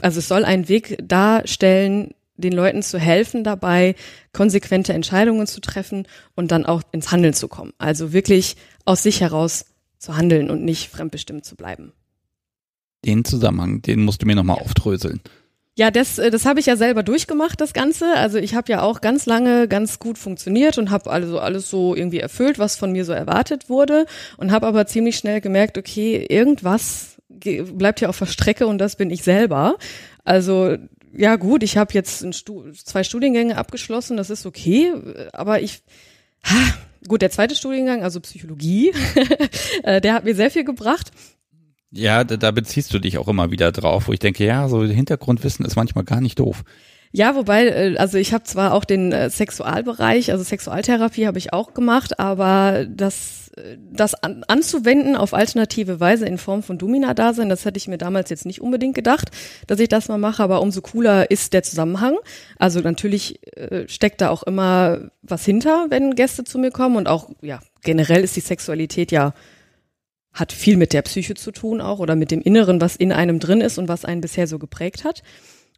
Speaker 2: also es soll einen Weg darstellen, den Leuten zu helfen dabei, konsequente Entscheidungen zu treffen und dann auch ins Handeln zu kommen. Also wirklich aus sich heraus zu handeln und nicht fremdbestimmt zu bleiben
Speaker 1: den Zusammenhang, den musst du mir nochmal aufdröseln.
Speaker 2: Ja, das, äh, das habe ich ja selber durchgemacht, das Ganze. Also ich habe ja auch ganz lange ganz gut funktioniert und habe also alles so irgendwie erfüllt, was von mir so erwartet wurde und habe aber ziemlich schnell gemerkt, okay, irgendwas bleibt ja auf der Strecke und das bin ich selber. Also ja gut, ich habe jetzt Stu zwei Studiengänge abgeschlossen, das ist okay, aber ich ha, gut, der zweite Studiengang, also Psychologie, äh, der hat mir sehr viel gebracht.
Speaker 1: Ja, da, da beziehst du dich auch immer wieder drauf, wo ich denke, ja, so Hintergrundwissen ist manchmal gar nicht doof.
Speaker 2: Ja, wobei, äh, also ich habe zwar auch den äh, Sexualbereich, also Sexualtherapie habe ich auch gemacht, aber das, äh, das an, anzuwenden auf alternative Weise in Form von Domina-Dasein, das hätte ich mir damals jetzt nicht unbedingt gedacht, dass ich das mal mache, aber umso cooler ist der Zusammenhang. Also natürlich äh, steckt da auch immer was hinter, wenn Gäste zu mir kommen und auch, ja, generell ist die Sexualität ja hat viel mit der Psyche zu tun auch oder mit dem Inneren, was in einem drin ist und was einen bisher so geprägt hat.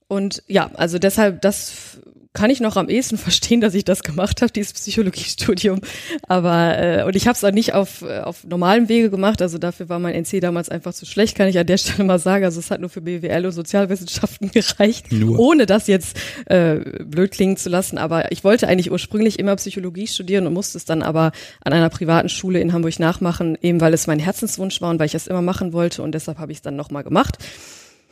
Speaker 2: Und ja, also deshalb, das kann ich noch am ehesten verstehen, dass ich das gemacht habe, dieses Psychologiestudium. Aber äh, und ich habe es auch nicht auf, äh, auf normalem Wege gemacht. Also dafür war mein NC damals einfach zu schlecht, kann ich an der Stelle mal sagen. Also es hat nur für BWL und Sozialwissenschaften gereicht, nur. ohne das jetzt äh, blöd klingen zu lassen. Aber ich wollte eigentlich ursprünglich immer Psychologie studieren und musste es dann aber an einer privaten Schule in Hamburg nachmachen, eben weil es mein Herzenswunsch war und weil ich es immer machen wollte. Und deshalb habe ich es dann nochmal gemacht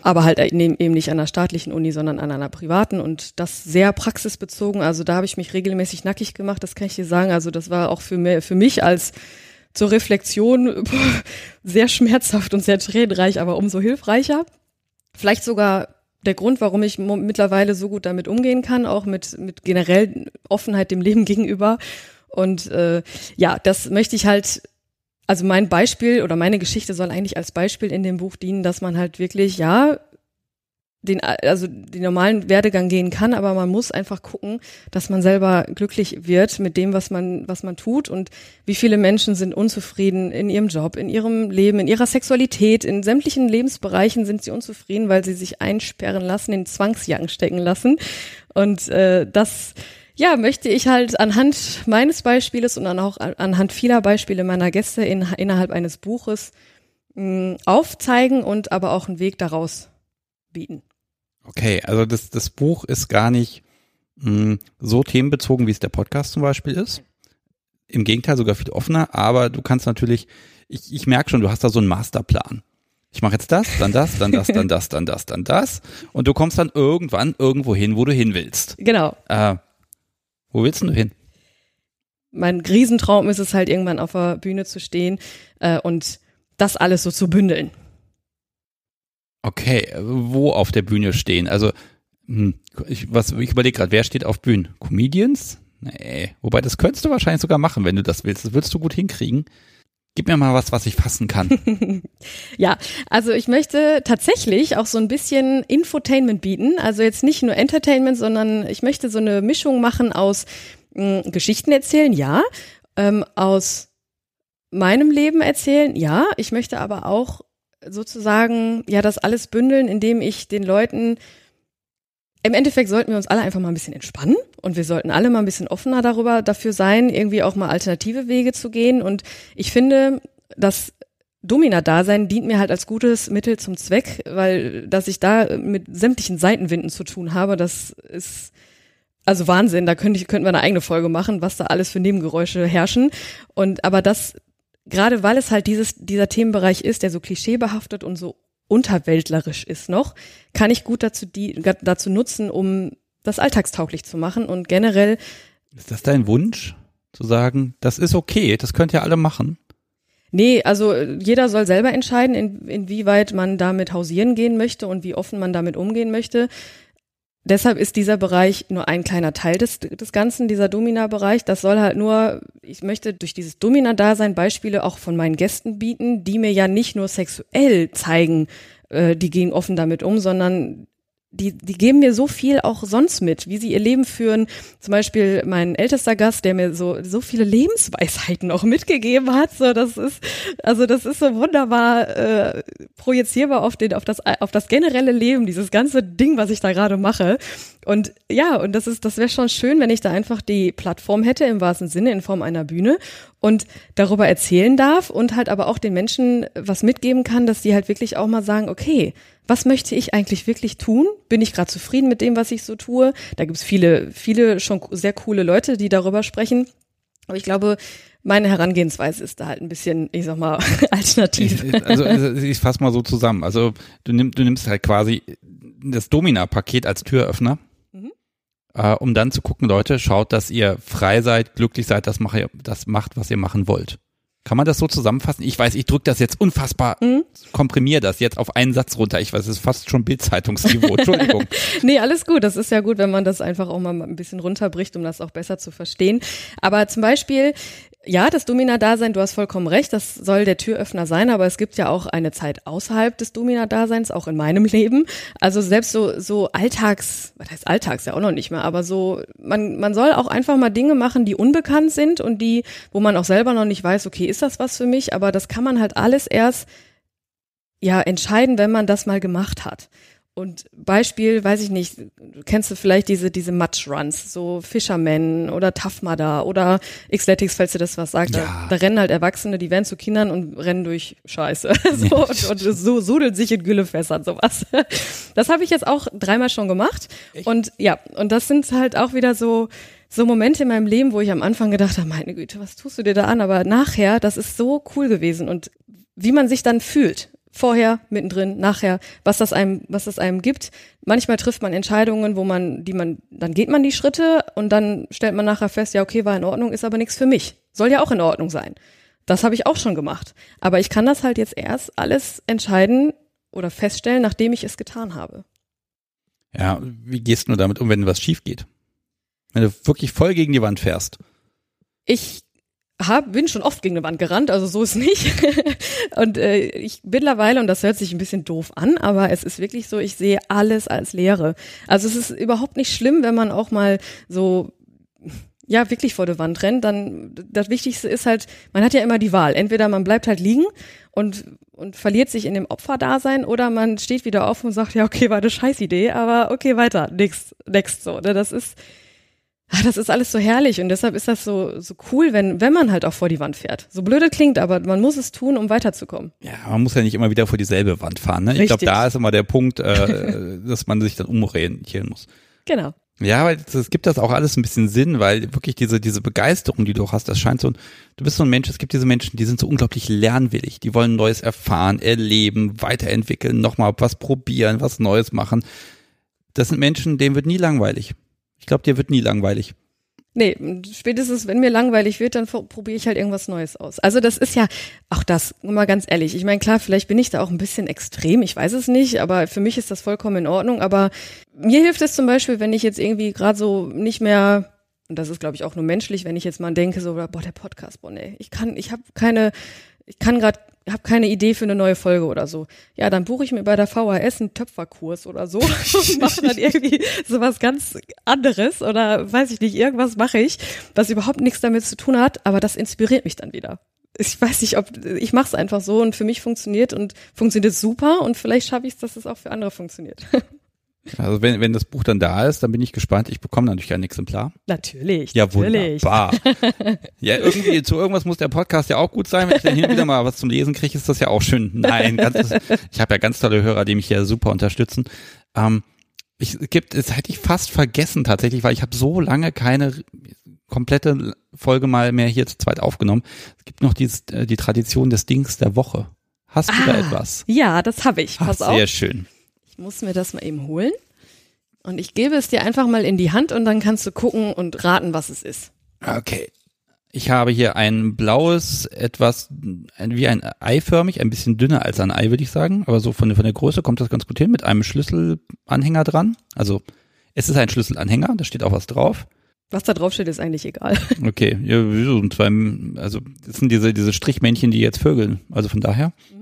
Speaker 2: aber halt eben nicht an einer staatlichen Uni, sondern an einer privaten und das sehr praxisbezogen. Also da habe ich mich regelmäßig nackig gemacht, das kann ich dir sagen. Also das war auch für, mehr, für mich als zur Reflexion sehr schmerzhaft und sehr tränenreich, aber umso hilfreicher. Vielleicht sogar der Grund, warum ich mittlerweile so gut damit umgehen kann, auch mit, mit generell Offenheit dem Leben gegenüber. Und äh, ja, das möchte ich halt also mein Beispiel oder meine Geschichte soll eigentlich als Beispiel in dem Buch dienen, dass man halt wirklich, ja, den, also den normalen Werdegang gehen kann, aber man muss einfach gucken, dass man selber glücklich wird mit dem, was man, was man tut und wie viele Menschen sind unzufrieden in ihrem Job, in ihrem Leben, in ihrer Sexualität, in sämtlichen Lebensbereichen sind sie unzufrieden, weil sie sich einsperren lassen, in Zwangsjacken stecken lassen. Und äh, das ja, möchte ich halt anhand meines Beispieles und dann auch anhand vieler Beispiele meiner Gäste in, innerhalb eines Buches mh, aufzeigen und aber auch einen Weg daraus bieten.
Speaker 1: Okay, also das, das Buch ist gar nicht mh, so themenbezogen, wie es der Podcast zum Beispiel ist. Im Gegenteil, sogar viel offener, aber du kannst natürlich, ich, ich merke schon, du hast da so einen Masterplan. Ich mache jetzt das, dann das, dann das, dann das, dann das, dann das. Und du kommst dann irgendwann irgendwo hin, wo du hin willst.
Speaker 2: Genau.
Speaker 1: Äh, wo willst du hin?
Speaker 2: Mein Riesentraum ist es halt irgendwann auf der Bühne zu stehen äh, und das alles so zu bündeln.
Speaker 1: Okay, wo auf der Bühne stehen? Also, hm, ich, was, ich überlege gerade, wer steht auf Bühnen? Comedians? Nee, wobei das könntest du wahrscheinlich sogar machen, wenn du das willst. Das würdest du gut hinkriegen. Gib mir mal was, was ich fassen kann.
Speaker 2: ja, also ich möchte tatsächlich auch so ein bisschen Infotainment bieten. Also jetzt nicht nur Entertainment, sondern ich möchte so eine Mischung machen aus mh, hm, Geschichten erzählen, ja, ähm, aus meinem Leben erzählen, ja. Ich möchte aber auch sozusagen ja das alles bündeln, indem ich den Leuten im Endeffekt sollten wir uns alle einfach mal ein bisschen entspannen und wir sollten alle mal ein bisschen offener darüber dafür sein, irgendwie auch mal alternative Wege zu gehen. Und ich finde, das Domina-Dasein dient mir halt als gutes Mittel zum Zweck, weil dass ich da mit sämtlichen Seitenwinden zu tun habe, das ist also Wahnsinn. Da könnte ich könnten wir eine eigene Folge machen, was da alles für Nebengeräusche herrschen. Und aber das gerade weil es halt dieses dieser Themenbereich ist, der so klischeebehaftet und so unterweltlerisch ist noch, kann ich gut dazu, die, dazu nutzen, um das alltagstauglich zu machen und generell.
Speaker 1: Ist das dein Wunsch, zu sagen, das ist okay, das könnt ihr alle machen?
Speaker 2: Nee, also jeder soll selber entscheiden, in, inwieweit man damit hausieren gehen möchte und wie offen man damit umgehen möchte. Deshalb ist dieser Bereich nur ein kleiner Teil des, des Ganzen, dieser Domina-Bereich. Das soll halt nur, ich möchte durch dieses Domina-Dasein Beispiele auch von meinen Gästen bieten, die mir ja nicht nur sexuell zeigen, äh, die gehen offen damit um, sondern die, die geben mir so viel auch sonst mit, wie sie ihr Leben führen. Zum Beispiel mein ältester Gast, der mir so, so viele Lebensweisheiten auch mitgegeben hat. So, das ist, also das ist so wunderbar äh, projizierbar auf den, auf das, auf das generelle Leben, dieses ganze Ding, was ich da gerade mache. Und ja, und das ist, das wäre schon schön, wenn ich da einfach die Plattform hätte, im wahrsten Sinne, in Form einer Bühne und darüber erzählen darf und halt aber auch den Menschen was mitgeben kann, dass die halt wirklich auch mal sagen, okay, was möchte ich eigentlich wirklich tun? Bin ich gerade zufrieden mit dem, was ich so tue? Da gibt's viele, viele schon sehr coole Leute, die darüber sprechen. Aber ich glaube, meine Herangehensweise ist da halt ein bisschen, ich sag mal, alternativ.
Speaker 1: Also, also ich fasse mal so zusammen. Also du, nimm, du nimmst halt quasi das Domina-Paket als Türöffner, mhm. äh, um dann zu gucken, Leute, schaut, dass ihr frei seid, glücklich seid, das, macht, das macht, was ihr machen wollt. Kann man das so zusammenfassen? Ich weiß, ich drücke das jetzt unfassbar, mhm. komprimiere das jetzt auf einen Satz runter. Ich weiß, es ist fast schon Bildzeitungsniveau. Entschuldigung.
Speaker 2: nee, alles gut. Das ist ja gut, wenn man das einfach auch mal ein bisschen runterbricht, um das auch besser zu verstehen. Aber zum Beispiel, ja, das Domina-Dasein, du hast vollkommen recht, das soll der Türöffner sein, aber es gibt ja auch eine Zeit außerhalb des Domina-Daseins, auch in meinem Leben. Also selbst so, so Alltags, was heißt Alltags ja auch noch nicht mehr, aber so, man, man soll auch einfach mal Dinge machen, die unbekannt sind und die, wo man auch selber noch nicht weiß, okay, ist das was für mich, aber das kann man halt alles erst ja entscheiden, wenn man das mal gemacht hat. Und Beispiel, weiß ich nicht, kennst du vielleicht diese, diese Match-Runs, so Fisherman oder Tough Mudder oder Xletics, falls dir das was sagt. Ja. Da, da, rennen halt Erwachsene, die werden zu Kindern und rennen durch Scheiße. so, und, und so sudeln sich in Güllefässern, sowas. Das habe ich jetzt auch dreimal schon gemacht. Echt? Und ja, und das sind halt auch wieder so, so Momente in meinem Leben, wo ich am Anfang gedacht habe, meine Güte, was tust du dir da an? Aber nachher, das ist so cool gewesen und wie man sich dann fühlt vorher, mittendrin, nachher, was das einem, was das einem gibt. Manchmal trifft man Entscheidungen, wo man, die man, dann geht man die Schritte und dann stellt man nachher fest, ja, okay, war in Ordnung, ist aber nichts für mich. Soll ja auch in Ordnung sein. Das habe ich auch schon gemacht. Aber ich kann das halt jetzt erst alles entscheiden oder feststellen, nachdem ich es getan habe.
Speaker 1: Ja, wie gehst du damit um, wenn was schief geht? Wenn du wirklich voll gegen die Wand fährst?
Speaker 2: Ich hab, bin schon oft gegen eine Wand gerannt, also so ist nicht. und äh, ich mittlerweile, und das hört sich ein bisschen doof an, aber es ist wirklich so, ich sehe alles als Leere. Also es ist überhaupt nicht schlimm, wenn man auch mal so ja wirklich vor der Wand rennt, dann das Wichtigste ist halt, man hat ja immer die Wahl. Entweder man bleibt halt liegen und und verliert sich in dem Opferdasein oder man steht wieder auf und sagt, ja, okay, war eine Scheißidee, aber okay, weiter, next, next so. Ne? Das ist das ist alles so herrlich und deshalb ist das so, so cool, wenn, wenn man halt auch vor die Wand fährt. So blöde klingt, aber man muss es tun, um weiterzukommen.
Speaker 1: Ja, man muss ja nicht immer wieder vor dieselbe Wand fahren. Ne? Ich glaube, da ist immer der Punkt, äh, dass man sich dann umorientieren muss.
Speaker 2: Genau.
Speaker 1: Ja, weil es gibt das auch alles ein bisschen Sinn, weil wirklich diese, diese Begeisterung, die du hast, das scheint so, du bist so ein Mensch, es gibt diese Menschen, die sind so unglaublich lernwillig, die wollen Neues erfahren, erleben, weiterentwickeln, nochmal was probieren, was Neues machen. Das sind Menschen, denen wird nie langweilig. Ich glaube, dir wird nie langweilig.
Speaker 2: Nee, spätestens wenn mir langweilig wird, dann probiere ich halt irgendwas Neues aus. Also das ist ja auch das, mal ganz ehrlich. Ich meine, klar, vielleicht bin ich da auch ein bisschen extrem, ich weiß es nicht, aber für mich ist das vollkommen in Ordnung. Aber mir hilft es zum Beispiel, wenn ich jetzt irgendwie gerade so nicht mehr, und das ist, glaube ich, auch nur menschlich, wenn ich jetzt mal denke, so, boah, der Podcast, boah, nee, ich kann, ich habe keine, ich kann gerade habe keine Idee für eine neue Folge oder so. Ja, dann buche ich mir bei der VHS einen Töpferkurs oder so und mache dann irgendwie sowas ganz anderes oder weiß ich nicht, irgendwas mache ich, was überhaupt nichts damit zu tun hat, aber das inspiriert mich dann wieder. Ich weiß nicht, ob ich mache es einfach so und für mich funktioniert und funktioniert super und vielleicht schaffe ich es, dass es auch für andere funktioniert.
Speaker 1: Also wenn, wenn das Buch dann da ist, dann bin ich gespannt. Ich bekomme natürlich ein Exemplar.
Speaker 2: Natürlich.
Speaker 1: Ja,
Speaker 2: natürlich.
Speaker 1: wunderbar. ja, irgendwie zu irgendwas muss der Podcast ja auch gut sein. Wenn ich dann hin und wieder mal was zum Lesen kriege, ist das ja auch schön. Nein, ganz, ich habe ja ganz tolle Hörer, die mich hier super unterstützen. Ähm, ich gibt, es hätte ich fast vergessen tatsächlich, weil ich habe so lange keine komplette Folge mal mehr hier zu zweit aufgenommen. Es gibt noch dieses, äh, die Tradition des Dings der Woche. Hast du ah, da etwas?
Speaker 2: Ja, das habe ich. Pass
Speaker 1: Ach,
Speaker 2: sehr
Speaker 1: auf. Sehr schön.
Speaker 2: Muss mir das mal eben holen. Und ich gebe es dir einfach mal in die Hand und dann kannst du gucken und raten, was es ist.
Speaker 1: Okay. Ich habe hier ein blaues, etwas wie ein eiförmig, ein bisschen dünner als ein Ei, würde ich sagen. Aber so von, der, von der Größe kommt das ganz gut hin mit einem Schlüsselanhänger dran. Also es ist ein Schlüsselanhänger, da steht auch was drauf.
Speaker 2: Was da drauf steht, ist eigentlich egal.
Speaker 1: Okay, ja, so zwei, also das sind diese, diese Strichmännchen, die jetzt vögeln. Also von daher. Mhm.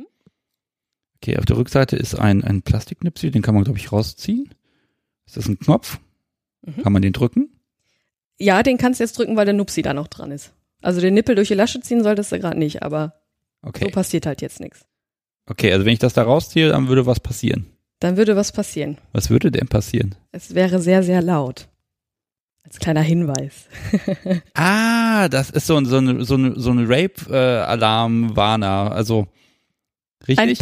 Speaker 1: Okay, auf der Rückseite ist ein, ein Plastiknipsel, den kann man, glaube ich, rausziehen. Ist das ein Knopf? Mhm. Kann man den drücken?
Speaker 2: Ja, den kannst du jetzt drücken, weil der Nupsi da noch dran ist. Also den Nippel durch die Lasche ziehen solltest du gerade nicht, aber okay. so passiert halt jetzt nichts.
Speaker 1: Okay, also wenn ich das da rausziehe, dann würde was passieren.
Speaker 2: Dann würde was passieren.
Speaker 1: Was würde denn passieren?
Speaker 2: Es wäre sehr, sehr laut. Als kleiner Hinweis.
Speaker 1: ah, das ist so ein, so ein, so ein, so ein Rape-Alarm-Warner. also Richtig?
Speaker 2: Ein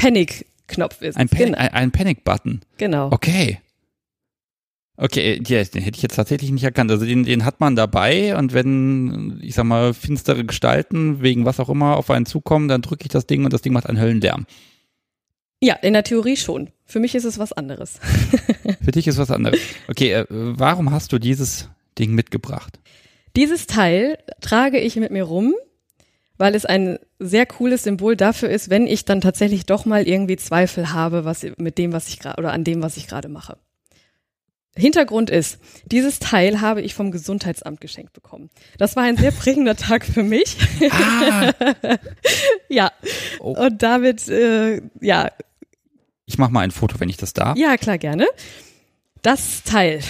Speaker 2: Panic-Knopf ist
Speaker 1: ein, Pan genau. ein, ein Panic-Button.
Speaker 2: Genau.
Speaker 1: Okay. Okay, ja, den hätte ich jetzt tatsächlich nicht erkannt. Also den, den hat man dabei und wenn, ich sag mal, finstere Gestalten wegen was auch immer auf einen zukommen, dann drücke ich das Ding und das Ding macht einen Höllenlärm.
Speaker 2: Ja, in der Theorie schon. Für mich ist es was anderes.
Speaker 1: Für dich ist was anderes. Okay, äh, warum hast du dieses Ding mitgebracht?
Speaker 2: Dieses Teil trage ich mit mir rum, weil es ein sehr cooles Symbol dafür ist, wenn ich dann tatsächlich doch mal irgendwie Zweifel habe, was mit dem, was ich gerade oder an dem, was ich gerade mache. Hintergrund ist, dieses Teil habe ich vom Gesundheitsamt geschenkt bekommen. Das war ein sehr prägender Tag für mich. Ah. ja. Oh. Und damit, äh, ja.
Speaker 1: Ich mache mal ein Foto, wenn ich das darf.
Speaker 2: Ja, klar, gerne. Das Teil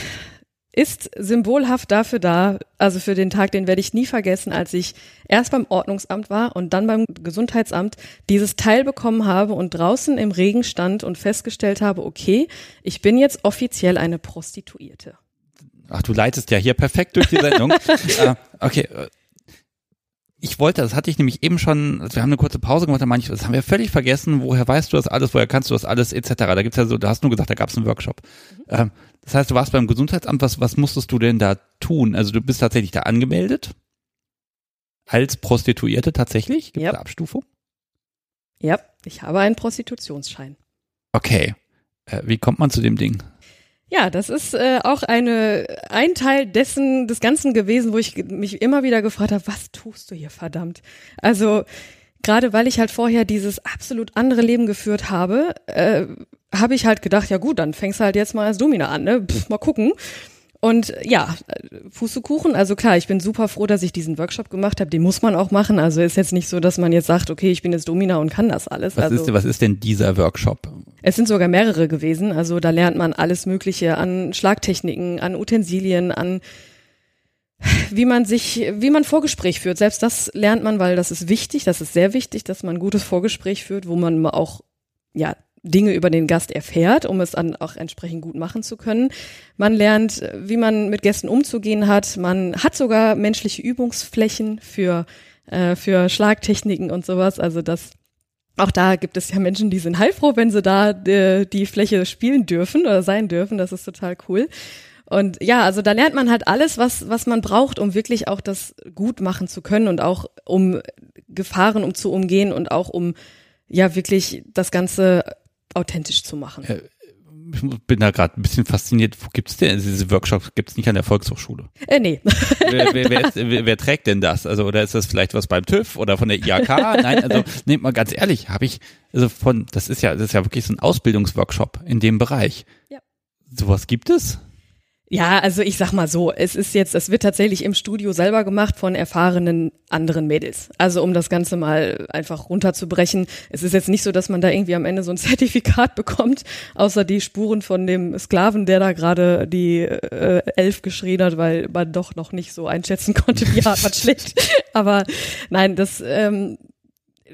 Speaker 2: ist symbolhaft dafür da, also für den Tag, den werde ich nie vergessen, als ich erst beim Ordnungsamt war und dann beim Gesundheitsamt dieses Teil bekommen habe und draußen im Regen stand und festgestellt habe, okay, ich bin jetzt offiziell eine Prostituierte.
Speaker 1: Ach, du leitest ja hier perfekt durch die Sendung. uh, okay, äh, ich wollte, das hatte ich nämlich eben schon, also wir haben eine kurze Pause gemacht, da meine ich, das haben wir völlig vergessen, woher weißt du das alles, woher kannst du das alles, etc. Da gibt's ja so, da hast du nur gesagt, da gab's einen Workshop. Mhm. Ähm, das heißt, du warst beim Gesundheitsamt, was, was musstest du denn da tun? Also du bist tatsächlich da angemeldet? Als Prostituierte tatsächlich? Gibt es yep. Abstufung?
Speaker 2: Ja, ich habe einen Prostitutionsschein.
Speaker 1: Okay. Äh, wie kommt man zu dem Ding?
Speaker 2: Ja, das ist äh, auch eine ein Teil dessen des Ganzen gewesen, wo ich mich immer wieder gefragt habe, was tust du hier verdammt? Also gerade weil ich halt vorher dieses absolut andere Leben geführt habe, äh, habe ich halt gedacht, ja gut, dann fängst du halt jetzt mal als Domina an, ne? Pff, mal gucken. Und ja, Pustekuchen, also klar, ich bin super froh, dass ich diesen Workshop gemacht habe. Den muss man auch machen. Also ist jetzt nicht so, dass man jetzt sagt, okay, ich bin jetzt Domina und kann das alles.
Speaker 1: Was,
Speaker 2: also,
Speaker 1: ist, was ist denn dieser Workshop?
Speaker 2: Es sind sogar mehrere gewesen. Also da lernt man alles Mögliche an Schlagtechniken, an Utensilien, an wie man sich, wie man Vorgespräch führt. Selbst das lernt man, weil das ist wichtig, das ist sehr wichtig, dass man ein gutes Vorgespräch führt, wo man auch ja Dinge über den Gast erfährt, um es dann auch entsprechend gut machen zu können. Man lernt, wie man mit Gästen umzugehen hat. Man hat sogar menschliche Übungsflächen für, äh, für Schlagtechniken und sowas. Also das, auch da gibt es ja Menschen, die sind heilfroh, wenn sie da äh, die Fläche spielen dürfen oder sein dürfen. Das ist total cool. Und ja, also da lernt man halt alles, was, was man braucht, um wirklich auch das gut machen zu können und auch um Gefahren um zu umgehen und auch um ja wirklich das Ganze authentisch zu machen. Äh,
Speaker 1: ich bin da gerade ein bisschen fasziniert. Wo gibt's denn also diese Workshops? Gibt's nicht an der Volkshochschule?
Speaker 2: Äh, nee.
Speaker 1: wer, wer, wer, wer, wer trägt denn das? Also oder ist das vielleicht was beim TÜV oder von der IAK? Nein, also nehmt mal ganz ehrlich, habe ich also von das ist ja das ist ja wirklich so ein Ausbildungsworkshop in dem Bereich. Ja. Sowas gibt es?
Speaker 2: Ja, also ich sag mal so, es ist jetzt, es wird tatsächlich im Studio selber gemacht von erfahrenen anderen Mädels. Also um das Ganze mal einfach runterzubrechen. Es ist jetzt nicht so, dass man da irgendwie am Ende so ein Zertifikat bekommt, außer die Spuren von dem Sklaven, der da gerade die äh, Elf geschrien hat, weil man doch noch nicht so einschätzen konnte, wie hart man schlägt. Aber nein, das ähm,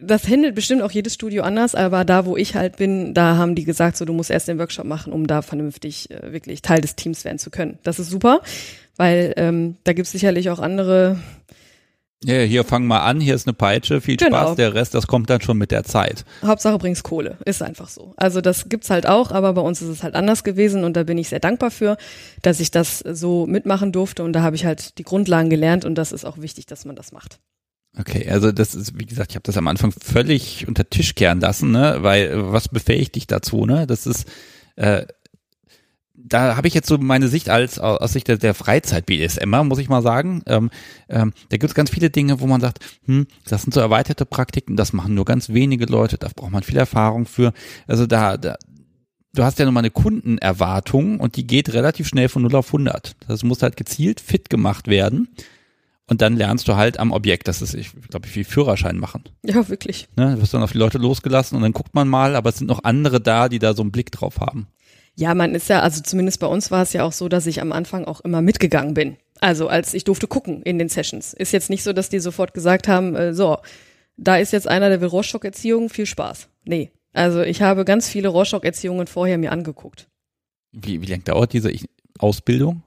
Speaker 2: das handelt bestimmt auch jedes Studio anders, aber da, wo ich halt bin, da haben die gesagt, so du musst erst den Workshop machen, um da vernünftig äh, wirklich Teil des Teams werden zu können. Das ist super, weil ähm, da gibt's sicherlich auch andere.
Speaker 1: Ja, hier fang mal an, hier ist eine Peitsche, viel genau. Spaß, der Rest, das kommt dann schon mit der Zeit.
Speaker 2: Hauptsache bringst Kohle, ist einfach so. Also das gibt's halt auch, aber bei uns ist es halt anders gewesen und da bin ich sehr dankbar für, dass ich das so mitmachen durfte und da habe ich halt die Grundlagen gelernt und das ist auch wichtig, dass man das macht.
Speaker 1: Okay, also das ist, wie gesagt, ich habe das am Anfang völlig unter Tisch kehren lassen, ne? Weil was befähigt dich dazu, ne? Das ist, äh, da habe ich jetzt so meine Sicht als aus Sicht der, der Freizeit-BDSMer, muss ich mal sagen. Ähm, ähm, da gibt es ganz viele Dinge, wo man sagt, hm, das sind so erweiterte Praktiken, das machen nur ganz wenige Leute, da braucht man viel Erfahrung für. Also da, da du hast ja nun mal eine Kundenerwartung und die geht relativ schnell von 0 auf 100. Das muss halt gezielt fit gemacht werden. Und dann lernst du halt am Objekt. Das ist, ich glaube, ich wie Führerschein machen.
Speaker 2: Ja, wirklich.
Speaker 1: Ne? Du wirst dann auf die Leute losgelassen und dann guckt man mal, aber es sind noch andere da, die da so einen Blick drauf haben.
Speaker 2: Ja, man ist ja, also zumindest bei uns war es ja auch so, dass ich am Anfang auch immer mitgegangen bin. Also als ich durfte gucken in den Sessions. Ist jetzt nicht so, dass die sofort gesagt haben, äh, so, da ist jetzt einer, der will Rorschach-Erziehung, viel Spaß. Nee. Also ich habe ganz viele Rorschach-Erziehungen vorher mir angeguckt.
Speaker 1: Wie, wie lange dauert diese Ausbildung?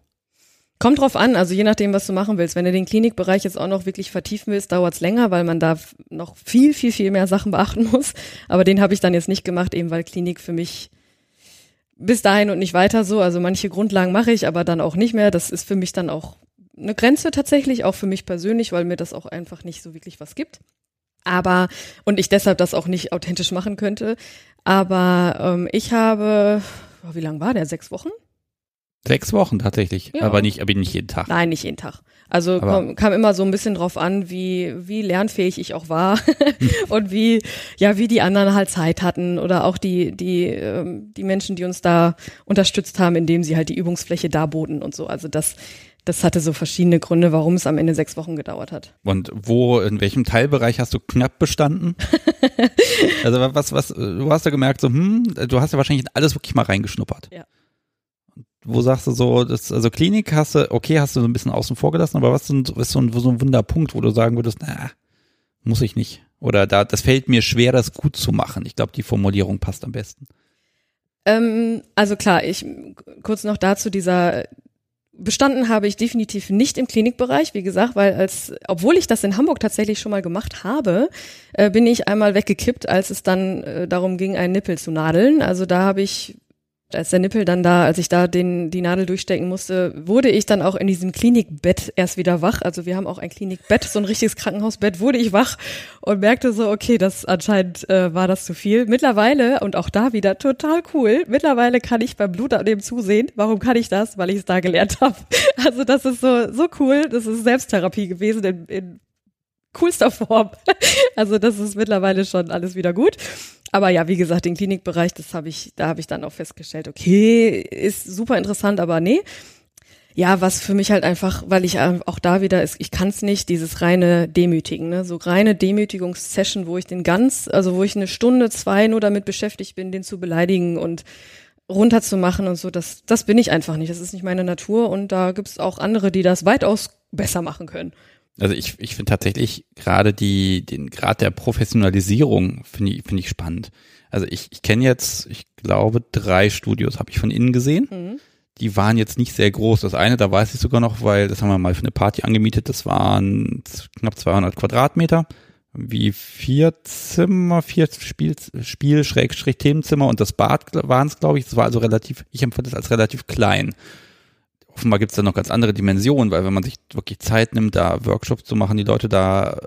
Speaker 2: Kommt drauf an, also je nachdem, was du machen willst. Wenn du den Klinikbereich jetzt auch noch wirklich vertiefen willst, dauert's länger, weil man da noch viel, viel, viel mehr Sachen beachten muss. Aber den habe ich dann jetzt nicht gemacht, eben weil Klinik für mich bis dahin und nicht weiter so. Also manche Grundlagen mache ich, aber dann auch nicht mehr. Das ist für mich dann auch eine Grenze tatsächlich, auch für mich persönlich, weil mir das auch einfach nicht so wirklich was gibt. Aber, und ich deshalb das auch nicht authentisch machen könnte. Aber ähm, ich habe, oh, wie lang war der? Sechs Wochen?
Speaker 1: Sechs Wochen tatsächlich, ja. aber nicht, aber nicht jeden Tag.
Speaker 2: Nein, nicht jeden Tag. Also kam, kam, immer so ein bisschen drauf an, wie wie lernfähig ich auch war und wie ja wie die anderen halt Zeit hatten oder auch die die ähm, die Menschen, die uns da unterstützt haben, indem sie halt die Übungsfläche darboten und so. Also das das hatte so verschiedene Gründe, warum es am Ende sechs Wochen gedauert hat.
Speaker 1: Und wo, in welchem Teilbereich hast du knapp bestanden? also was, was, du hast ja gemerkt, so, hm, du hast ja wahrscheinlich alles wirklich mal reingeschnuppert. Ja. Wo sagst du so, das, also Klinik hast du, okay, hast du so ein bisschen außen vor gelassen, aber was ist so ein, so ein Wunderpunkt, wo du sagen würdest, na, muss ich nicht. Oder da, das fällt mir schwer, das gut zu machen. Ich glaube, die Formulierung passt am besten.
Speaker 2: Ähm, also klar, ich kurz noch dazu dieser Bestanden habe ich definitiv nicht im Klinikbereich, wie gesagt, weil als, obwohl ich das in Hamburg tatsächlich schon mal gemacht habe, äh, bin ich einmal weggekippt, als es dann äh, darum ging, einen Nippel zu nadeln. Also da habe ich als der Nippel dann da, als ich da den, die Nadel durchstecken musste, wurde ich dann auch in diesem Klinikbett erst wieder wach. Also wir haben auch ein Klinikbett, so ein richtiges Krankenhausbett, wurde ich wach und merkte so, okay, das anscheinend äh, war das zu viel. Mittlerweile, und auch da wieder total cool, mittlerweile kann ich beim Blutabnehmen zusehen. Warum kann ich das? Weil ich es da gelernt habe. Also das ist so, so cool. Das ist Selbsttherapie gewesen in, in coolster Form. Also das ist mittlerweile schon alles wieder gut. Aber ja, wie gesagt, den Klinikbereich, das habe ich, da habe ich dann auch festgestellt, okay, ist super interessant, aber nee. Ja, was für mich halt einfach, weil ich auch da wieder ist, ich kann es nicht, dieses reine Demütigen, ne? so reine Demütigungssession, wo ich den ganz, also wo ich eine Stunde, zwei nur damit beschäftigt bin, den zu beleidigen und runterzumachen und so, das, das bin ich einfach nicht. Das ist nicht meine Natur und da gibt es auch andere, die das weitaus besser machen können.
Speaker 1: Also ich, ich finde tatsächlich gerade die, den Grad der Professionalisierung finde ich, finde ich spannend. Also ich, ich kenne jetzt, ich glaube, drei Studios habe ich von innen gesehen. Mhm. Die waren jetzt nicht sehr groß. Das eine, da weiß ich sogar noch, weil das haben wir mal für eine Party angemietet. Das waren knapp 200 Quadratmeter, wie vier Zimmer, vier Spiel, Spiel Schrägstrich Themenzimmer und das Bad waren es, glaube ich. Das war also relativ, ich empfand das als relativ klein offenbar gibt es da noch ganz andere Dimensionen, weil wenn man sich wirklich Zeit nimmt, da Workshops zu machen, die Leute da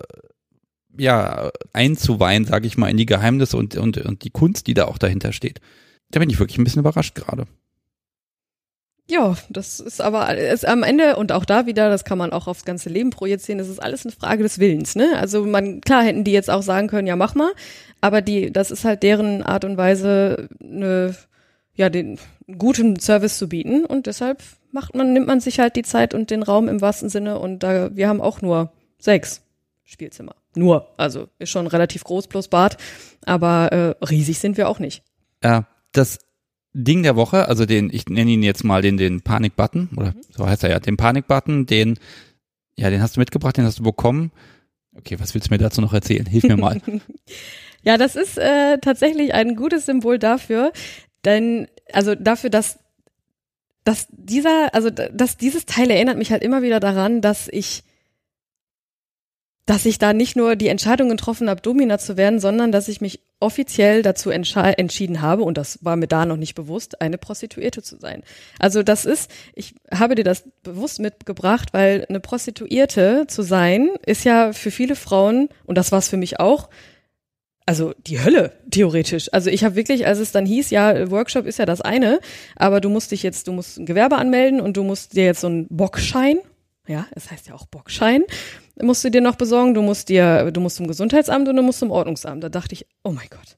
Speaker 1: ja einzuweihen, sage ich mal, in die Geheimnisse und, und, und die Kunst, die da auch dahinter steht. Da bin ich wirklich ein bisschen überrascht gerade.
Speaker 2: Ja, das ist aber ist am Ende und auch da wieder, das kann man auch aufs ganze Leben projizieren, das ist alles eine Frage des Willens, ne? Also man, klar hätten die jetzt auch sagen können, ja mach mal, aber die, das ist halt deren Art und Weise, eine, ja, den guten Service zu bieten und deshalb macht man, nimmt man sich halt die Zeit und den Raum im wahrsten Sinne und da, wir haben auch nur sechs Spielzimmer. Nur, also ist schon relativ groß plus Bad, aber äh, riesig sind wir auch nicht.
Speaker 1: Ja, das Ding der Woche, also den, ich nenne ihn jetzt mal den, den Panik-Button, oder mhm. so heißt er ja, den Panik-Button, den, ja, den hast du mitgebracht, den hast du bekommen. Okay, was willst du mir dazu noch erzählen? Hilf mir mal.
Speaker 2: ja, das ist äh, tatsächlich ein gutes Symbol dafür, denn, also dafür, dass dass dieser, also dass dieses Teil erinnert mich halt immer wieder daran, dass ich, dass ich da nicht nur die Entscheidung getroffen habe, Domina zu werden, sondern dass ich mich offiziell dazu entschieden habe, und das war mir da noch nicht bewusst, eine Prostituierte zu sein. Also das ist, ich habe dir das bewusst mitgebracht, weil eine Prostituierte zu sein, ist ja für viele Frauen, und das war es für mich auch, also die Hölle, theoretisch. Also ich habe wirklich, als es dann hieß, ja, Workshop ist ja das eine, aber du musst dich jetzt, du musst ein Gewerbe anmelden und du musst dir jetzt so einen Bockschein, ja, es heißt ja auch Bockschein, musst du dir noch besorgen, du musst dir, du musst zum Gesundheitsamt und du musst zum Ordnungsamt. Da dachte ich, oh mein Gott.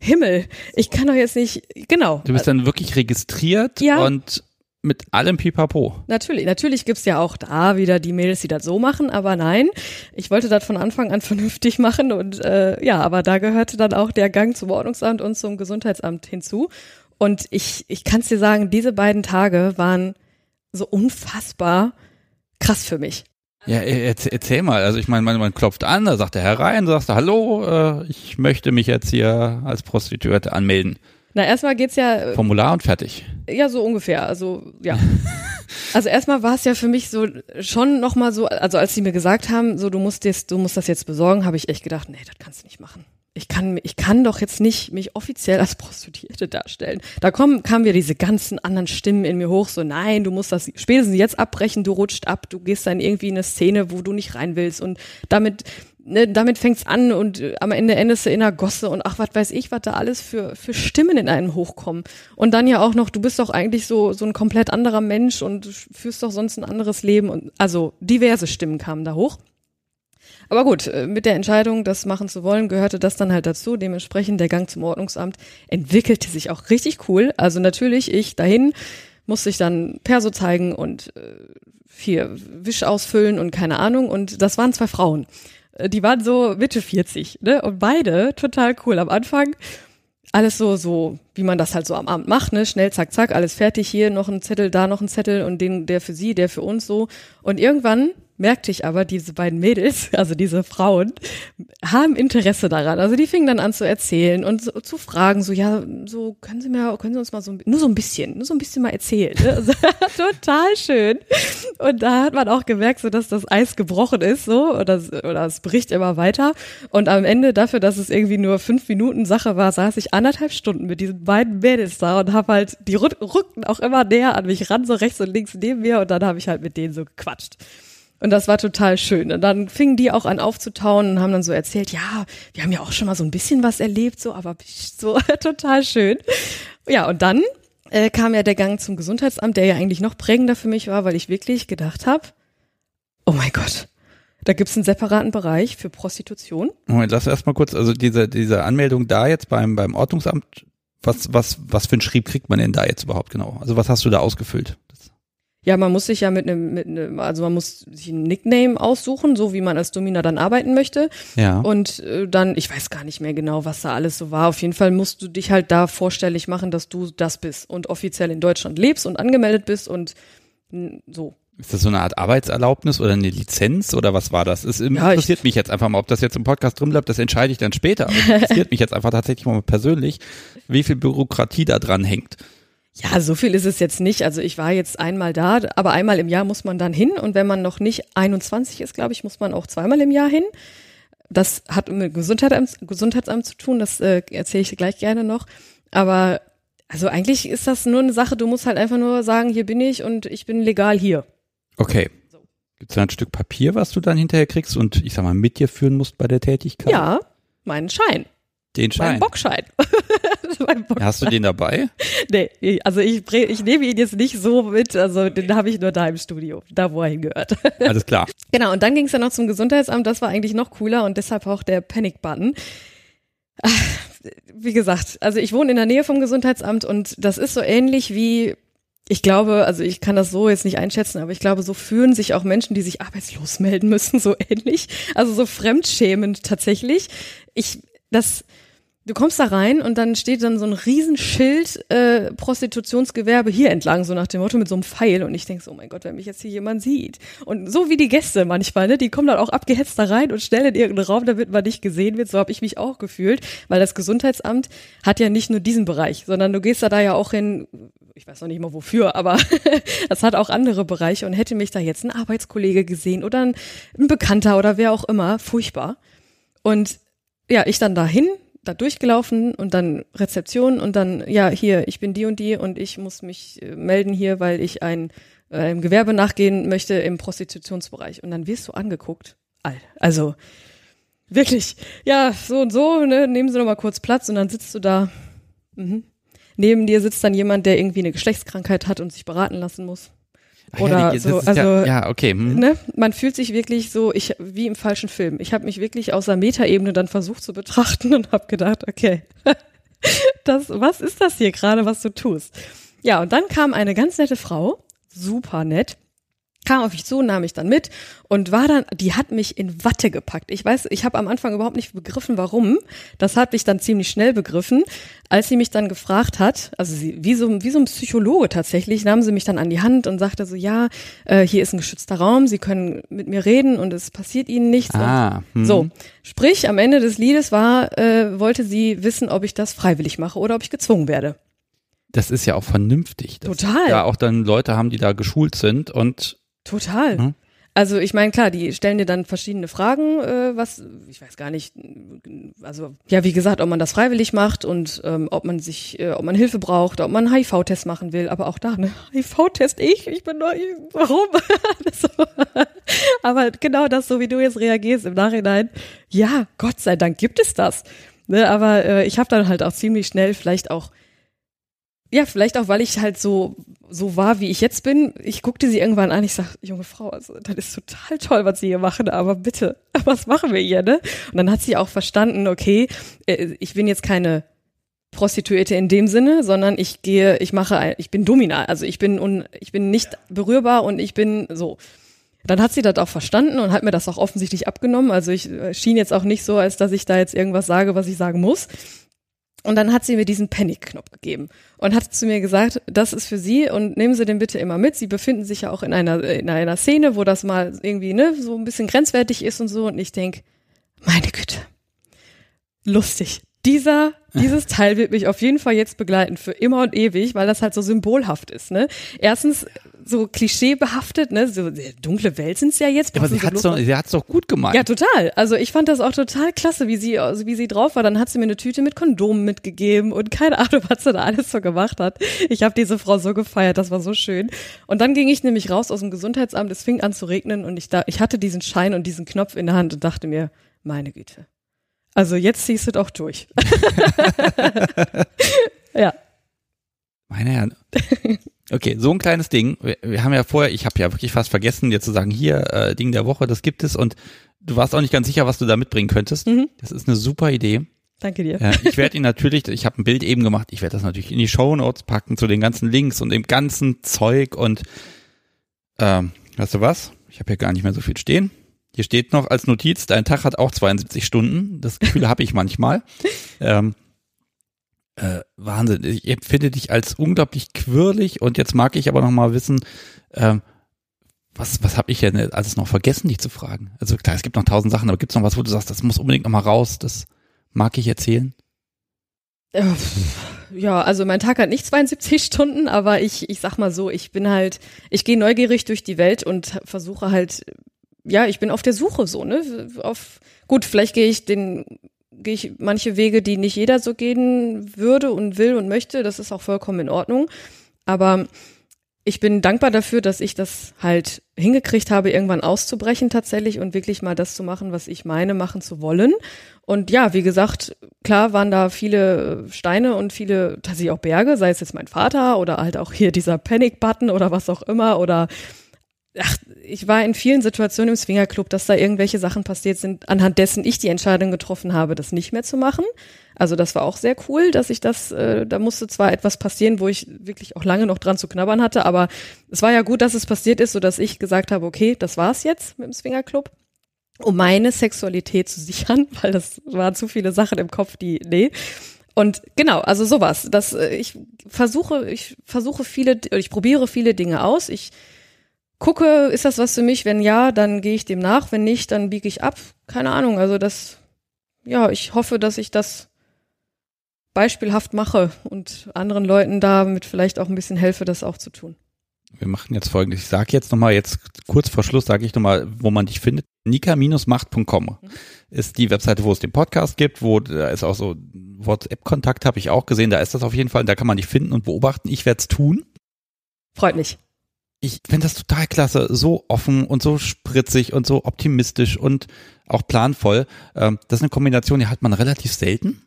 Speaker 2: Himmel, ich kann doch jetzt nicht, genau.
Speaker 1: Du bist dann wirklich registriert ja. und mit allem Pipapo.
Speaker 2: Natürlich, natürlich gibt's ja auch da wieder die Mädels, die das so machen, aber nein, ich wollte das von Anfang an vernünftig machen und äh, ja, aber da gehörte dann auch der Gang zum Ordnungsamt und zum Gesundheitsamt hinzu. Und ich, ich kann dir sagen, diese beiden Tage waren so unfassbar krass für mich.
Speaker 1: Ja, erzähl mal. Also ich meine, man, man klopft an, da sagt der Herr rein, sagt er, hallo, äh, ich möchte mich jetzt hier als Prostituierte anmelden.
Speaker 2: Na, erstmal geht's ja.
Speaker 1: Äh, Formular und fertig.
Speaker 2: Ja, so ungefähr. Also, ja. also erstmal war es ja für mich so schon nochmal so, also als sie mir gesagt haben, so du musst jetzt, du musst das jetzt besorgen, habe ich echt gedacht, nee, das kannst du nicht machen. ich kann, ich kann doch jetzt nicht mich offiziell als Prostituierte darstellen. Da kommen, kamen wir diese ganzen anderen Stimmen in mir hoch, so nein, du musst das spätestens jetzt abbrechen, du rutscht ab, du gehst dann irgendwie in eine Szene, wo du nicht rein willst und damit, ne, damit fängt's an und äh, am Ende endest du in einer Gosse und ach, was weiß ich, was da alles für, für Stimmen in einem hochkommen. Und dann ja auch noch, du bist doch eigentlich so, so ein komplett anderer Mensch und führst doch sonst ein anderes Leben und, also diverse Stimmen kamen da hoch. Aber gut, äh, mit der Entscheidung, das machen zu wollen, gehörte das dann halt dazu. Dementsprechend der Gang zum Ordnungsamt entwickelte sich auch richtig cool. Also natürlich, ich dahin musste ich dann Perso zeigen und äh, hier Wisch ausfüllen und keine Ahnung. Und das waren zwei Frauen. Äh, die waren so Mitte 40, ne? Und beide total cool. Am Anfang alles so, so, wie man das halt so am Abend macht, ne? Schnell, zack, zack, alles fertig, hier noch ein Zettel, da noch ein Zettel und den, der für sie, der für uns so. Und irgendwann merkte ich aber, diese beiden Mädels, also diese Frauen, haben Interesse daran. Also die fingen dann an zu erzählen und so, zu fragen, so, ja, so, können Sie mir, können Sie uns mal so, nur so ein bisschen, nur so ein bisschen mal erzählen. Ne? Also, total schön. Und da hat man auch gemerkt, so, dass das Eis gebrochen ist, so, oder, oder es bricht immer weiter. Und am Ende dafür, dass es irgendwie nur fünf Minuten Sache war, saß ich anderthalb Stunden mit diesen beiden Mädels da und habe halt, die rückten auch immer näher an mich ran, so rechts und links neben mir und dann habe ich halt mit denen so gequatscht. Und das war total schön. Und dann fingen die auch an aufzutauen und haben dann so erzählt, ja, wir haben ja auch schon mal so ein bisschen was erlebt, so, aber so total schön. Ja, und dann äh, kam ja der Gang zum Gesundheitsamt, der ja eigentlich noch prägender für mich war, weil ich wirklich gedacht habe, oh mein Gott, da gibt's einen separaten Bereich für Prostitution.
Speaker 1: Moment, lass erst mal kurz, also diese, diese Anmeldung da jetzt beim, beim Ordnungsamt, was, was, was für ein Schrieb kriegt man denn da jetzt überhaupt genau? Also was hast du da ausgefüllt?
Speaker 2: Ja, man muss sich ja mit einem, mit einem, also man muss sich ein Nickname aussuchen, so wie man als Domina dann arbeiten möchte.
Speaker 1: Ja.
Speaker 2: Und äh, dann, ich weiß gar nicht mehr genau, was da alles so war. Auf jeden Fall musst du dich halt da vorstellig machen, dass du das bist und offiziell in Deutschland lebst und angemeldet bist und so.
Speaker 1: Ist das so eine Art Arbeitserlaubnis oder eine Lizenz oder was war das? Es interessiert ja, mich jetzt einfach mal, ob das jetzt im Podcast drin bleibt, das entscheide ich dann später. Aber es interessiert mich jetzt einfach tatsächlich mal persönlich, wie viel Bürokratie da dran hängt.
Speaker 2: Ja, so viel ist es jetzt nicht. Also ich war jetzt einmal da, aber einmal im Jahr muss man dann hin. Und wenn man noch nicht 21 ist, glaube ich, muss man auch zweimal im Jahr hin. Das hat mit Gesundheitsamt, Gesundheitsamt zu tun, das äh, erzähle ich gleich gerne noch. Aber also eigentlich ist das nur eine Sache, du musst halt einfach nur sagen, hier bin ich und ich bin legal hier.
Speaker 1: Okay. Gibt es da ein Stück Papier, was du dann hinterher kriegst und ich sag mal mit dir führen musst bei der Tätigkeit?
Speaker 2: Ja, meinen Schein.
Speaker 1: Den Schein.
Speaker 2: Mein Bockschein.
Speaker 1: mein Bockschein. Hast du den dabei?
Speaker 2: Nee, also ich, ich nehme ihn jetzt nicht so mit, also den habe ich nur da im Studio, da wo er hingehört.
Speaker 1: Alles klar.
Speaker 2: Genau, und dann ging es dann noch zum Gesundheitsamt, das war eigentlich noch cooler und deshalb auch der Panic-Button. Wie gesagt, also ich wohne in der Nähe vom Gesundheitsamt und das ist so ähnlich wie ich glaube, also ich kann das so jetzt nicht einschätzen, aber ich glaube, so fühlen sich auch Menschen, die sich arbeitslos melden müssen, so ähnlich. Also so fremdschämend tatsächlich. Ich, das, Du kommst da rein und dann steht dann so ein Riesenschild äh, Prostitutionsgewerbe hier entlang, so nach dem Motto mit so einem Pfeil. Und ich denk so, oh mein Gott, wenn mich jetzt hier jemand sieht. Und so wie die Gäste manchmal, ne, die kommen dann auch abgehetzt da rein und schnell in irgendeinen Raum, damit man nicht gesehen wird. So habe ich mich auch gefühlt, weil das Gesundheitsamt hat ja nicht nur diesen Bereich, sondern du gehst da, da ja auch hin, ich weiß noch nicht mal wofür, aber das hat auch andere Bereiche und hätte mich da jetzt ein Arbeitskollege gesehen oder ein, ein Bekannter oder wer auch immer, furchtbar. Und ja, ich dann dahin, da durchgelaufen und dann Rezeption und dann, ja, hier, ich bin die und die und ich muss mich äh, melden hier, weil ich ein äh, Gewerbe nachgehen möchte im Prostitutionsbereich. Und dann wirst du angeguckt. Also wirklich, ja, so und so, ne, nehmen Sie noch mal kurz Platz und dann sitzt du da. Mhm. Neben dir sitzt dann jemand, der irgendwie eine Geschlechtskrankheit hat und sich beraten lassen muss. Oder ja, so, also
Speaker 1: ja, ja, okay. Hm.
Speaker 2: Ne, man fühlt sich wirklich so, ich wie im falschen Film. Ich habe mich wirklich aus der Metaebene dann versucht zu betrachten und habe gedacht, okay, das, was ist das hier gerade, was du tust? Ja, und dann kam eine ganz nette Frau, super nett, kam auf mich zu, nahm mich dann mit und war dann, die hat mich in Watte gepackt. Ich weiß, ich habe am Anfang überhaupt nicht begriffen, warum. Das habe ich dann ziemlich schnell begriffen, als sie mich dann gefragt hat, also sie, wie so, wie so ein Psychologe tatsächlich, nahm sie mich dann an die Hand und sagte so, ja, äh, hier ist ein geschützter Raum, Sie können mit mir reden und es passiert Ihnen nichts.
Speaker 1: Ah,
Speaker 2: hm. So, sprich, am Ende des Liedes war, äh, wollte sie wissen, ob ich das freiwillig mache oder ob ich gezwungen werde.
Speaker 1: Das ist ja auch vernünftig.
Speaker 2: Total.
Speaker 1: Da auch dann Leute haben, die da geschult sind und
Speaker 2: Total. Mhm. Also ich meine, klar, die stellen dir dann verschiedene Fragen, äh, was, ich weiß gar nicht, also ja, wie gesagt, ob man das freiwillig macht und ähm, ob man sich, äh, ob man Hilfe braucht, ob man einen HIV-Test machen will, aber auch da, ne, HIV-Test, ich, ich bin neu, warum? so. aber genau das, so wie du jetzt reagierst im Nachhinein, ja, Gott sei Dank gibt es das. Ne, aber äh, ich habe dann halt auch ziemlich schnell vielleicht auch ja, vielleicht auch, weil ich halt so, so war, wie ich jetzt bin. Ich guckte sie irgendwann an, ich sag, junge Frau, also das ist total toll, was Sie hier machen, aber bitte, was machen wir hier, ne? Und dann hat sie auch verstanden, okay, äh, ich bin jetzt keine Prostituierte in dem Sinne, sondern ich gehe, ich mache, ich bin Domina, also ich bin un, ich bin nicht berührbar und ich bin so. Dann hat sie das auch verstanden und hat mir das auch offensichtlich abgenommen. Also ich äh, schien jetzt auch nicht so, als dass ich da jetzt irgendwas sage, was ich sagen muss. Und dann hat sie mir diesen Panic-Knopf gegeben und hat zu mir gesagt, das ist für Sie und nehmen Sie den bitte immer mit. Sie befinden sich ja auch in einer, in einer Szene, wo das mal irgendwie ne, so ein bisschen grenzwertig ist und so. Und ich denk, meine Güte, lustig. Dieser, dieses Teil wird mich auf jeden Fall jetzt begleiten für immer und ewig, weil das halt so symbolhaft ist. Ne? Erstens so klischeebehaftet, ne? So dunkle Welt sind's ja jetzt.
Speaker 1: Ja, aber sie hat's doch, sie hat's doch gut gemeint.
Speaker 2: Ja, total. Also ich fand das auch total klasse, wie sie, also wie sie drauf war. Dann hat sie mir eine Tüte mit Kondomen mitgegeben und keine Ahnung, was sie da alles so gemacht hat. Ich habe diese Frau so gefeiert, das war so schön. Und dann ging ich nämlich raus aus dem Gesundheitsamt, es fing an zu regnen und ich da, ich hatte diesen Schein und diesen Knopf in der Hand und dachte mir, meine Güte. Also jetzt ziehst du doch durch. ja.
Speaker 1: Meine Herren. Okay, so ein kleines Ding. Wir, wir haben ja vorher, ich habe ja wirklich fast vergessen, dir zu sagen, hier, äh, Ding der Woche, das gibt es und du warst auch nicht ganz sicher, was du da mitbringen könntest. Mhm. Das ist eine super Idee.
Speaker 2: Danke dir.
Speaker 1: Äh, ich werde ihn natürlich, ich habe ein Bild eben gemacht, ich werde das natürlich in die Show Notes packen zu den ganzen Links und dem ganzen Zeug und ähm, weißt du was? Ich habe hier gar nicht mehr so viel stehen. Hier steht noch als Notiz, dein Tag hat auch 72 Stunden. Das Gefühl habe ich manchmal. Ähm, äh, Wahnsinn. Ich empfinde dich als unglaublich quirlig und jetzt mag ich aber noch mal wissen, ähm, was, was habe ich denn alles noch vergessen, dich zu fragen? Also klar, es gibt noch tausend Sachen, aber gibt es noch was, wo du sagst, das muss unbedingt noch mal raus, das mag ich erzählen?
Speaker 2: Äh, ja, also mein Tag hat nicht 72 Stunden, aber ich, ich sag mal so, ich bin halt, ich gehe neugierig durch die Welt und versuche halt, ja, ich bin auf der Suche so, ne? Auf, gut, vielleicht gehe ich den gehe ich manche Wege, die nicht jeder so gehen würde und will und möchte. Das ist auch vollkommen in Ordnung. Aber ich bin dankbar dafür, dass ich das halt hingekriegt habe, irgendwann auszubrechen tatsächlich und wirklich mal das zu machen, was ich meine, machen zu wollen. Und ja, wie gesagt, klar waren da viele Steine und viele tatsächlich auch Berge, sei es jetzt mein Vater oder halt auch hier dieser Panic-Button oder was auch immer oder ach, ich war in vielen Situationen im Swingerclub, dass da irgendwelche Sachen passiert sind, anhand dessen ich die Entscheidung getroffen habe, das nicht mehr zu machen. Also das war auch sehr cool, dass ich das, äh, da musste zwar etwas passieren, wo ich wirklich auch lange noch dran zu knabbern hatte, aber es war ja gut, dass es passiert ist, so dass ich gesagt habe, okay, das war's jetzt mit dem Swingerclub, um meine Sexualität zu sichern, weil das waren zu viele Sachen im Kopf, die, nee. Und genau, also sowas. Das, äh, ich versuche, ich versuche viele, ich probiere viele Dinge aus. Ich gucke, ist das was für mich? Wenn ja, dann gehe ich dem nach. Wenn nicht, dann biege ich ab. Keine Ahnung. Also das, ja, ich hoffe, dass ich das beispielhaft mache und anderen Leuten damit vielleicht auch ein bisschen helfe, das auch zu tun.
Speaker 1: Wir machen jetzt folgendes. Ich sage jetzt nochmal, jetzt kurz vor Schluss sage ich nochmal, wo man dich findet. Nika-macht.com mhm. ist die Webseite, wo es den Podcast gibt, wo da ist auch so WhatsApp-Kontakt, habe ich auch gesehen. Da ist das auf jeden Fall. Da kann man dich finden und beobachten. Ich werde es tun.
Speaker 2: Freut mich
Speaker 1: ich finde das total klasse, so offen und so spritzig und so optimistisch und auch planvoll. Ähm, das ist eine Kombination, die hat man relativ selten.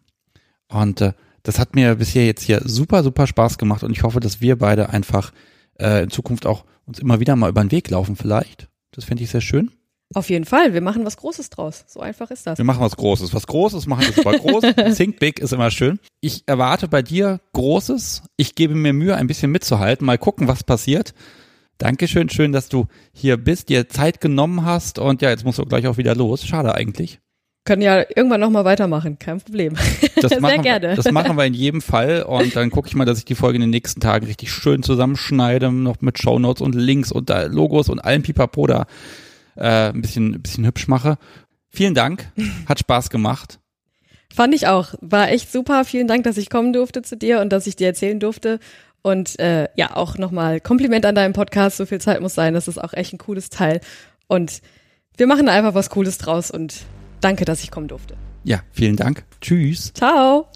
Speaker 1: Und äh, das hat mir bisher jetzt hier super, super Spaß gemacht und ich hoffe, dass wir beide einfach äh, in Zukunft auch uns immer wieder mal über den Weg laufen vielleicht. Das fände ich sehr schön.
Speaker 2: Auf jeden Fall, wir machen was Großes draus. So einfach ist das.
Speaker 1: Wir machen was Großes. Was Großes machen ist immer groß. Think big ist immer schön. Ich erwarte bei dir Großes. Ich gebe mir Mühe, ein bisschen mitzuhalten. Mal gucken, was passiert. Dankeschön, schön, dass du hier bist, dir Zeit genommen hast und ja, jetzt musst du gleich auch wieder los. Schade eigentlich.
Speaker 2: Können ja irgendwann nochmal weitermachen, kein Problem.
Speaker 1: Das Sehr machen, gerne. Das machen wir in jedem Fall und dann gucke ich mal, dass ich die Folge in den nächsten Tagen richtig schön zusammenschneide, noch mit Shownotes und Links und Logos und allem Pipapo da äh, ein bisschen, ein bisschen hübsch mache. Vielen Dank, hat Spaß gemacht.
Speaker 2: Fand ich auch. War echt super. Vielen Dank, dass ich kommen durfte zu dir und dass ich dir erzählen durfte. Und äh, ja, auch nochmal Kompliment an deinem Podcast. So viel Zeit muss sein. Das ist auch echt ein cooles Teil. Und wir machen einfach was Cooles draus und danke, dass ich kommen durfte.
Speaker 1: Ja, vielen Dank. Tschüss.
Speaker 2: Ciao.